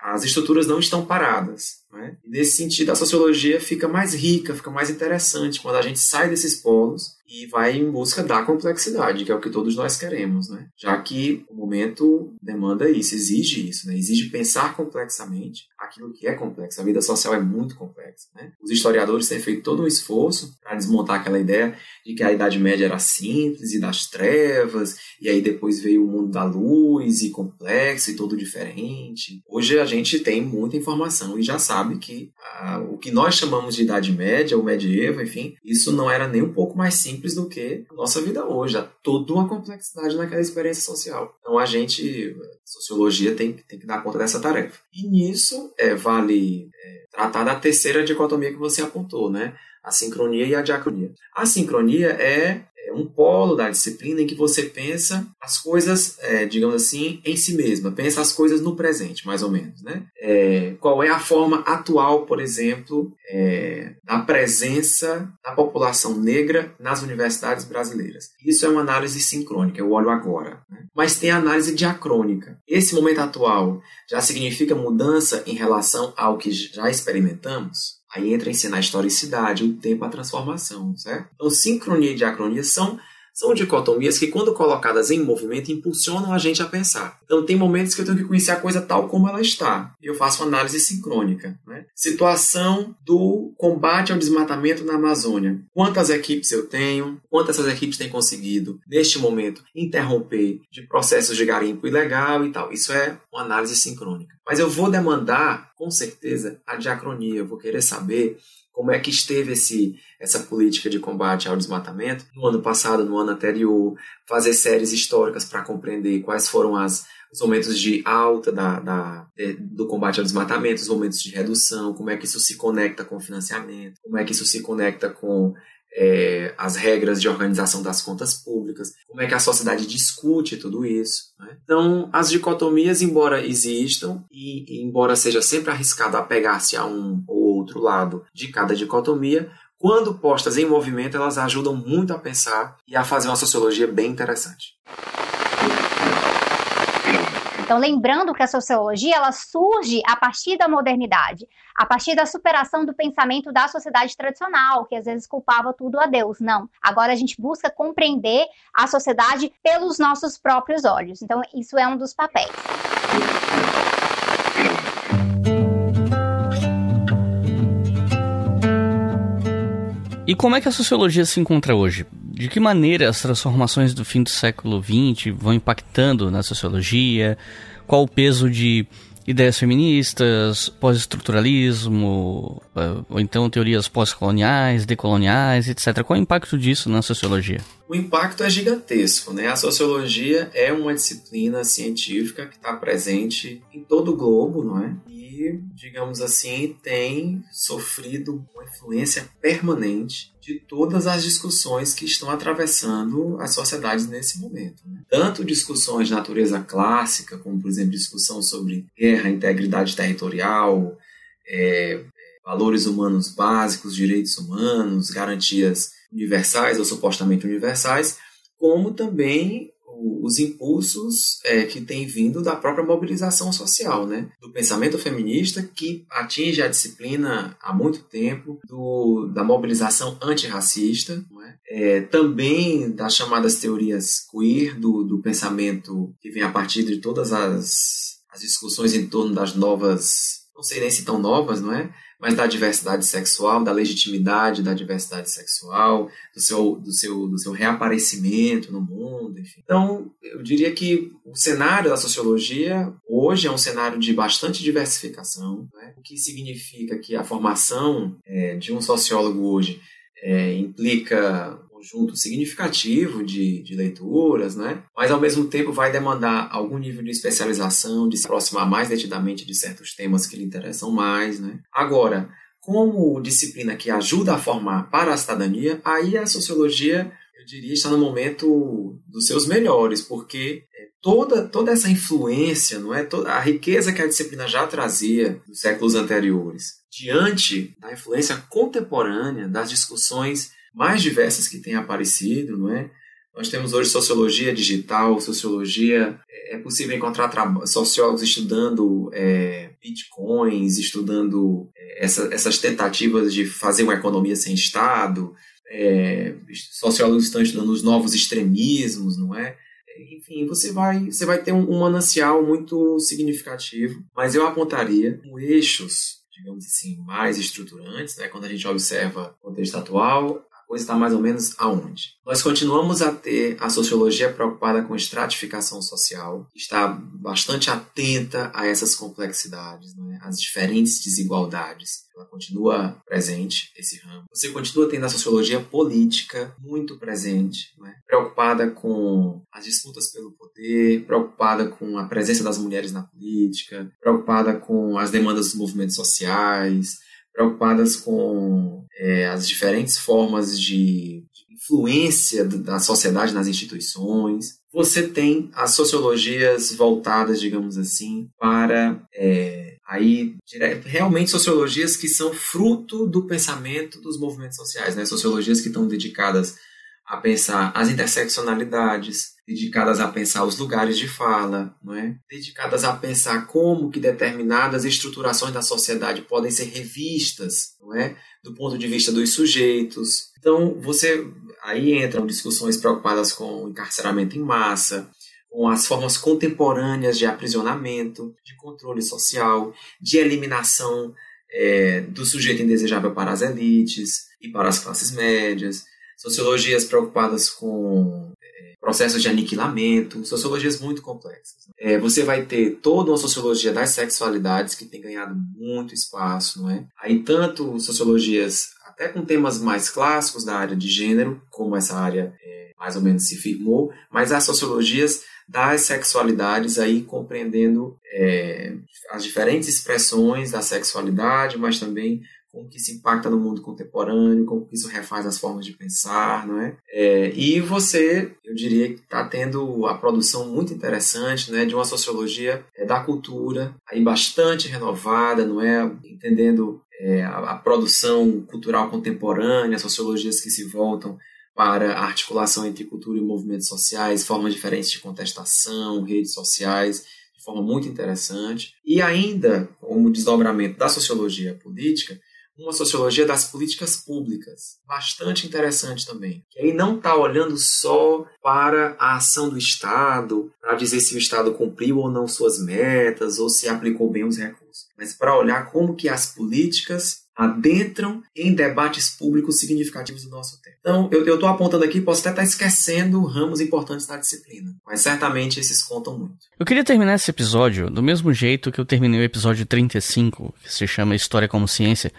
as estruturas não estão paradas. Né? Nesse sentido, a sociologia fica mais rica, fica mais interessante quando a gente sai desses polos e vai em busca da complexidade, que é o que todos nós queremos, né? Já que o momento demanda isso, exige isso, né? Exige pensar complexamente aquilo que é complexo. A vida social é muito complexa, né? Os historiadores têm feito todo um esforço para desmontar aquela ideia de que a Idade Média era simples e das trevas, e aí depois veio o mundo da luz e complexo e todo diferente. Hoje a gente tem muita informação e já sabe sabe que ah, o que nós chamamos de Idade Média ou Medievo, enfim, isso não era nem um pouco mais simples do que a nossa vida hoje. Há toda uma complexidade naquela experiência social. Então a gente, sociologia, tem, tem que dar conta dessa tarefa. E nisso é, vale é, tratar da terceira dicotomia que você apontou, né? a sincronia e a diacronia. A sincronia é, é um polo da disciplina em que você pensa as coisas, é, digamos assim, em si mesma, pensa as coisas no presente, mais ou menos. Né? É, qual é a forma atual, por exemplo, é, da presença da população negra nas universidades brasileiras? Isso é uma análise sincrônica, eu olho agora. Né? Mas tem a análise diacrônica. Esse momento atual já significa mudança em relação ao que já experimentamos? Aí entra em cena a historicidade, o tempo, a transformação, certo? Então, sincronia e diacronia são, são dicotomias que, quando colocadas em movimento, impulsionam a gente a pensar. Então, tem momentos que eu tenho que conhecer a coisa tal como ela está. Eu faço análise sincrônica. Né? Situação do combate ao desmatamento na Amazônia. Quantas equipes eu tenho? Quantas essas equipes têm conseguido, neste momento, interromper de processos de garimpo ilegal e tal? Isso é uma análise sincrônica. Mas eu vou demandar, com certeza, a diacronia. Eu vou querer saber como é que esteve esse, essa política de combate ao desmatamento no ano passado, no ano anterior, fazer séries históricas para compreender quais foram as, os momentos de alta da, da, do combate ao desmatamento, os momentos de redução, como é que isso se conecta com o financiamento, como é que isso se conecta com é, as regras de organização das contas públicas, como é que a sociedade discute tudo isso. Né? Então, as dicotomias, embora existam, e, e embora seja sempre arriscado apegar-se a um ou outro lado de cada dicotomia, quando postas em movimento, elas ajudam muito a pensar e a fazer uma sociologia bem interessante. Então, lembrando que a sociologia ela surge a partir da modernidade, a partir da superação do pensamento da sociedade tradicional, que às vezes culpava tudo a Deus. Não. Agora a gente busca compreender a sociedade pelos nossos próprios olhos. Então, isso é um dos papéis. E como é que a sociologia se encontra hoje? De que maneira as transformações do fim do século XX vão impactando na sociologia? Qual o peso de ideias feministas, pós-estruturalismo, eh, ou então teorias pós-coloniais, decoloniais, etc. Qual é o impacto disso na sociologia? O impacto é gigantesco, né? A sociologia é uma disciplina científica que está presente em todo o globo, não é? Digamos assim, tem sofrido uma influência permanente de todas as discussões que estão atravessando as sociedades nesse momento. Né? Tanto discussões de natureza clássica, como, por exemplo, discussão sobre guerra, integridade territorial, é, valores humanos básicos, direitos humanos, garantias universais ou supostamente universais, como também os impulsos é, que têm vindo da própria mobilização social, né? do pensamento feminista que atinge a disciplina há muito tempo, do, da mobilização antirracista, é? É, também das chamadas teorias queer, do, do pensamento que vem a partir de todas as, as discussões em torno das novas, não sei nem se tão novas, não é? Mas da diversidade sexual, da legitimidade da diversidade sexual, do seu, do seu, do seu reaparecimento no mundo, enfim. Então, eu diria que o cenário da sociologia hoje é um cenário de bastante diversificação, né? o que significa que a formação é, de um sociólogo hoje é, implica conjunto significativo de, de leituras, né? mas ao mesmo tempo vai demandar algum nível de especialização, de se aproximar mais detidamente de certos temas que lhe interessam mais. Né? Agora, como disciplina que ajuda a formar para a cidadania, aí a sociologia, eu diria, está no momento dos seus melhores, porque é, toda, toda essa influência, não é, toda a riqueza que a disciplina já trazia dos séculos anteriores, diante da influência contemporânea das discussões mais diversas que têm aparecido, não é? Nós temos hoje sociologia digital, sociologia. É, é possível encontrar sociólogos estudando é, bitcoins, estudando é, essa, essas tentativas de fazer uma economia sem Estado. É, sociólogos estão estudando os novos extremismos, não é? Enfim, você vai, você vai ter um, um manancial muito significativo, mas eu apontaria com eixos digamos assim, mais estruturantes, né? quando a gente observa o contexto atual, coisa está mais ou menos aonde? Nós continuamos a ter a sociologia preocupada com estratificação social, está bastante atenta a essas complexidades, né? as diferentes desigualdades. Ela continua presente, esse ramo. Você continua tendo a sociologia política muito presente, né? preocupada com as disputas pelo poder, preocupada com a presença das mulheres na política, preocupada com as demandas dos movimentos sociais, preocupadas com é, as diferentes formas de influência da sociedade nas instituições. Você tem as sociologias voltadas, digamos assim, para é, aí realmente sociologias que são fruto do pensamento dos movimentos sociais, né? Sociologias que estão dedicadas a pensar as interseccionalidades, dedicadas a pensar os lugares de fala, não é? dedicadas a pensar como que determinadas estruturações da sociedade podem ser revistas, não é? do ponto de vista dos sujeitos. Então, você aí entram discussões preocupadas com o encarceramento em massa, com as formas contemporâneas de aprisionamento, de controle social, de eliminação é, do sujeito indesejável para as elites e para as classes médias, sociologias preocupadas com é, processos de aniquilamento, sociologias muito complexas. É, você vai ter toda uma sociologia das sexualidades que tem ganhado muito espaço, não é? Aí tanto sociologias até com temas mais clássicos da área de gênero, como essa área é, mais ou menos se firmou, mas as sociologias das sexualidades aí compreendendo é, as diferentes expressões da sexualidade, mas também como que isso impacta no mundo contemporâneo, como que isso refaz as formas de pensar, não é? é e você, eu diria que está tendo a produção muito interessante, né, de uma sociologia é, da cultura, aí bastante renovada, não é? Entendendo é, a, a produção cultural contemporânea, sociologias que se voltam para a articulação entre cultura e movimentos sociais, formas diferentes de contestação, redes sociais, de forma muito interessante. E ainda, como desdobramento da sociologia política, uma sociologia das políticas públicas, bastante interessante também. Que aí não está olhando só para a ação do Estado, para dizer se o Estado cumpriu ou não suas metas, ou se aplicou bem os recursos, mas para olhar como que as políticas adentram em debates públicos significativos do nosso tempo. Então, eu estou apontando aqui, posso até estar tá esquecendo ramos importantes da disciplina, mas certamente esses contam muito. Eu queria terminar esse episódio do mesmo jeito que eu terminei o episódio 35, que se chama História como Ciência,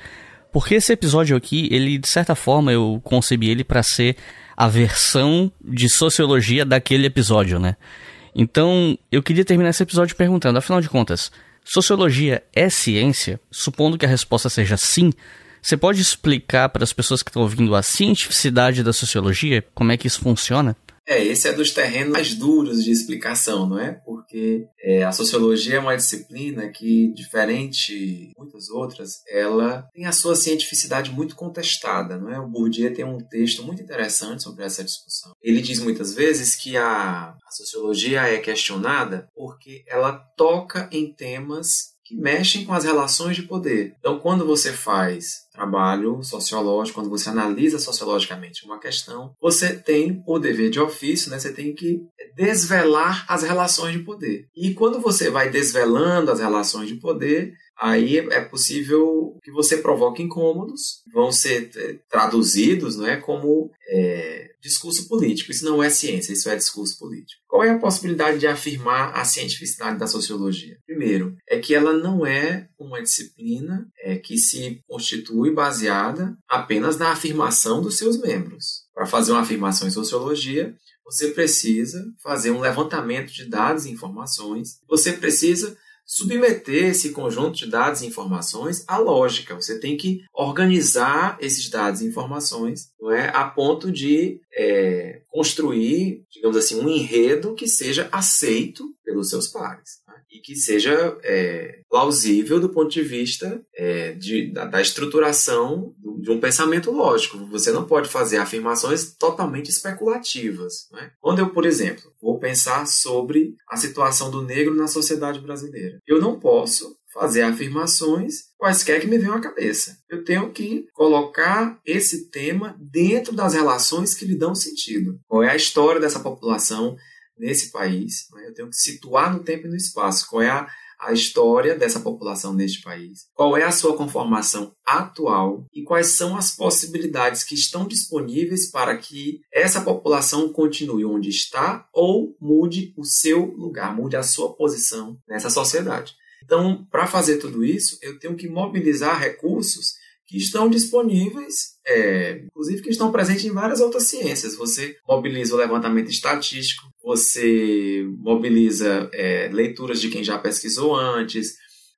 porque esse episódio aqui, ele de certa forma eu concebi ele para ser a versão de sociologia daquele episódio, né? Então, eu queria terminar esse episódio perguntando, afinal de contas, sociologia é ciência? Supondo que a resposta seja sim, você pode explicar para as pessoas que estão ouvindo a cientificidade da sociologia? Como é que isso funciona? É, esse é dos terrenos mais duros de explicação, não é? Porque é, a sociologia é uma disciplina que, diferente de muitas outras, ela tem a sua cientificidade muito contestada, não é? O Bourdieu tem um texto muito interessante sobre essa discussão. Ele diz muitas vezes que a, a sociologia é questionada porque ela toca em temas que mexem com as relações de poder. Então, quando você faz trabalho sociológico, quando você analisa sociologicamente uma questão, você tem o dever de ofício, né? Você tem que desvelar as relações de poder. E quando você vai desvelando as relações de poder, aí é possível que você provoque incômodos, vão ser é, traduzidos não é, como é, discurso político. Isso não é ciência, isso é discurso político. Qual é a possibilidade de afirmar a cientificidade da sociologia? Primeiro, é que ela não é uma disciplina é, que se constitui baseada apenas na afirmação dos seus membros. Para fazer uma afirmação em sociologia, você precisa fazer um levantamento de dados e informações, você precisa submeter esse conjunto de dados e informações à lógica. Você tem que organizar esses dados e informações não é, a ponto de é, construir, digamos assim, um enredo que seja aceito pelos seus pares? E que seja é, plausível do ponto de vista é, de, da, da, estruturação de um pensamento lógico. Você não pode fazer afirmações totalmente especulativas. Né? Quando eu, por exemplo, vou pensar sobre a situação do negro na sociedade brasileira, eu não posso fazer afirmações quaisquer que me venham à cabeça. Eu tenho que colocar esse tema dentro das relações que lhe dão sentido. Qual é a história dessa população nesse país? Né? Eu tenho que situar no tempo e no espaço. Qual é a, a história dessa população neste país? Qual é a sua conformação atual? E quais são as possibilidades que estão disponíveis para que essa população continue onde está ou mude o seu lugar, mude a sua posição nessa sociedade? Então, para fazer tudo isso, eu tenho que mobilizar recursos que estão disponíveis, é, inclusive que estão presentes em várias outras ciências. Você mobiliza o levantamento estatístico, você mobiliza é, leituras de quem já pesquisou antes,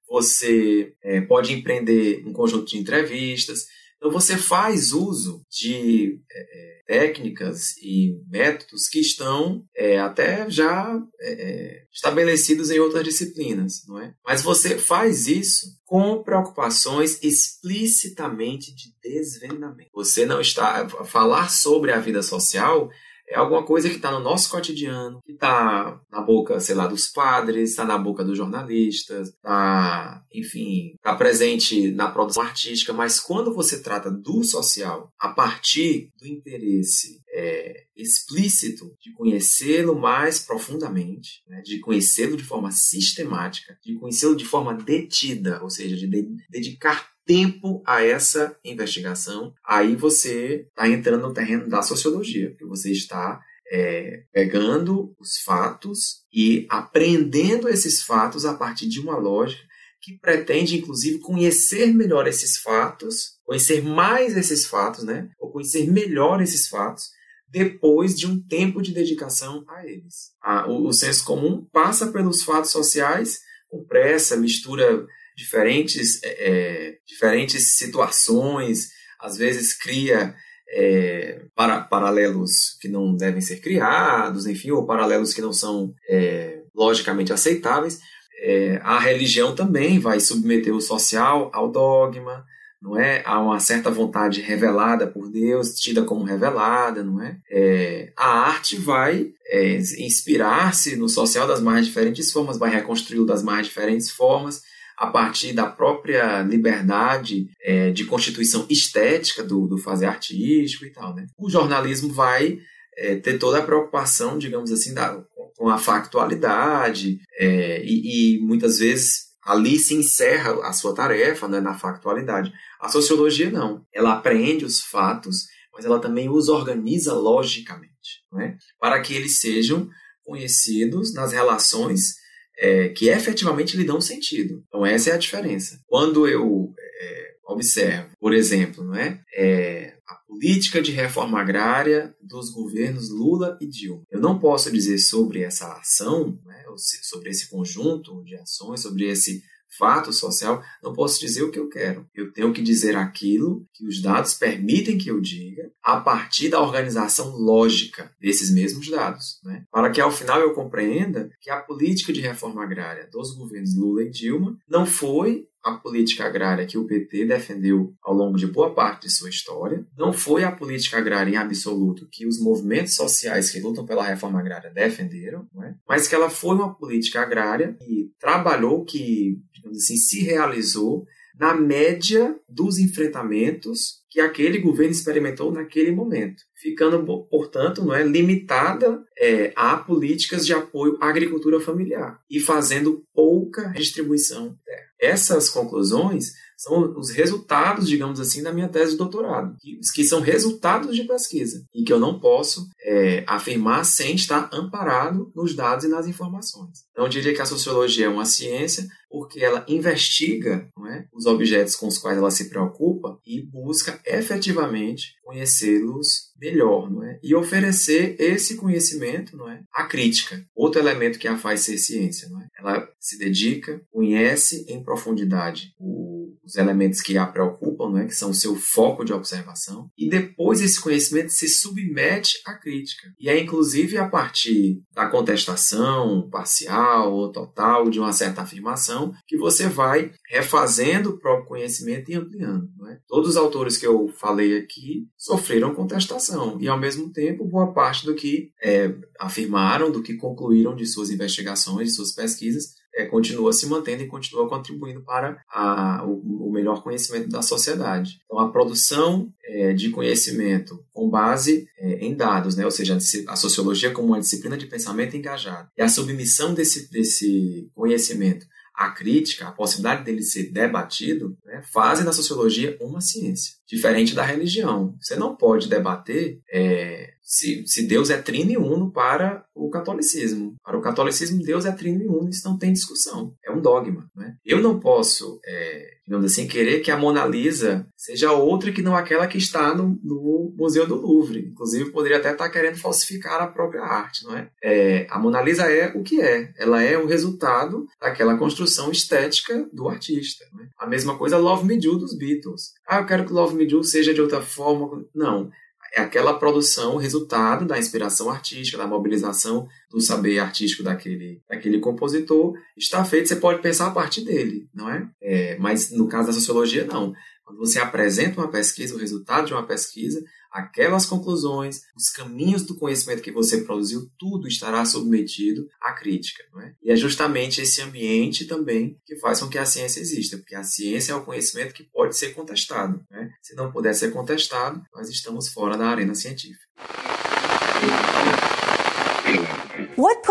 você é, pode empreender um conjunto de entrevistas. Então você faz uso de é, técnicas e métodos que estão é, até já é, estabelecidos em outras disciplinas, não é? Mas você faz isso com preocupações explicitamente de desvendamento. Você não está falar sobre a vida social é alguma coisa que está no nosso cotidiano, que está na boca, sei lá, dos padres, está na boca dos jornalistas, está, enfim, está presente na produção artística, mas quando você trata do social a partir do interesse é, explícito de conhecê-lo mais profundamente, né, de conhecê-lo de forma sistemática, de conhecê-lo de forma detida, ou seja, de dedicar tempo a essa investigação, aí você está entrando no terreno da sociologia, porque você está é, pegando os fatos e aprendendo esses fatos a partir de uma lógica que pretende, inclusive, conhecer melhor esses fatos, conhecer mais esses fatos, né? Ou conhecer melhor esses fatos depois de um tempo de dedicação a eles. o, o senso comum passa pelos fatos sociais com pressa, mistura diferentes, é, é, diferentes situações, às vezes cria é, para, paralelos que não devem ser criados, enfim, ou paralelos que não são é, logicamente aceitáveis. É, a religião também vai submeter o social ao dogma, não é? Há uma certa vontade revelada por Deus, tida como revelada, não é? é a arte vai é, inspirar-se no social das mais diferentes formas, vai reconstruí-lo das mais diferentes formas, a partir da própria liberdade é, de constituição estética do, do, fazer artístico e tal. Né? O jornalismo vai é, ter toda a preocupação, digamos assim, da, com a factualidade é, e, e, muitas vezes ali se encerra a sua tarefa né, na factualidade. A sociologia não. Ela aprende os fatos, mas ela também os organiza logicamente, né, para que eles sejam conhecidos nas relações é, que efetivamente lhe dão sentido. Então essa é a diferença. Quando eu é, observo, por exemplo, não é, é, a política de reforma agrária dos governos Lula e Dilma, eu não posso dizer sobre essa ação, né, sobre esse conjunto de ações, sobre esse fato social, não posso dizer o que eu quero. Eu tenho que dizer aquilo que os dados permitem que eu diga a partir da organização lógica desses mesmos dados, né? para que ao final eu compreenda que a política de reforma agrária dos governos Lula e Dilma não foi a política agrária que o PT defendeu ao longo de boa parte de sua história, não foi a política agrária em absoluto que os movimentos sociais que lutam pela reforma agrária defenderam, é? mas que ela foi uma política agrária que trabalhou, que digamos assim, se realizou na média dos enfrentamentos que aquele governo experimentou naquele momento, ficando, portanto, não é limitada é, a políticas de apoio à agricultura familiar e fazendo pouca distribuição de terra. Essas conclusões são os resultados, digamos assim, da minha tese de doutorado, que, são resultados de pesquisa e que eu não posso é, afirmar sem estar amparado nos dados e nas informações. Então, eu diria que a sociologia é uma ciência porque ela investiga é, os objetos com os quais ela se preocupa e busca efetivamente conhecê-los melhor, não é? E oferecer esse conhecimento, não é? À crítica, outro elemento que a faz ser ciência, não é? Ela se dedica, conhece em profundidade o, os elementos que a preocupam, não é? Que são o seu foco de observação, e depois esse conhecimento se submete à crítica. E é inclusive a partir da contestação parcial ou total de uma certa afirmação que você vai refazendo o próprio conhecimento e ampliando, é? Todos os autores que eu falei aqui sofreram contestação e, ao mesmo tempo, boa parte do que é, afirmaram, do que concluíram de suas investigações, de suas pesquisas, é, continua se mantendo e continua contribuindo para a, o, o, melhor conhecimento da sociedade. Então, a produção é, de conhecimento com base é, em dados, né? ou seja, a sociologia como uma disciplina de pensamento engajado, e a submissão desse, desse conhecimento a crítica, a possibilidade dele ser debatido, né, fazem da sociologia uma ciência, diferente da religião. Você não pode debater é, se, se Deus é trino e uno para o catolicismo. Para o catolicismo, Deus é trino e uno, isso não tem discussão. É um dogma. Né? Eu não posso é, digamos assim, querer que a Mona Lisa seja outra que não aquela que está no, no Museu do Louvre. Inclusive, poderia até estar querendo falsificar a própria arte, não é? é? A Mona Lisa é o que é. Ela é o resultado daquela construção estética do artista. É? A mesma coisa Love Me Do dos Beatles. Ah, eu quero que Love Me Do seja de outra forma. Não é aquela produção, resultado da inspiração artística, da mobilização do saber artístico daquele, daquele compositor, está feito, você pode pensar a partir dele, não é? é? Mas no caso da sociologia, não. Quando você apresenta uma pesquisa, o resultado de uma pesquisa, aquelas conclusões, os caminhos do conhecimento que você produziu, tudo estará submetido à crítica. Não é? E é justamente esse ambiente também que faz com que a ciência exista, porque a ciência é o conhecimento que pode ser contestado. Né? Se não puder ser contestado, nós estamos fora da arena científica.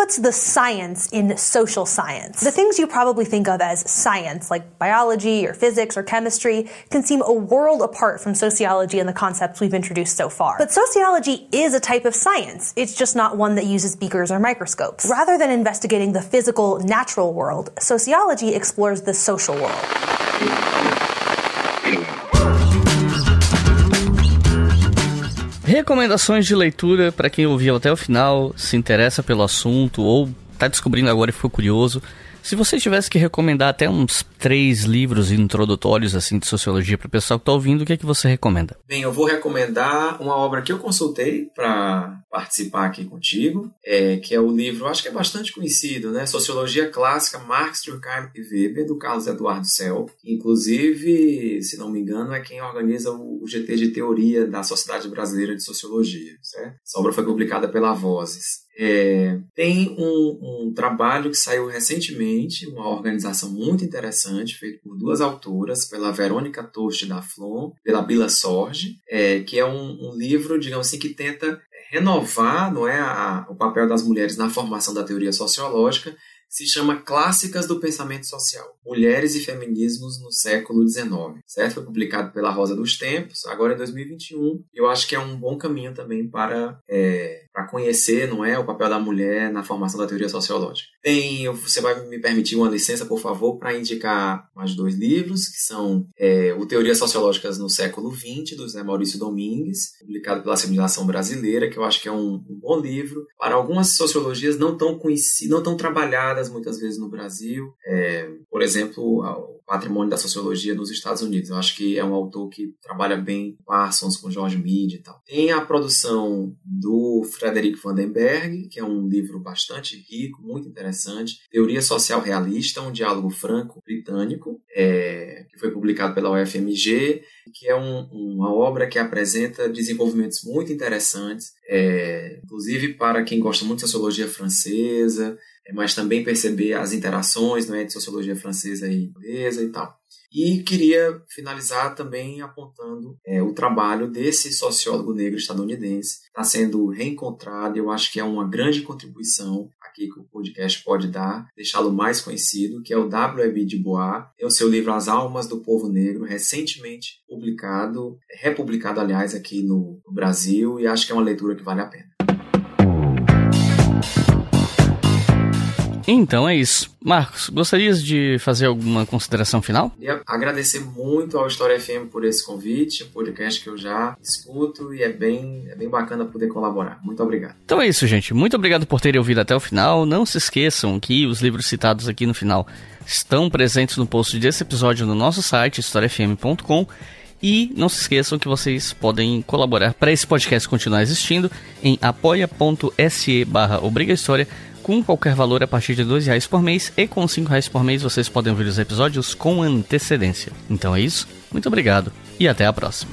Puts the science in social science? The things you probably think of as science, like biology or physics or chemistry, can seem a world apart from sociology and the concepts we've introduced so far. But sociology is a type of science. It's just not one that uses beakers or microscopes. Rather than investigating the physical, natural world, sociology explores the social world. Recomendações de leitura para quem ouviu até o final, se interessa pelo assunto ou está descobrindo agora e ficou curioso. Se você tivesse que recomendar até uns três livros introdutórios assim de sociologia para o pessoal que está ouvindo, o que é que você recomenda? Bem, eu vou recomendar uma obra que eu consultei para participar aqui contigo, é, que é o livro, acho que é bastante conhecido, né? Sociologia Clássica, Marx, Durkheim e Weber, do Carlos Eduardo Sell. Inclusive, se não me engano, é quem organiza o GT de Teoria da Sociedade Brasileira de Sociologia. Certo? Essa obra foi publicada pela Vozes. É, tem um, um, trabalho que saiu recentemente, uma organização muito interessante, feito por duas autoras, pela Verônica Toste da Flon, pela Bila Sorge, é, que é um, um, livro, digamos assim, que tenta renovar não é, a, o papel das mulheres na formação da teoria sociológica se chama Clássicas do Pensamento Social, Mulheres e Feminismos no Século XIX, certo? Foi publicado pela Rosa dos Tempos, agora em 2021. Eu acho que é um bom caminho também para, é, para conhecer, não é, o papel da mulher na formação da teoria sociológica. Tem, você vai me permitir uma licença, por favor, para indicar mais dois livros, que são é, o Teorias Sociológicas no Século XX, do Zé Maurício Domingues, publicado pela Civilização Brasileira, que eu acho que é um, um bom livro para algumas sociologias não tão conhecidas, não tão trabalhadas muitas vezes no Brasil. É, por exemplo, patrimônio da sociologia nos Estados Unidos. Eu acho que é um autor que trabalha bem com Parsons, com George Mead e tal. Tem a produção do Frederick Vandenberg, que é um livro bastante rico, muito interessante. Teoria Social Realista, um diálogo franco-britânico, é, que foi publicado pela UFMG, que é um, uma obra que apresenta desenvolvimentos muito interessantes, é, inclusive para quem gosta muito de sociologia francesa, mas também perceber as interações não é, de sociologia francesa e inglesa e tal. E queria finalizar também apontando é, o trabalho desse sociólogo negro estadunidense, está sendo reencontrado, eu acho que é uma grande contribuição aqui que o podcast pode dar, deixá-lo mais conhecido, que é o W.E.B. Du Bois, é o seu livro As Almas do Povo Negro, recentemente publicado, republicado, aliás, aqui no Brasil, e acho que é uma leitura que vale a pena. Então é isso. Marcos, gostarias de fazer alguma consideração final? Queria agradecer muito ao História FM por esse convite, podcast que eu já escuto e é bem, é bem bacana poder colaborar. Muito obrigado. Então é isso, gente. Muito obrigado por terem ouvido até o final. Não se esqueçam que os livros citados aqui no final estão presentes no post desse episódio no nosso site, historiafm.com. E não se esqueçam que vocês podem colaborar para esse podcast continuar existindo em apoia.se barra com qualquer valor a partir de dois reais por mês e com cinco reais por mês vocês podem ouvir os episódios com antecedência. Então é isso, muito obrigado e até a próxima.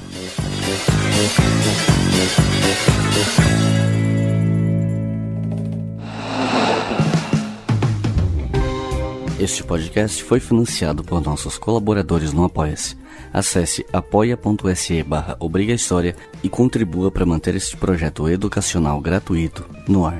Este podcast foi financiado por nossos colaboradores no Apoia-se. Acesse apoia.se barra e contribua para manter este projeto educacional gratuito no ar.